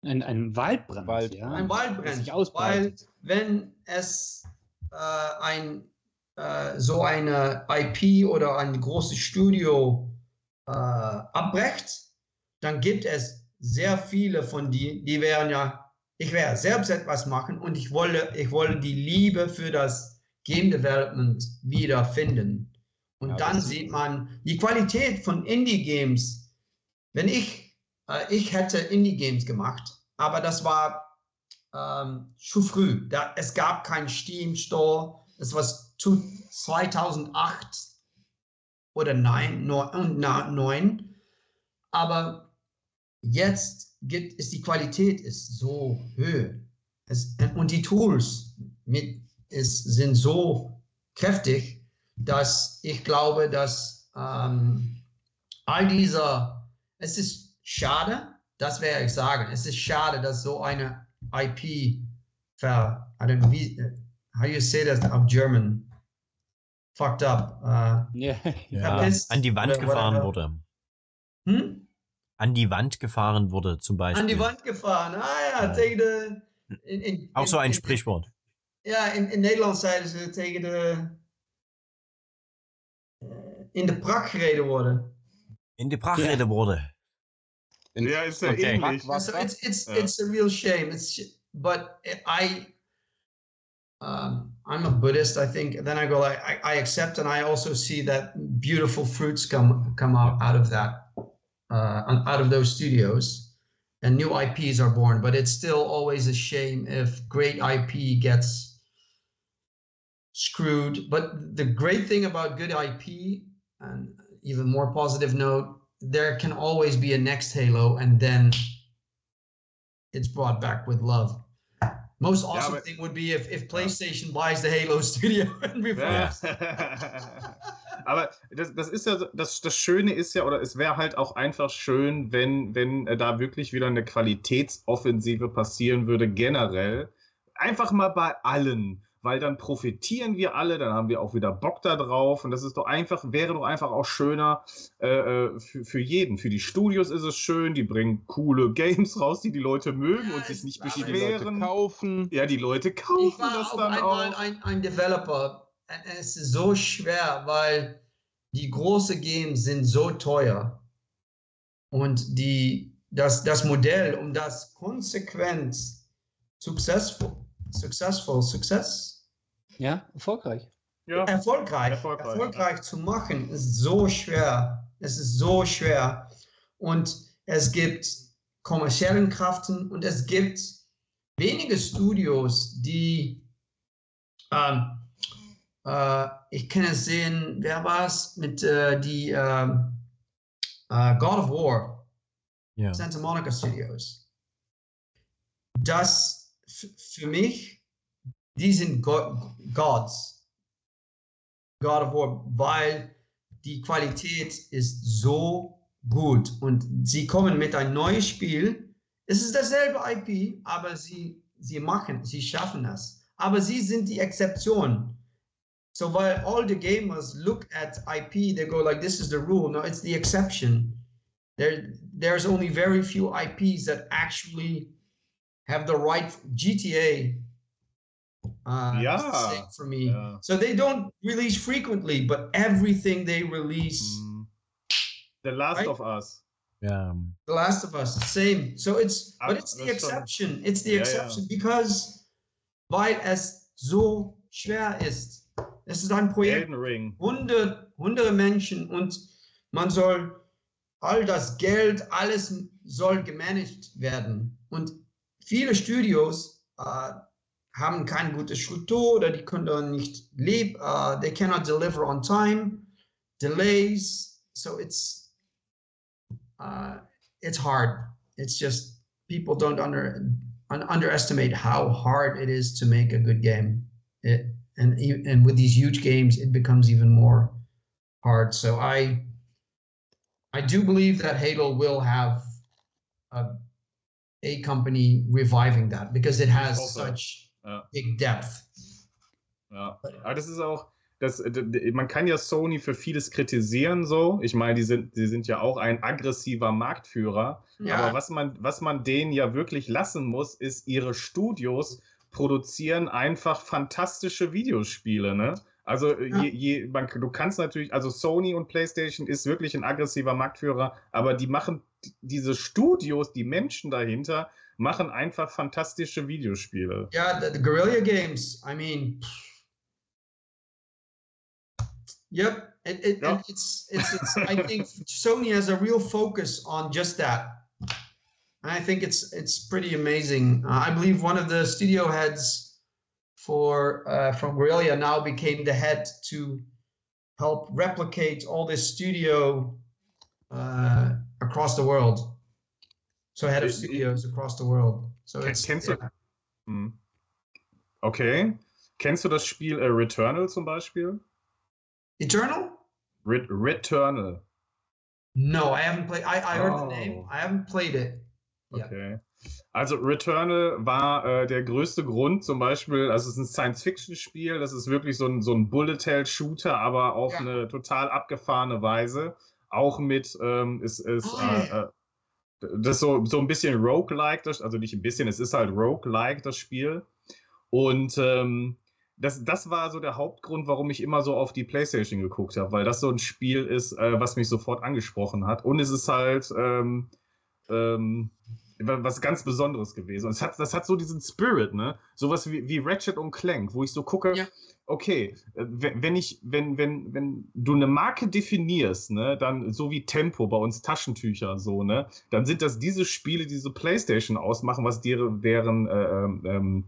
Ein, ein Waldbrand, Wald, ja. Ein Waldbrand. Weil wenn es äh, ein, äh, so eine IP oder ein großes Studio äh, abbrecht, dann gibt es sehr viele von die, die wären ja, ich werde selbst etwas machen und ich wolle, ich wolle die Liebe für das Game Development wiederfinden. Und ja, dann sieht man die Qualität von Indie-Games. Wenn ich, äh, ich hätte Indie-Games gemacht, aber das war ähm, zu früh. Da, es gab keinen Steam Store. Es war 2008 oder 9, 9. Aber Jetzt gibt, ist die Qualität ist so höher. Es, und die Tools mit, ist, sind so kräftig, dass ich glaube, dass ähm, all dieser, es ist schade, das werde ich sagen, es ist schade, dass so eine IP ver, I don't know, wie, how you say that of German, fucked up, uh, yeah. ja, an die Wand gefahren wurde. Hm? an die Wand gefahren wurde, zum Beispiel. An die Wand gefahren, ah ja, tegen de... In, in, Auch so ein in, Sprichwort. Ja, in, in Nederland zeiden ze tegen de... Eh, in de prak gereden worden. In de prak gereden worden. ja, is okay. English. So it's, it's, yeah. it's a real shame. It's, but I... Um, I'm a Buddhist, I think. And then I go like, I, I accept, and I also see that beautiful fruits come come out, out of that uh, out of those studios and new IPs are born. But it's still always a shame if great IP gets screwed. But the great thing about good IP, and even more positive note, there can always be a next Halo, and then it's brought back with love. Most awesome aber- thing would be if, if PlayStation buys the Halo studio and revives. Aber das, das ist ja das, das Schöne ist ja, oder es wäre halt auch einfach schön, wenn, wenn äh, da wirklich wieder eine Qualitätsoffensive passieren würde, generell. Einfach mal bei allen, weil dann profitieren wir alle, dann haben wir auch wieder Bock da drauf und das ist doch einfach, wäre doch einfach auch schöner äh, äh, für, für jeden. Für die Studios ist es schön, die bringen coole Games raus, die die Leute mögen Ja, und sich nicht aber Die Leute beschweren. kaufen. Ja, die Leute Ich kaufen war das auch dann einmal auch. ein, ein Developer. Es ist so schwer, weil die großen Games sind so teuer. Und die, das, das Modell, um das konsequent successful, successful, success, Ja, erfolgreich. Ja. erfolgreich, Erfolgreich, erfolgreich, zu machen, ist so schwer. Es ist so schwer. Und es gibt kommerziellen Kraften und es gibt wenige Studios, die, ähm, äh, ich kann es sehen, wer war es mit äh, die ähm, äh, God of War, Ja. Santa Monica Studios. Das für mich, die sind Go Gods. God of War, weil die Qualität ist so gut und sie kommen mit ein neues Spiel. Es ist dasselbe IP, aber sie, sie machen, sie schaffen das. Aber sie sind die Exception. So while all the gamers look at IP, they go like, "This is the rule." No, it's the exception. There, there's only very few IPs that actually have the right GTA. Uh, Yeah, for me. yeah. So they don't release frequently, but everything they release, Mm. The Last Right? of Us. Ja. The Last of Us, same. So it's, Ah, but it's the that's some- exception. It's the Yeah, yeah. exception because, weil es so schwer ist. Es ist ein Projekt. Elden Ring. hundert, hunderte Menschen und man soll all das Geld, alles soll gemanagt werden. Und viele Studios äh, haben keine gute Struktur oder die können nicht leben, äh, they cannot deliver on time, delays, so it's uh, it's hard. It's just people don't under un, underestimate how hard it is to make a good game. It, and and with these huge games, it becomes even more hard. So I I do believe that Halo will have a, a company reviving that because it has Also, such ja. big depth. Ja. Aber das ist auch, das, man kann ja Sony für vieles kritisieren, so. Ich meine, die sind, die sind ja auch ein aggressiver Marktführer. Aber was man, was man denen ja wirklich lassen muss, ist, ihre Studios produzieren einfach fantastische Videospiele, ne? Also äh, Ja. je, je, man, du kannst natürlich, also Sony und PlayStation ist wirklich ein aggressiver Marktführer, aber die machen diese Studios, die Menschen dahinter, machen einfach fantastische Videospiele. Yeah, the, the Guerrilla Games. I mean, yep. It, it, Yeah. it's it's it's. I think Sony has a real focus on just that. And I think it's it's pretty amazing. Uh, I believe one of the studio heads for uh, from Guerrilla now became the head to help replicate all this studio uh, across the world. So head of studios across the world. So Ken- it's kennst du- yeah. Hm. Okay. Kennst du das Spiel äh, Returnal zum Beispiel? Eternal. Ret Returnal. No, I haven't played. I, I heard the Oh. name. I haven't played it. Okay. Also Returnal war äh, der größte Grund zum Beispiel, also es ist ein Science-Fiction-Spiel, das ist wirklich so ein, so ein Bullet-Hell-Shooter, aber auf Ja. eine total abgefahrene Weise. Auch mit, ähm, ist, ist, äh, ja. äh, das so, so ein bisschen Roguelike, das, also nicht ein bisschen, es ist halt Roguelike, das Spiel. Und ähm, das, das war so der Hauptgrund, warum ich immer so auf die Playstation geguckt habe, weil das so ein Spiel ist, äh, was mich sofort angesprochen hat. Und es ist halt ähm, ähm, was ganz Besonderes gewesen. Und es hat, das hat so diesen Spirit, ne? Sowas wie, wie Ratchet und Clank, wo ich so gucke, Ja. okay, äh, wenn ich, wenn, wenn, wenn du eine Marke definierst, ne, dann so wie Tempo bei uns Taschentücher, so, ne, dann sind das diese Spiele, die so Playstation ausmachen, was deren, deren äh, ähm, ähm,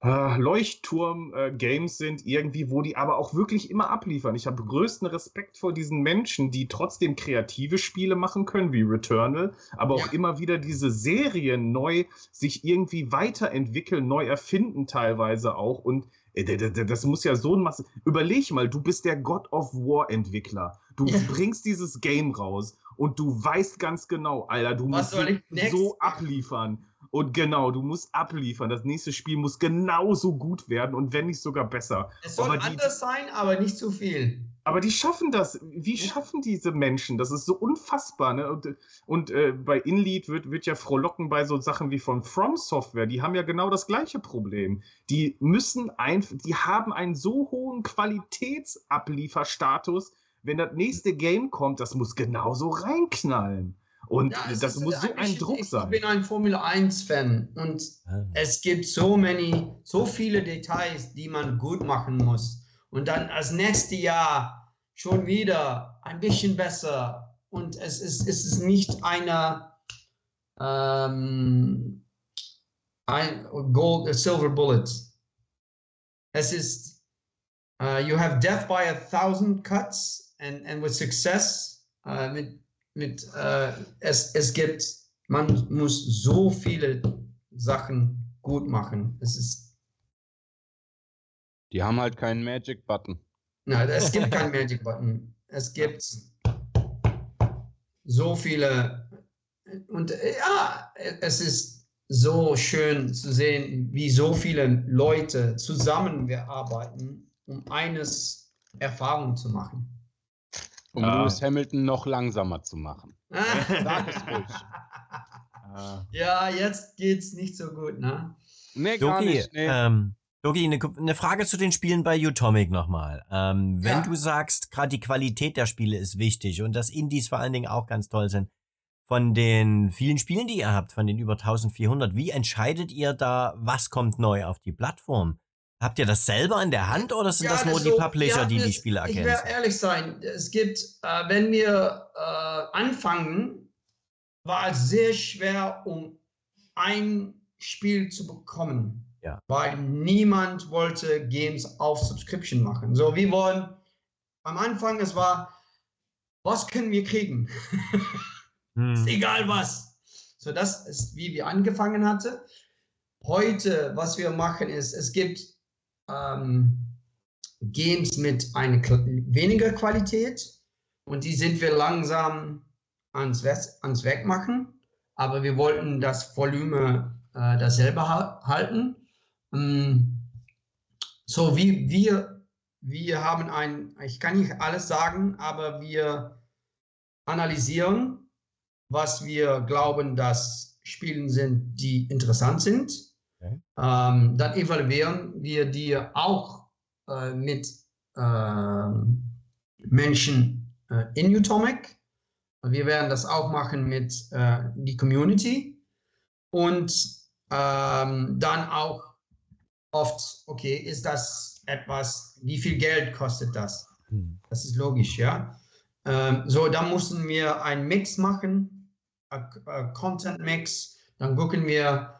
äh, Leuchtturm-Games sind, irgendwie, wo die aber auch wirklich immer abliefern. Ich habe größten Respekt vor diesen Menschen, die trotzdem kreative Spiele machen können, wie Returnal, aber auch ja. immer wieder diese Serien neu sich irgendwie weiterentwickeln, neu erfinden teilweise auch. Und äh, das muss ja so ein Masse. Überleg mal, du bist der God of War Entwickler. Du ja. bringst dieses Game raus und du weißt ganz genau, Alter, du Was musst so abliefern. Und genau, du musst abliefern. Das nächste Spiel muss genauso gut werden und wenn nicht sogar besser. Es soll aber anders die, sein, aber nicht zu viel. Aber die schaffen das. Wie schaffen diese Menschen? Das ist so unfassbar. Ne? Und, und äh, bei InLead wird, wird ja frohlocken bei so Sachen wie von From Software. Die haben ja genau das gleiche Problem. Die müssen einfach, die haben einen so hohen Qualitätsablieferstatus. Wenn das nächste Game kommt, das muss genauso reinknallen. Und ja, das muss so ein Druck ich, sein. Ich bin ein Formel 1-Fan und ah. es gibt so many, so viele Details, die man gut machen muss. Und dann als nächstes Jahr schon wieder ein bisschen besser. Und es ist, es ist nicht eine ähm, ein Gold, a Silver Bullet. Es ist, uh, you have death by a thousand cuts and, and with success, uh, mit mit, äh, es, es gibt, man muss so viele Sachen gut machen. Es ist. Die haben halt keinen Magic Button. Nein, es gibt keinen Magic Button. Es gibt so viele. Und ja, es ist so schön zu sehen, wie so viele Leute zusammenarbeiten, um eines Erfahrung zu machen um ah. Lewis Hamilton noch langsamer zu machen. Sag es ruhig. Ah. Ja, jetzt geht's nicht so gut, ne? Nee, gar Doki, nicht. Nee. Ähm, Doki, eine, eine, Frage zu den Spielen bei Utomic nochmal. Ähm, wenn ja. du sagst, gerade die Qualität der Spiele ist wichtig und dass Indies vor allen Dingen auch ganz toll sind, von den vielen Spielen, die ihr habt, von den über 1400, wie entscheidet ihr da, was kommt neu auf die Plattform? Habt ihr das selber in der Hand oder sind ja, das nur so, die Publisher, die die Spiele erkennen? Ich werde ehrlich sein, es gibt, äh, wenn wir äh, anfangen, war es sehr schwer, um ein Spiel zu bekommen. Ja. Weil niemand wollte Games auf Subscription machen. So, wir wollen am Anfang, es war, was können wir kriegen? hm. ist egal was. So, das ist, wie wir angefangen hatten. Heute, was wir machen, ist, es gibt ähm, Games mit einer weniger Qualität und die sind wir langsam ans, ans Weg machen. Aber wir wollten das Volumen äh, dasselbe halten. Ähm, so wie wir, wir haben ein, ich kann nicht alles sagen, aber wir analysieren, was wir glauben, dass Spielen sind, die interessant sind Okay. Ähm, dann evaluieren wir die auch äh, mit äh, Menschen äh, in Utomic. Wir werden das auch machen mit äh, die Community und ähm, dann auch oft, okay, ist das etwas, wie viel Geld kostet das? Hm. Das ist logisch, ja. Ähm, so, dann mussten wir einen Mix machen, Content Mix. Dann gucken wir,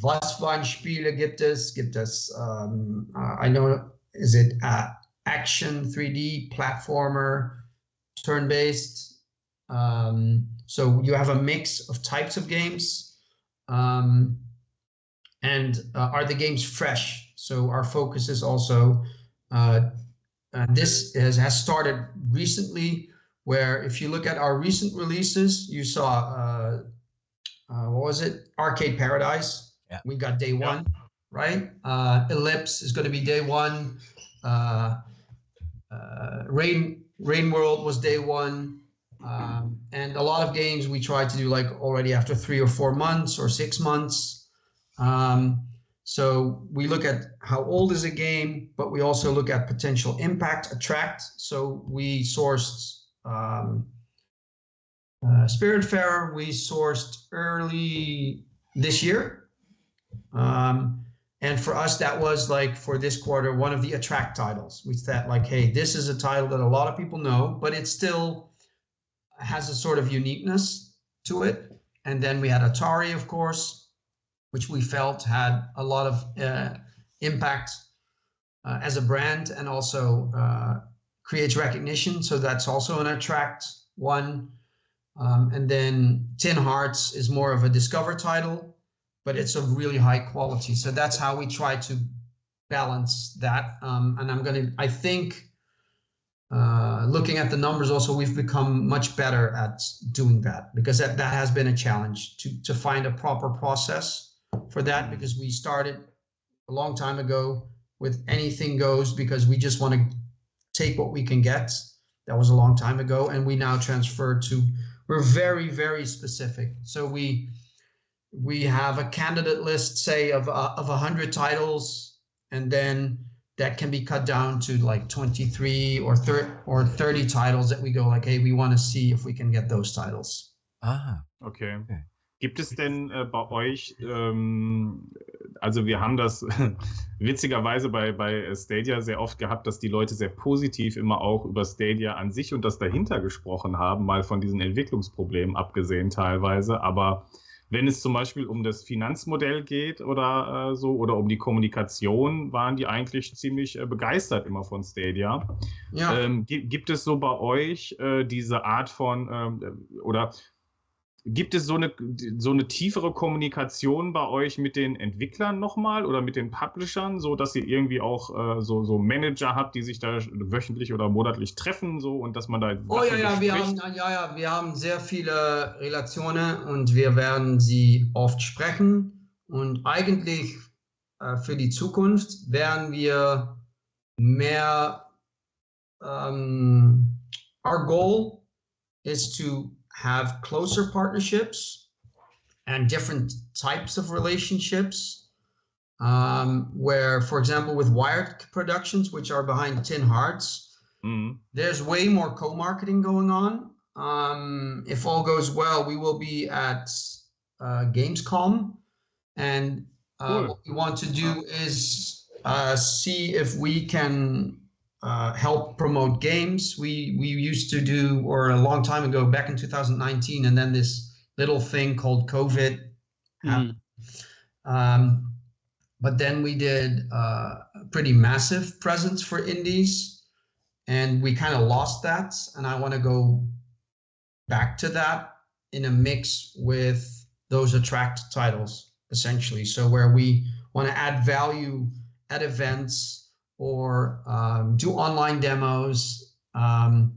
was für ein Spiele gibt es? Gibt es, um, I know, is it uh, action, 3D, platformer, turn-based? Um, so you have a mix of types of games. Um, and uh, are the games fresh? So our focus is also, uh, uh, this has, has started recently where if you look at our recent releases, you saw, uh, what was it? Arcade Paradise yeah. We got day one, yeah. right? Uh, Ellipse is going to be day one. Uh, uh, Rain Rain World was day one. Um, and a lot of games we try to do like already after three or four months or six months. Um, so we look at how old is a game, but we also look at potential impact, attract. So we sourced um, uh, Spiritfarer, we sourced early this year. Um, and for us, that was like for this quarter, one of the attract titles. We thought like, hey, this is a title that a lot of people know, but it still has a sort of uniqueness to it. And then we had Atari, of course, which we felt had a lot of uh, impact uh, as a brand and also uh, creates recognition. So that's also an attract one. Um, and then Tin Hearts is more of a discover title, but it's of really high quality. So that's how we try to balance that. Um, and I'm going to, I think, uh, looking at the numbers also, we've become much better at doing that because that, that has been a challenge to, to find a proper process for that because we started a long time ago with anything goes because we just want to take what we can get. That was a long time ago. And we now transfer to we're very very specific so we we have a candidate list say of uh, of 100 titles and then that can be cut down to like 23 or 30 or 30 titles that we go like hey we want to see if we can get those titles Ah, Okay. Okay. Gibt es denn äh, bei euch, ähm, also wir haben das witzigerweise bei, bei Stadia sehr oft gehabt, dass die Leute sehr positiv immer auch über Stadia an sich und das dahinter gesprochen haben, mal von diesen Entwicklungsproblemen abgesehen teilweise. Aber wenn es zum Beispiel um das Finanzmodell geht oder äh, so oder um die Kommunikation, waren die eigentlich ziemlich äh, begeistert immer von Stadia. ja Ähm, gi- gibt es so bei euch äh, diese Art von ähm, oder gibt es so eine, so eine tiefere Kommunikation bei euch mit den Entwicklern nochmal oder mit den Publishern, so dass ihr irgendwie auch äh, so, so Manager habt, die sich da wöchentlich oder monatlich treffen, so und dass man da Oh ja, ja, wir haben, ja, ja, wir haben sehr viele Relationen und wir werden sie oft sprechen. Und eigentlich äh, für die Zukunft werden wir mehr. Um, our goal is to have closer partnerships and different types of relationships. Um, where, for example, with Wired Productions, which are behind Tin Hearts, Mhm. there's way more co-marketing going on. Um, if all goes well, we will be at uh, Gamescom, and uh, Cool. what we want to do is uh, see if we can uh, help promote games. We we used to do, or a long time ago, back in 2019, and then this little thing called COVID Mhm. um, but then we did uh, a pretty massive presence for indies, and we kind of lost that. And I want to go back to that in a mix with those attract titles, essentially. So where we want to add value at events or um, do online demos, um,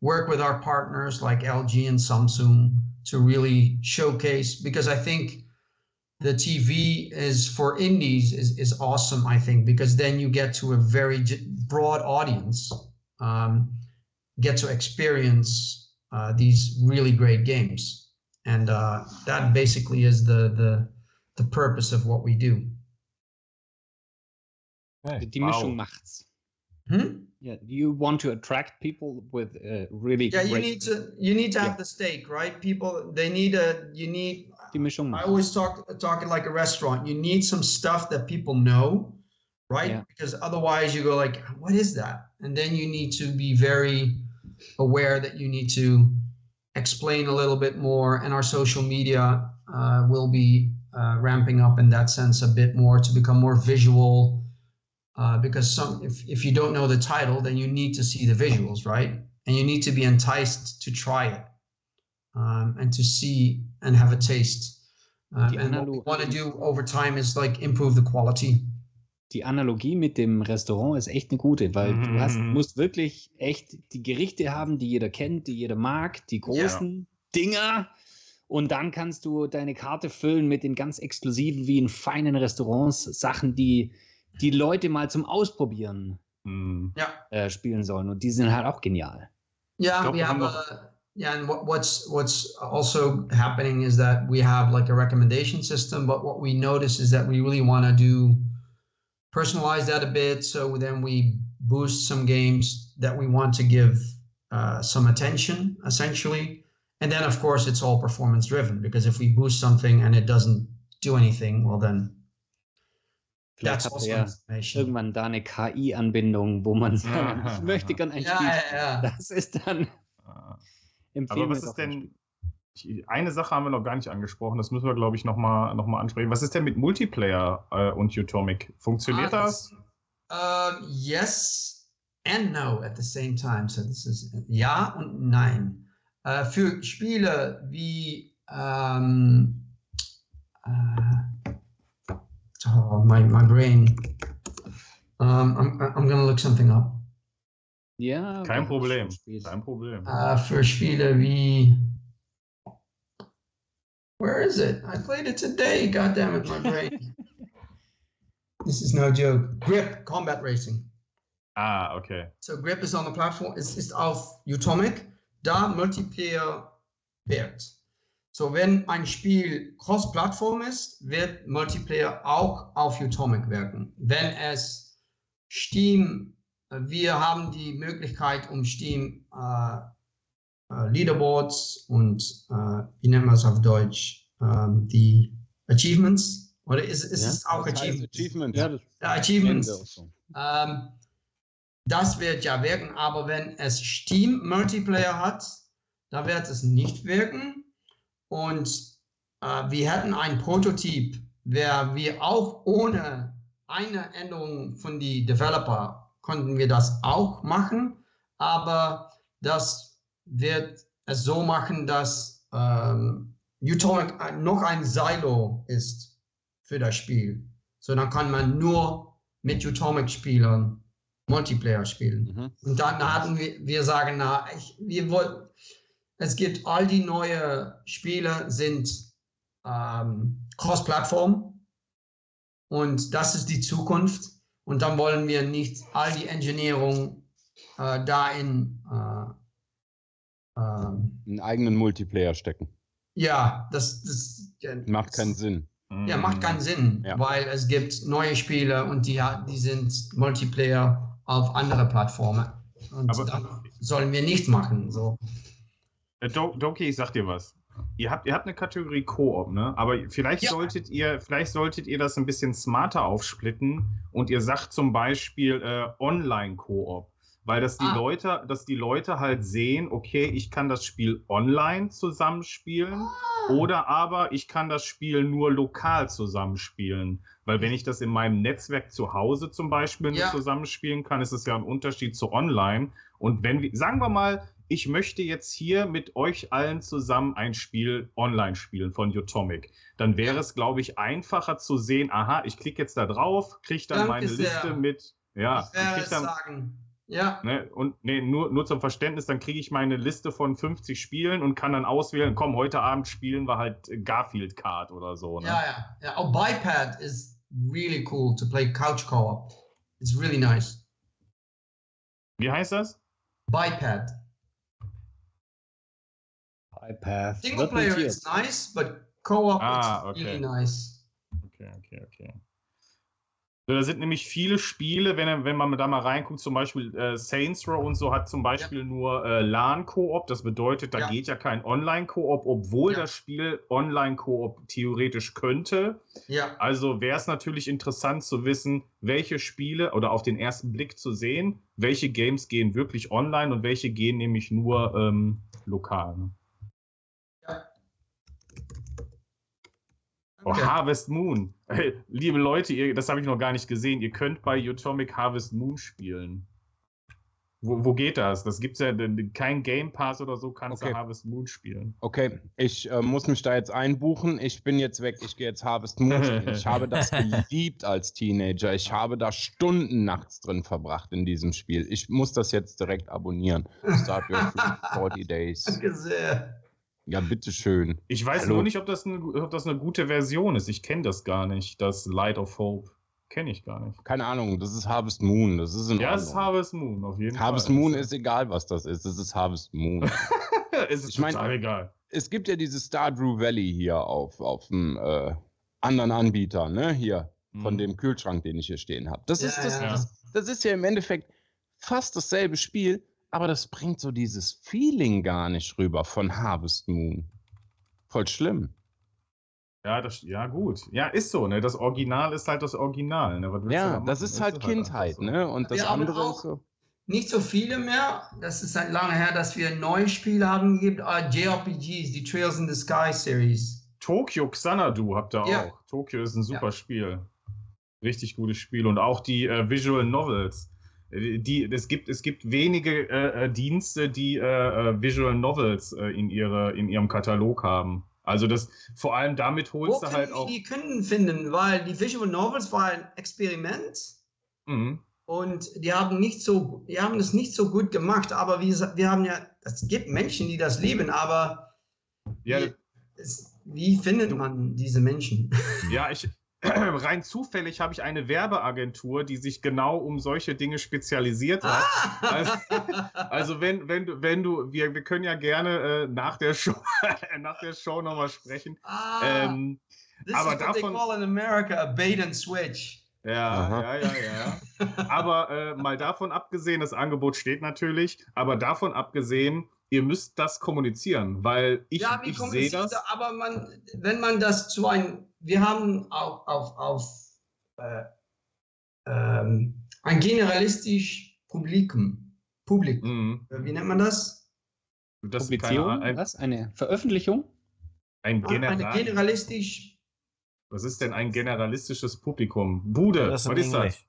work with our partners like LG and Samsung to really showcase because I think the TV is for indies is, is awesome, I think, because then you get to a very broad audience, um, get to experience uh, these really great games, and uh, that basically is the the the purpose of what we do. Okay. Die Wow. Mischung macht's. Hmm? Yeah, you want to attract people with uh, really Yeah, you need to you need to have Yeah. the stake, right? People they need a you need Die Mischung I always talk talk it like a restaurant. You need some stuff that people know, right? Yeah. Because otherwise you go like, what is that? And then you need to be very aware that you need to explain a little bit more. And our social media uh, will be uh, ramping up in that sense a bit more to become more visual. Uh, because some, if if you don't know the title, then you need to see the visuals, right? And you need to be enticed to try it um, and to see and have a taste. Um, and what we want to do over time is like improve the quality. Die Analogie mit dem Restaurant ist echt eine gute, weil du hast, Mhm. musst wirklich echt die Gerichte haben, die jeder kennt, die jeder mag, die großen Dinger. Und dann kannst du deine Karte füllen mit den ganz exklusiven, wie in feinen Restaurants, Sachen, die die Leute mal zum Ausprobieren Mhm. Yeah. äh, spielen sollen. Und die sind halt auch genial. Yeah, glaub, wir have haben noch- yeah, and what, what's what's also happening is that we have like a recommendation system, but what we notice is that we really want to do personalize that a bit. So then we boost some games that we want to give uh, some attention, essentially, and then of course it's all performance driven because if we boost something and it doesn't do anything, well then Vielleicht ja information. irgendwann da eine KI-Anbindung, wo man sagt, ich möchte gerne ein Spiel. yeah, yeah. Das ist dann Ah. Aber was ist denn, eine Sache haben wir noch gar nicht angesprochen, das müssen wir, glaube ich, nochmal noch mal ansprechen. Was ist denn mit Multiplayer äh, und Utomic? Funktioniert Ah, das? Uh, yes and no at the same time. So this is ja und nein. Uh, für Spiele wie um, uh, oh, my, my brain. Um, I'm, I'm gonna look something up. Ja. Kein Problem. ist schon spät. Kein Problem. Uh, für Spiele wie Where is it? I played it today. God damn it, my brain. this is no joke. Grip Combat Racing. Ah, okay. So Grip is on the platform, It's, ist auf Utomic, da Multiplayer wird. So wenn ein Spiel Cross-Plattform ist, wird Multiplayer auch auf Utomic wirken. Wenn es Steam, äh, wir haben die Möglichkeit, um Steam äh, äh, Leaderboards und äh, wie nennt man es auf Deutsch, ähm, die Achievements, oder ist, ist Ja, es auch Achievements? Achievements. Ja, das Ja, Achievements. Ende auch so. Ähm, das wird ja wirken, aber wenn es Steam Multiplayer hat, da wird es nicht wirken. Und äh, wir hätten ein Prototyp, wer wir auch ohne eine Änderung von die Developer konnten wir das auch machen, aber das wird es so machen, dass ähm, Utomic ein- noch ein Silo ist für das Spiel. So dann kann man nur mit Utomic-Spielern Multiplayer spielen. Mhm. Und dann hatten wir, wir sagen, na, ich, wir wollten, es gibt all die neue Spiele sind ähm, Cross-Plattform und das ist die Zukunft. Und dann wollen wir nicht all die Engineering äh, da in äh, ähm, Einen eigenen Multiplayer stecken. ja, das, das Macht keinen Sinn. Ja, macht keinen Sinn, Ja. weil es gibt neue Spiele und die, die sind Multiplayer auf andere Plattformen. Und Aber- dann sollen wir nichts machen. So. Äh, Do Doki, ich sag dir was. Ihr habt, ihr habt eine Kategorie Koop, ne? Aber vielleicht Ja. solltet ihr, vielleicht solltet ihr das ein bisschen smarter aufsplitten und ihr sagt zum Beispiel äh, Online-Koop. Weil das die Ah. Leute, dass die Leute halt sehen, okay, ich kann das Spiel online zusammenspielen Ah. oder aber ich kann das Spiel nur lokal zusammenspielen. Weil wenn ich das in meinem Netzwerk zu Hause zum Beispiel Ja. zusammenspielen kann, ist es ja ein Unterschied zu online. Und wenn wir, sagen wir mal, ich möchte jetzt hier mit euch allen zusammen ein Spiel online spielen von Utomic, dann wäre es, glaube ich, einfacher zu sehen, aha, ich klicke jetzt da drauf, kriege dann Danke meine sehr. Liste mit, ja, ich werde es dann, sagen. Ja, Ne, und nee, nur, nur zum Verständnis, dann kriege ich meine Liste von 50 Spielen und kann dann auswählen, komm, heute Abend spielen wir halt Garfield Card oder so. Ne? ja, ja. ja. Oh, Biped is really cool to play couch co-op. It's really nice. Wie heißt das? Biped. iPath. Single player is nice, but co-op Ah, is okay. really nice. Okay, okay, okay. So, da sind nämlich viele Spiele, wenn, wenn man da mal reinguckt, zum Beispiel äh, Saints Row und so hat zum Beispiel nur äh, LAN-Koop. Das bedeutet, da Ja. geht ja kein Online-Koop, obwohl Ja. das Spiel Online-Koop theoretisch könnte. Ja, Also wäre es natürlich interessant zu wissen, welche Spiele oder auf den ersten Blick zu sehen, welche Games gehen wirklich online und welche gehen nämlich nur ähm, lokal. Oh. Harvest Moon. Hey, liebe Leute, ihr, das habe ich noch gar nicht gesehen. Ihr könnt bei Utomic Harvest Moon spielen. Wo, wo geht das? Das gibt es ja kein Game Pass oder so, kannst Okay. du Harvest Moon spielen. Okay, ich äh, muss mich da jetzt einbuchen. Ich bin jetzt weg. Ich gehe jetzt Harvest Moon spielen. Ich habe das geliebt als Teenager. Ich habe da Stunden nachts drin verbracht in diesem Spiel. Ich muss das jetzt direkt abonnieren. Start your free 40 days. danke sehr. Ja, bitteschön. Ich weiß Hallo. nur nicht, ob das, eine, ob das eine gute Version ist. Ich kenne das gar nicht. Das Light of Hope. Kenne ich gar nicht. Keine Ahnung, das ist Harvest Moon. Das ist in Ja, es ist Ordnung. Harvest Moon, auf jeden Harvest Fall. Moon ist egal, was das ist. Es ist Harvest Moon. es ist Ich mein- total egal. es gibt ja dieses Stardew Valley hier auf, auf dem äh, anderen Anbieter, ne? Hier, von Mhm. dem Kühlschrank, den ich hier stehen habe. Das, Ja, ist das, ja. das, das ist ja im Endeffekt fast dasselbe Spiel, aber das bringt so dieses Feeling gar nicht rüber von Harvest Moon. Voll schlimm. Ja, das, ja, gut. Ja, ist so, ne? Das Original ist halt das Original. Ne? Da Ja, machen? das ist halt einfach Kindheit, so. ne? Und das Wir haben andere auch- ist so. nicht so viele mehr. Das ist seit lange her, dass wir neue Spiele haben gegeben. Uh, JRPGs, die Trails in the Sky Series. Tokyo Xanadu habt ihr Ja. auch. Tokyo ist ein super Spiel. Richtig gutes Spiel. Und auch die äh, Visual Novels. Die, es, gibt, es gibt wenige äh, äh, Dienste, die äh, äh, Visual Novels äh, in, ihre, in ihrem Katalog haben. Also das vor allem damit Wo holst du können halt auch. die Kunden finden? Weil die Visual Novels war ein Experiment Mhm. und die haben nicht so, die haben es nicht so gut gemacht. Aber wie gesagt, wir haben ja, es gibt Menschen, die das lieben, aber Ja, wie, es, wie findet man diese Menschen? Ja, ich rein zufällig habe ich eine Werbeagentur, die sich genau um solche Dinge spezialisiert hat. Also, also wenn, wenn du, wenn du, wir, wir können ja gerne äh, nach der Show, nach der Show nochmal sprechen. ah, Ähm, this aber is what they davon- call in America a bait and switch. ja, Aha. ja, ja, ja, ja. Aber äh, mal davon abgesehen, das Angebot steht natürlich, aber davon abgesehen, ihr müsst das kommunizieren, weil ich, ja, wie ich sehe das. er? Aber man, wenn man das zu einem, wir haben auf, auf, auf äh, ähm, ein generalistisch Publikum. Publikum. Mhm. Wie nennt man das? Das ist keine, ein, Was? Eine Veröffentlichung? ein Eine General, generalistisch, Was ist denn ein generalistisches Publikum? Bude, ist was ist das?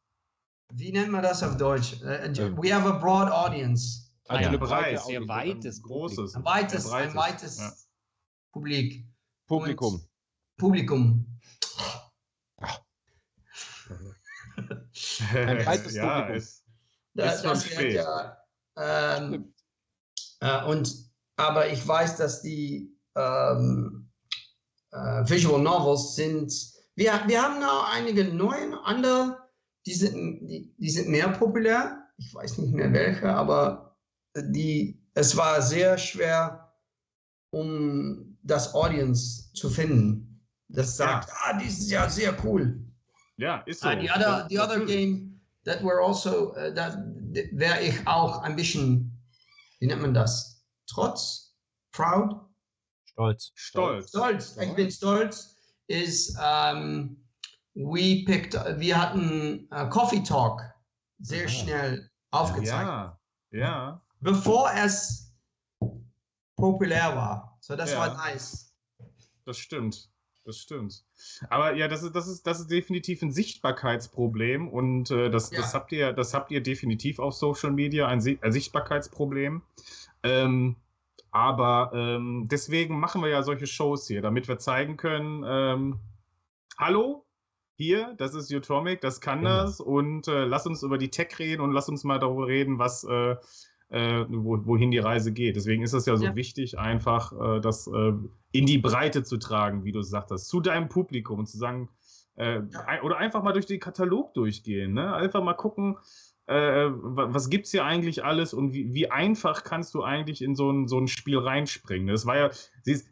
Wie nennt man das auf Deutsch? Ähm. we have a broad audience. Also Ja. breite Breit. Sehr weites ein großes. Ein weites, Breites, ein weites ja. Publik. Publikum. Publikum. Ein breites ja, Publikum. es, Da, Ist das wird ja, ähm, äh, und, aber ich weiß, dass die ähm, äh, Visual Novels sind. Wir, wir haben noch einige neue, andere, die sind, die, die sind mehr populär. Ich weiß nicht mehr welche, aber die, es war sehr schwer, um das Audience zu finden. Das sagt, ah, dies ist ja sehr cool. ja, ist so. Uh, the other, the other game that were also, uh, that wäre ich auch ein bisschen, wie nennt man das? Trotz? Proud? Stolz. Stolz. Stolz. Ich bin stolz. Ist, um, we picked, wir hatten uh, Coffee Talk sehr Ah. schnell aufgezeigt, Ja, ja. Bevor es populär war. So, das Ja. war nice. Das stimmt. Das stimmt. Aber ja, das ist, das ist, das ist definitiv ein Sichtbarkeitsproblem und äh, das, Ja. das, habt ihr, das habt ihr definitiv auf Social Media, ein, Si- ein Sichtbarkeitsproblem. Ähm, aber ähm, deswegen machen wir ja solche Shows hier, damit wir zeigen können, ähm, hallo, hier, das ist Utomic, das kann Genau. das und äh, lass uns über die Tech reden und lass uns mal darüber reden, was, äh, äh, wo, wohin die Reise geht. Deswegen ist es ja so Ja. wichtig, einfach äh, das äh, in die Breite zu tragen, wie du gesagt hast, zu deinem Publikum und zu sagen, äh, ein- oder einfach mal durch den Katalog durchgehen, ne? einfach mal gucken, äh, wa- was gibt's hier eigentlich alles und wie, wie einfach kannst du eigentlich in so ein, so ein Spiel reinspringen. Das war ja,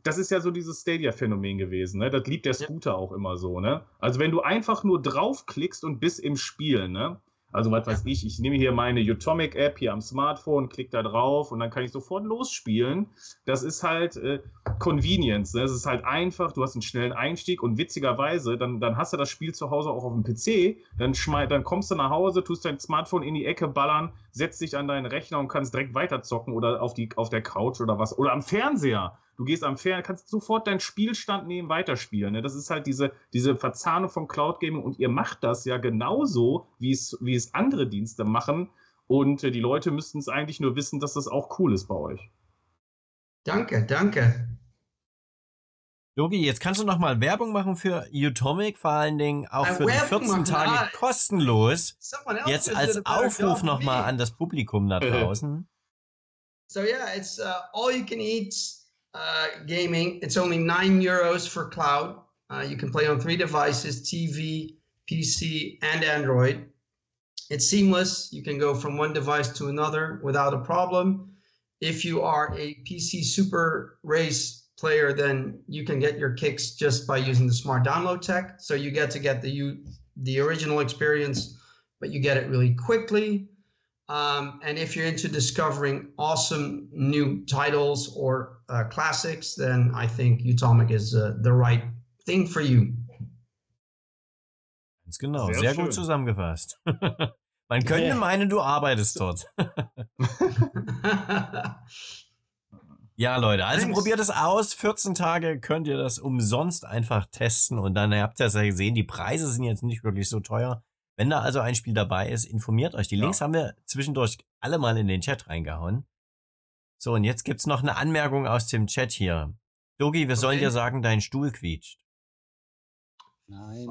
das ist ja so dieses Stadia-Phänomen gewesen, ne? Das liebt der Ja. Scooter auch immer so, ne? Also wenn du einfach nur draufklickst und bist im Spiel, ne? Also was weiß ich, ich nehme hier meine Utomic-App hier am Smartphone, klick da drauf und dann kann ich sofort losspielen. Das ist halt äh, Convenience. Ne? Das ist halt einfach, du hast einen schnellen Einstieg und witzigerweise, dann, dann hast du das Spiel zu Hause auch auf dem PC, dann, dann kommst du nach Hause, tust dein Smartphone in die Ecke ballern, setzt dich an deinen Rechner und kannst direkt weiterzocken oder auf, die, auf der Couch oder was. Oder am Fernseher. Du gehst am Fernseher, kannst sofort deinen Spielstand nehmen, weiterspielen. Ne? Das ist halt diese, diese Verzahnung vom Cloud Gaming und ihr macht das ja genauso, wie es, wie es andere Dienste machen. Und äh, die Leute müssten es eigentlich nur wissen, dass das auch cool ist bei euch. Danke, danke. Yogi, jetzt kannst du noch mal Werbung machen für Utomic, vor allen Dingen auch für die Werbung 14 machen, Tage ah. kostenlos. Jetzt als Aufruf noch mal an das Publikum da draußen. So yeah, it's uh, all you can eat uh, gaming. It's only nine euros for cloud. Uh, you can play on three devices: TV, PC, and Android. It's seamless. You can go from one device to another without a problem. If you are a PC Super Race player, then you can get your kicks just by using the smart download tech. So you get to get the you the original experience, but you get it really quickly. Um, and if you're into discovering awesome new titles or uh, classics, then I think Utomic is uh, the right thing for you. Ganz genau, Sehr sehr, gut zusammengefasst. Man könnte Ja. meinen, du arbeitest dort. Ja, Leute, also Thanks. probiert es aus. 14 Tage könnt ihr das umsonst einfach testen und dann habt ihr es ja gesehen, die Preise sind jetzt nicht wirklich so teuer. Wenn da also ein Spiel dabei ist, informiert euch. Die Ja. Links haben wir zwischendurch alle mal in den Chat reingehauen. So, und jetzt gibt's noch eine Anmerkung aus dem Chat hier. Dogi, wir sollen Okay. dir sagen, dein Stuhl quietscht. Nein.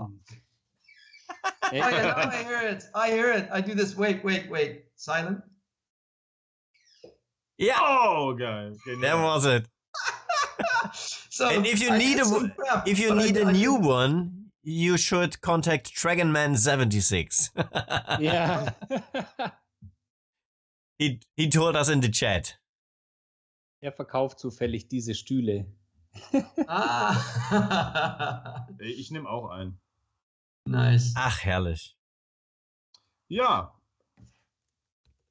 I, know, I hear it. I hear it. I do this. Wait, wait, wait. Silent. Ja, Oh, geil. there Genial. was it. So And if you I need a- some prep, If you but I- need a I new one, you should contact Dragonman76. Ja. he, he told us in the chat. er verkauft zufällig diese Stühle. Ah. Ich nehme auch ein. nice. Ach, herrlich. Ja.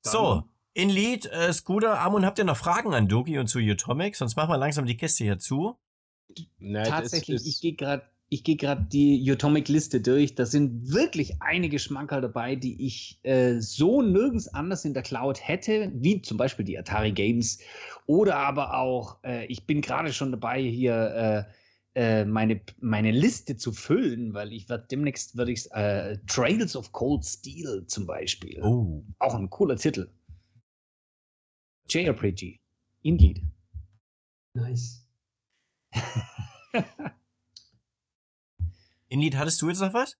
Dann- So, in Lied, äh, Scooter, Amon, habt ihr noch Fragen an Doki und zu Utomic? Sonst machen wir langsam die Kiste hier zu. Das Tatsächlich, ist- ich gehe gerade ich gehe gerade die Utomic-Liste durch. Da sind wirklich einige Schmankerl dabei, die ich äh, so nirgends anders in der Cloud hätte, wie zum Beispiel die Atari Games. Oder aber auch, äh, ich bin gerade schon dabei, hier äh, äh, meine, meine Liste zu füllen, weil ich werde demnächst würde ich äh, Trails of Cold Steel zum Beispiel. Oh. Auch ein cooler Titel. JRPG. Indeed. Nice. In Lied, hattest du jetzt noch was?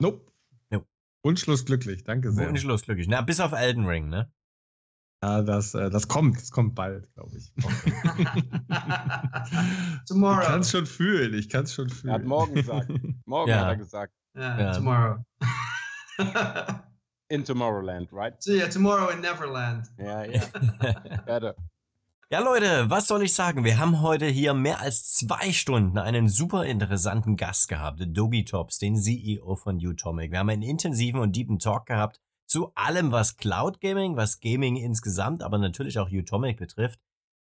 Nope. Nope. Wunschlos glücklich, danke sehr. Los, glücklich. Na, bis auf Elden Ring, ne? Ja, das, äh, das kommt, das kommt bald, glaube ich. Ich tomorrow. kann es schon fühlen, ich kann es schon fühlen. hat morgen gesagt. Morgen Ja. hat er gesagt. Yeah, Ja. tomorrow. In Tomorrowland, right? so yeah, tomorrow in Neverland. Ja, ja. Werde. Ja, Leute, was soll ich sagen? Wir haben heute hier mehr als zwei Stunden einen super interessanten Gast gehabt, Dogi Tops, den CEO von Utomic. Wir haben einen intensiven und deepen Talk gehabt zu allem, was Cloud Gaming, was Gaming insgesamt, aber natürlich auch Utomic betrifft.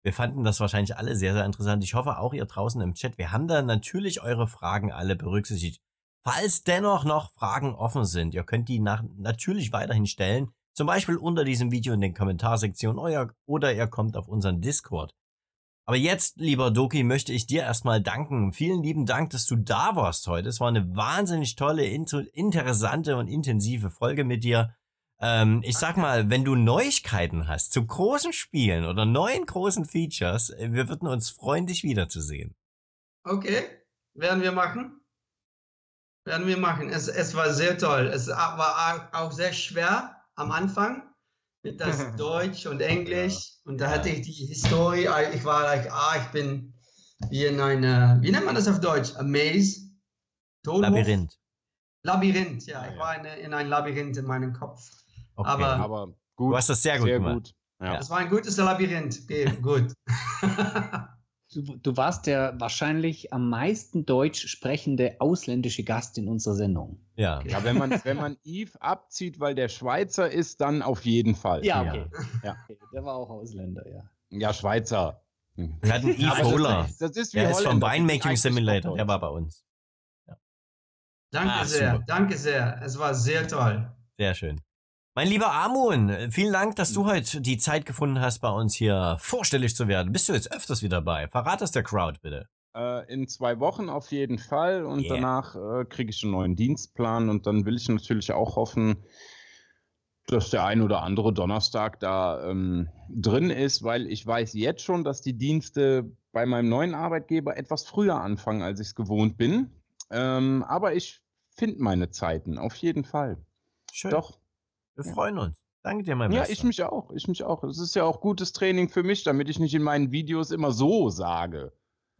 Wir fanden das wahrscheinlich alle sehr, sehr interessant. Ich hoffe auch ihr draußen im Chat. Wir haben da natürlich eure Fragen alle berücksichtigt. Falls dennoch noch Fragen offen sind, ihr könnt die nach, natürlich weiterhin stellen. Zum Beispiel unter diesem Video in den Kommentarsektionen euer, oder ihr kommt auf unseren Discord. Aber jetzt, lieber Doki, möchte ich dir erstmal danken. Vielen lieben Dank, dass du da warst heute. Es war eine wahnsinnig tolle, inter interessante und intensive Folge mit dir. Ähm, ich sag mal, wenn du Neuigkeiten hast zu großen Spielen oder neuen großen Features, äh, wir würden uns freuen, dich wiederzusehen. Okay, werden wir machen. Werden wir machen. Es, es war sehr toll. Es war auch sehr schwer am Anfang mit das Deutsch und Englisch. Und da hatte ich die Historie. ah, Ich war like, ah, ich bin wie in einer, wie nennt man das auf Deutsch? A maze? Tonhof? Labyrinth. Labyrinth, ja. Ich war in, in ein Labyrinth in meinem Kopf. Okay. Aber- Aber gut. du hast das sehr gut gemacht. gut. Ja. Es war ein gutes Labyrinth. Okay, gut. Du, du warst der wahrscheinlich am meisten deutsch sprechende ausländische Gast in unserer Sendung. Ja. Ja, wenn man, wenn man Eve abzieht, weil der Schweizer ist, dann auf jeden Fall. Ja. okay. Ja. Okay, Der war auch Ausländer, ja. Ja, Schweizer. Wir hatten Eve Aber Hohler. Das, das ist wie Der ist vom Winemaking Simulator. Der war bei uns. Danke Ah, sehr, super. danke sehr. Es war sehr toll. Sehr schön. Mein lieber Amon, äh, vielen Dank, dass du heute die Zeit gefunden hast, bei uns hier vorstellig zu werden. Bist du jetzt öfters wieder bei? Verrat es der Crowd bitte. Äh, in zwei Wochen auf jeden Fall und Yeah. danach äh, kriege ich einen neuen Dienstplan und dann will ich natürlich auch hoffen, dass der ein oder andere Donnerstag da ähm, drin ist, weil ich weiß jetzt schon, dass die Dienste bei meinem neuen Arbeitgeber etwas früher anfangen, als ich es gewohnt bin. Ähm, aber ich finde meine Zeiten, auf jeden Fall. Schön. Doch. Wir freuen uns. Danke dir, mein Ja, Bester. ich mich auch, ich mich auch. Es ist ja auch gutes Training für mich, damit ich nicht in meinen Videos immer so sage.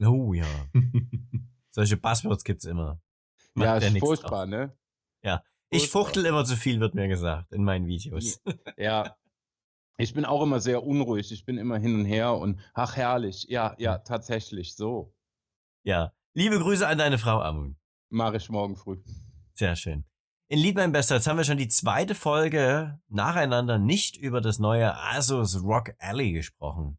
Oh ja. Solche Buzzwords gibt's immer. Macht ja, ist furchtbar, draus. ne? Ich furchtbar. fuchtel immer zu viel, wird mir gesagt, in meinen Videos. Ja. Ich bin auch immer sehr unruhig. Ich bin immer hin und her und ach herrlich. Ja, ja, tatsächlich. So. Ja. Liebe Grüße an deine Frau, Amun. Mache ich morgen früh. Sehr schön. In mein Bester, jetzt haben wir schon die zweite Folge nacheinander nicht über das neue Asus Rock Alley gesprochen.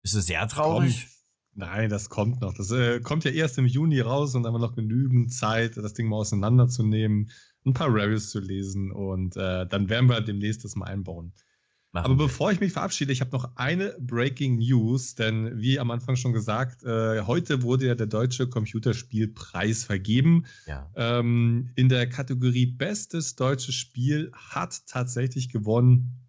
Bist du sehr traurig? Nein, das kommt noch. Das äh, kommt ja erst im Juni raus und haben wir noch genügend Zeit, das Ding mal auseinanderzunehmen, ein paar Reviews zu lesen und äh, dann werden wir demnächst das mal einbauen. Aber bevor ich mich verabschiede, ich habe noch eine Breaking News, denn wie am Anfang schon gesagt, äh, heute wurde ja der Deutsche Computerspielpreis vergeben. Ja. Ähm, in der Kategorie Bestes deutsches Spiel hat tatsächlich gewonnen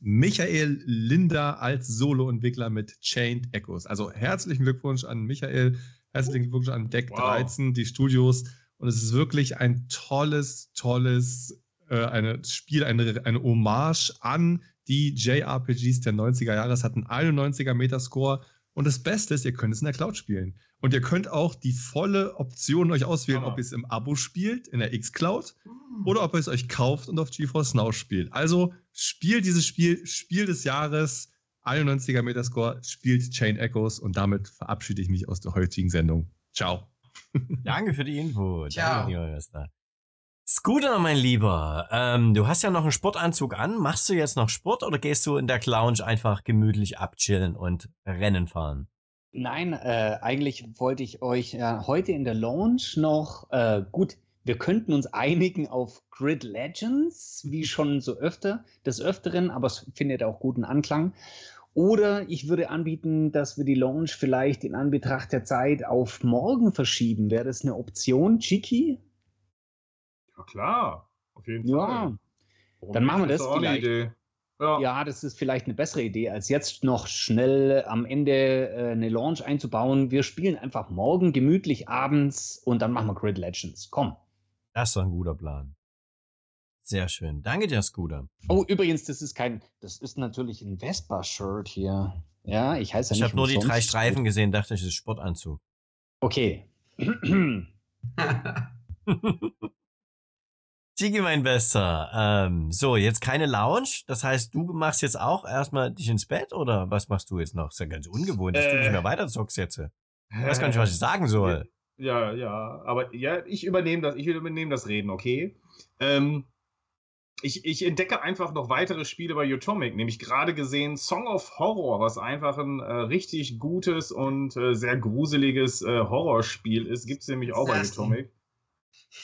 Michael Linder als Solo-Entwickler mit Chained Echoes. Also herzlichen Glückwunsch an Michael, herzlichen Glückwunsch an Deck wow. 13, die Studios. Und es ist wirklich ein tolles, tolles äh, eine Spiel, eine, eine Hommage an die JRPGs der 90er Jahre. Es hat einen 91er Metascore. Und das Beste ist, ihr könnt es in der Cloud spielen. Und ihr könnt auch die volle Option euch auswählen, oh. ob ihr es im Abo spielt, in der X-Cloud, mm. oder ob ihr es euch kauft und auf GeForce Now spielt. Also spielt dieses Spiel, Spiel des Jahres, 91er Metascore, spielt Chain Echoes und damit verabschiede ich mich aus der heutigen Sendung. Ciao. Danke für die Info. Ciao. Danke, Scooter, mein Lieber, ähm, du hast ja noch einen Sportanzug an. Machst du jetzt noch Sport oder gehst du in der Lounge einfach gemütlich abchillen und Rennen fahren? Nein, äh, eigentlich wollte ich euch äh, heute in der Lounge noch, äh, gut, wir könnten uns einigen auf Grid Legends, wie schon so öfter, des Öfteren, aber es findet auch guten Anklang. Oder ich würde anbieten, dass wir die Launch vielleicht in Anbetracht der Zeit auf morgen verschieben. Wäre das eine Option, Chiki? Ja, klar. Auf jeden ja. Fall. Warum Dann machen wir das. vielleicht. Ja. ja. das ist vielleicht eine bessere Idee, als jetzt noch schnell am Ende äh, eine Launch einzubauen. Wir spielen einfach morgen gemütlich abends und dann machen wir Grid Legends. Komm. Das ist ein guter Plan. Sehr schön. Danke dir, Scooter. Oh, übrigens, das ist kein, das ist natürlich ein Vespa-Shirt hier. Ja, ich heiße ja Ich habe nur die drei Streifen gesehen, dachte ich, das ist Sportanzug. Okay. Tiki, mein Bester. Ähm, so, jetzt keine Lounge. Das heißt, du machst jetzt auch erstmal dich ins Bett oder was machst du jetzt noch? ist ja ganz ungewohnt, dass äh, du nicht mehr weiter zockst jetzt. Ich weiß gar nicht, was ich sagen soll. Ja, ja, aber ja, ich übernehme das, ich übernehme das Reden, okay? Ähm, ich, ich, entdecke einfach noch weitere Spiele bei Utomic, nämlich gerade gesehen Song of Horror, was einfach ein äh, richtig gutes und äh, sehr gruseliges äh, Horrorspiel ist. Gibt es nämlich auch bei Utomic.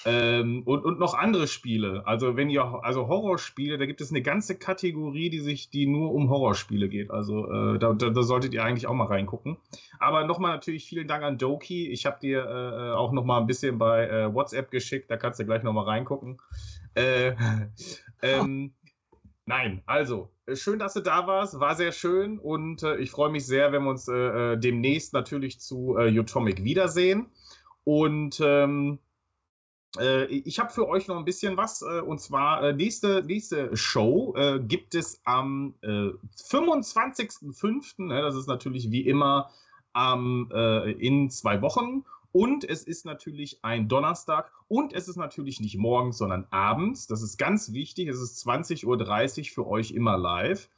Ähm, und, und noch andere Spiele. Also wenn ihr, also Horrorspiele, da gibt es eine ganze Kategorie, die sich, die nur um Horrorspiele geht. Also äh, da, da, da, solltet ihr eigentlich auch mal reingucken. Aber nochmal natürlich vielen Dank an Doki. Ich habe dir äh, auch nochmal ein bisschen bei äh, WhatsApp geschickt, da kannst du gleich nochmal reingucken. Äh, ähm, Nein, also schön, dass du da warst, war sehr schön und äh, ich freue mich sehr, wenn wir uns äh, äh demnächst natürlich zu äh, Utomic wiedersehen. Und ähm, äh, ich habe für euch noch ein bisschen was äh, und zwar äh, nächste, nächste Show äh, gibt es am 25.05. Ne, das ist natürlich wie immer ähm, in zwei Wochen und es ist natürlich ein Donnerstag und es ist natürlich nicht morgens, sondern abends. Das ist ganz wichtig. Es ist 20.30 Uhr für euch immer live.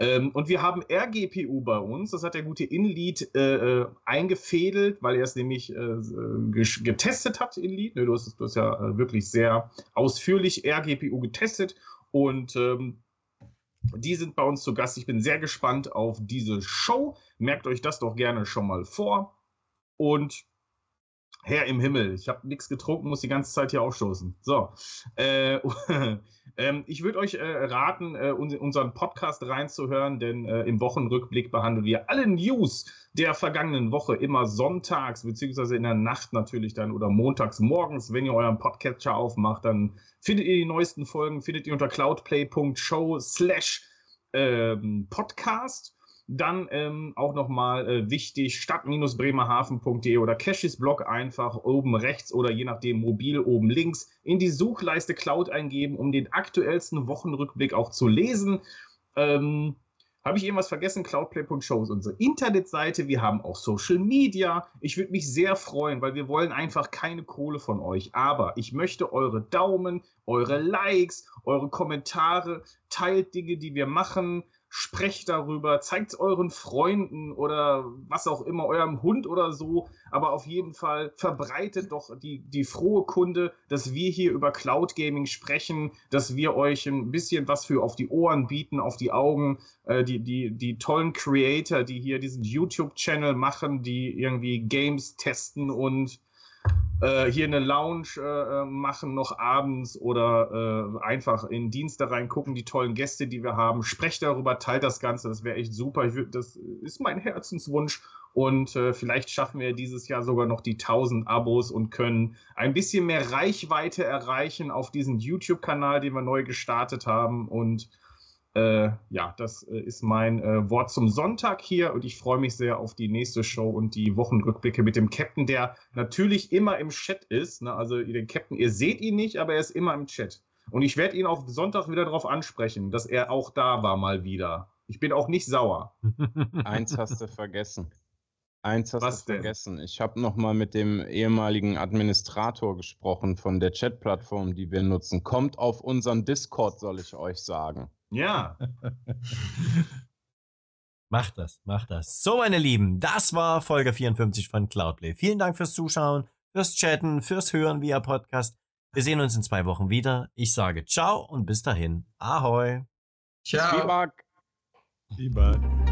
Ähm, und wir haben RGPU bei uns, das hat der gute Inlead äh, äh, eingefädelt, weil er es nämlich äh, getestet hat, Inlead. Ne, du, hast, du hast ja äh, wirklich sehr ausführlich RGPU getestet und ähm, die sind bei uns zu Gast. Ich bin sehr gespannt auf diese Show. Merkt euch das doch gerne schon mal vor. Und Herr im Himmel, ich habe nichts getrunken, muss die ganze Zeit hier aufstoßen. So, äh, ähm, ich würde euch äh, raten, äh, unseren Podcast reinzuhören, denn äh, im Wochenrückblick behandeln wir alle News der vergangenen Woche immer sonntags, beziehungsweise in der Nacht natürlich dann oder montags morgens, wenn ihr euren Podcatcher aufmacht, dann findet ihr die neuesten Folgen, findet ihr unter cloudplay.show slash ähm, Podcast. Dann ähm, auch nochmal äh, wichtig, stadt-bremerhaven.de oder Cashis Blog einfach oben rechts oder je nachdem mobil oben links in die Suchleiste Cloud eingeben, um den aktuellsten Wochenrückblick auch zu lesen. Ähm, habe ich irgendwas vergessen? Cloudplay.show ist unsere Internetseite. Wir haben auch Social Media. Ich würde mich sehr freuen, weil wir wollen einfach keine Kohle von euch. Aber ich möchte eure Daumen, eure Likes, eure Kommentare. Teilt Dinge, die wir machen sprecht darüber, zeigt es euren Freunden oder was auch immer, eurem Hund oder so. Aber auf jeden Fall verbreitet doch die, die frohe Kunde, dass wir hier über Cloud Gaming sprechen, dass wir euch ein bisschen was für auf die Ohren bieten, auf die Augen. Äh, die, die, die tollen Creator, die hier diesen YouTube-Channel machen, die irgendwie Games testen und äh, hier eine Lounge äh, äh, machen noch abends oder äh, einfach in Dienste reingucken, die tollen Gäste, die wir haben. Sprecht darüber, teilt das Ganze, das wäre echt super. Würd, das ist mein Herzenswunsch. Und äh, vielleicht schaffen wir dieses Jahr sogar noch die 1000 Abos und können ein bisschen mehr Reichweite erreichen auf diesem YouTube-Kanal, den wir neu gestartet haben. Und äh, ja, das äh, ist mein äh, Wort zum Sonntag hier und ich freue mich sehr auf die nächste Show und die Wochenrückblicke mit dem Captain, der natürlich immer im Chat ist. Ne? Also den Captain, ihr seht ihn nicht, aber er ist immer im Chat. Und ich werde ihn auf Sonntag wieder darauf ansprechen, dass er auch da war mal wieder. Ich bin auch nicht sauer. Eins hast du vergessen. Eins hast Was du denn? vergessen. Ich habe noch mal mit dem ehemaligen Administrator gesprochen von der Chat-Plattform, die wir nutzen. Kommt auf unseren Discord, soll ich euch sagen. Ja, Macht das, macht das. So, meine Lieben, das war Folge 54 von Cloudplay. Vielen Dank fürs Zuschauen, fürs Chatten, fürs Hören via Podcast. Wir sehen uns in zwei Wochen wieder. Ich sage ciao und bis dahin. Ahoi. Ciao. Zwieback. Lieber.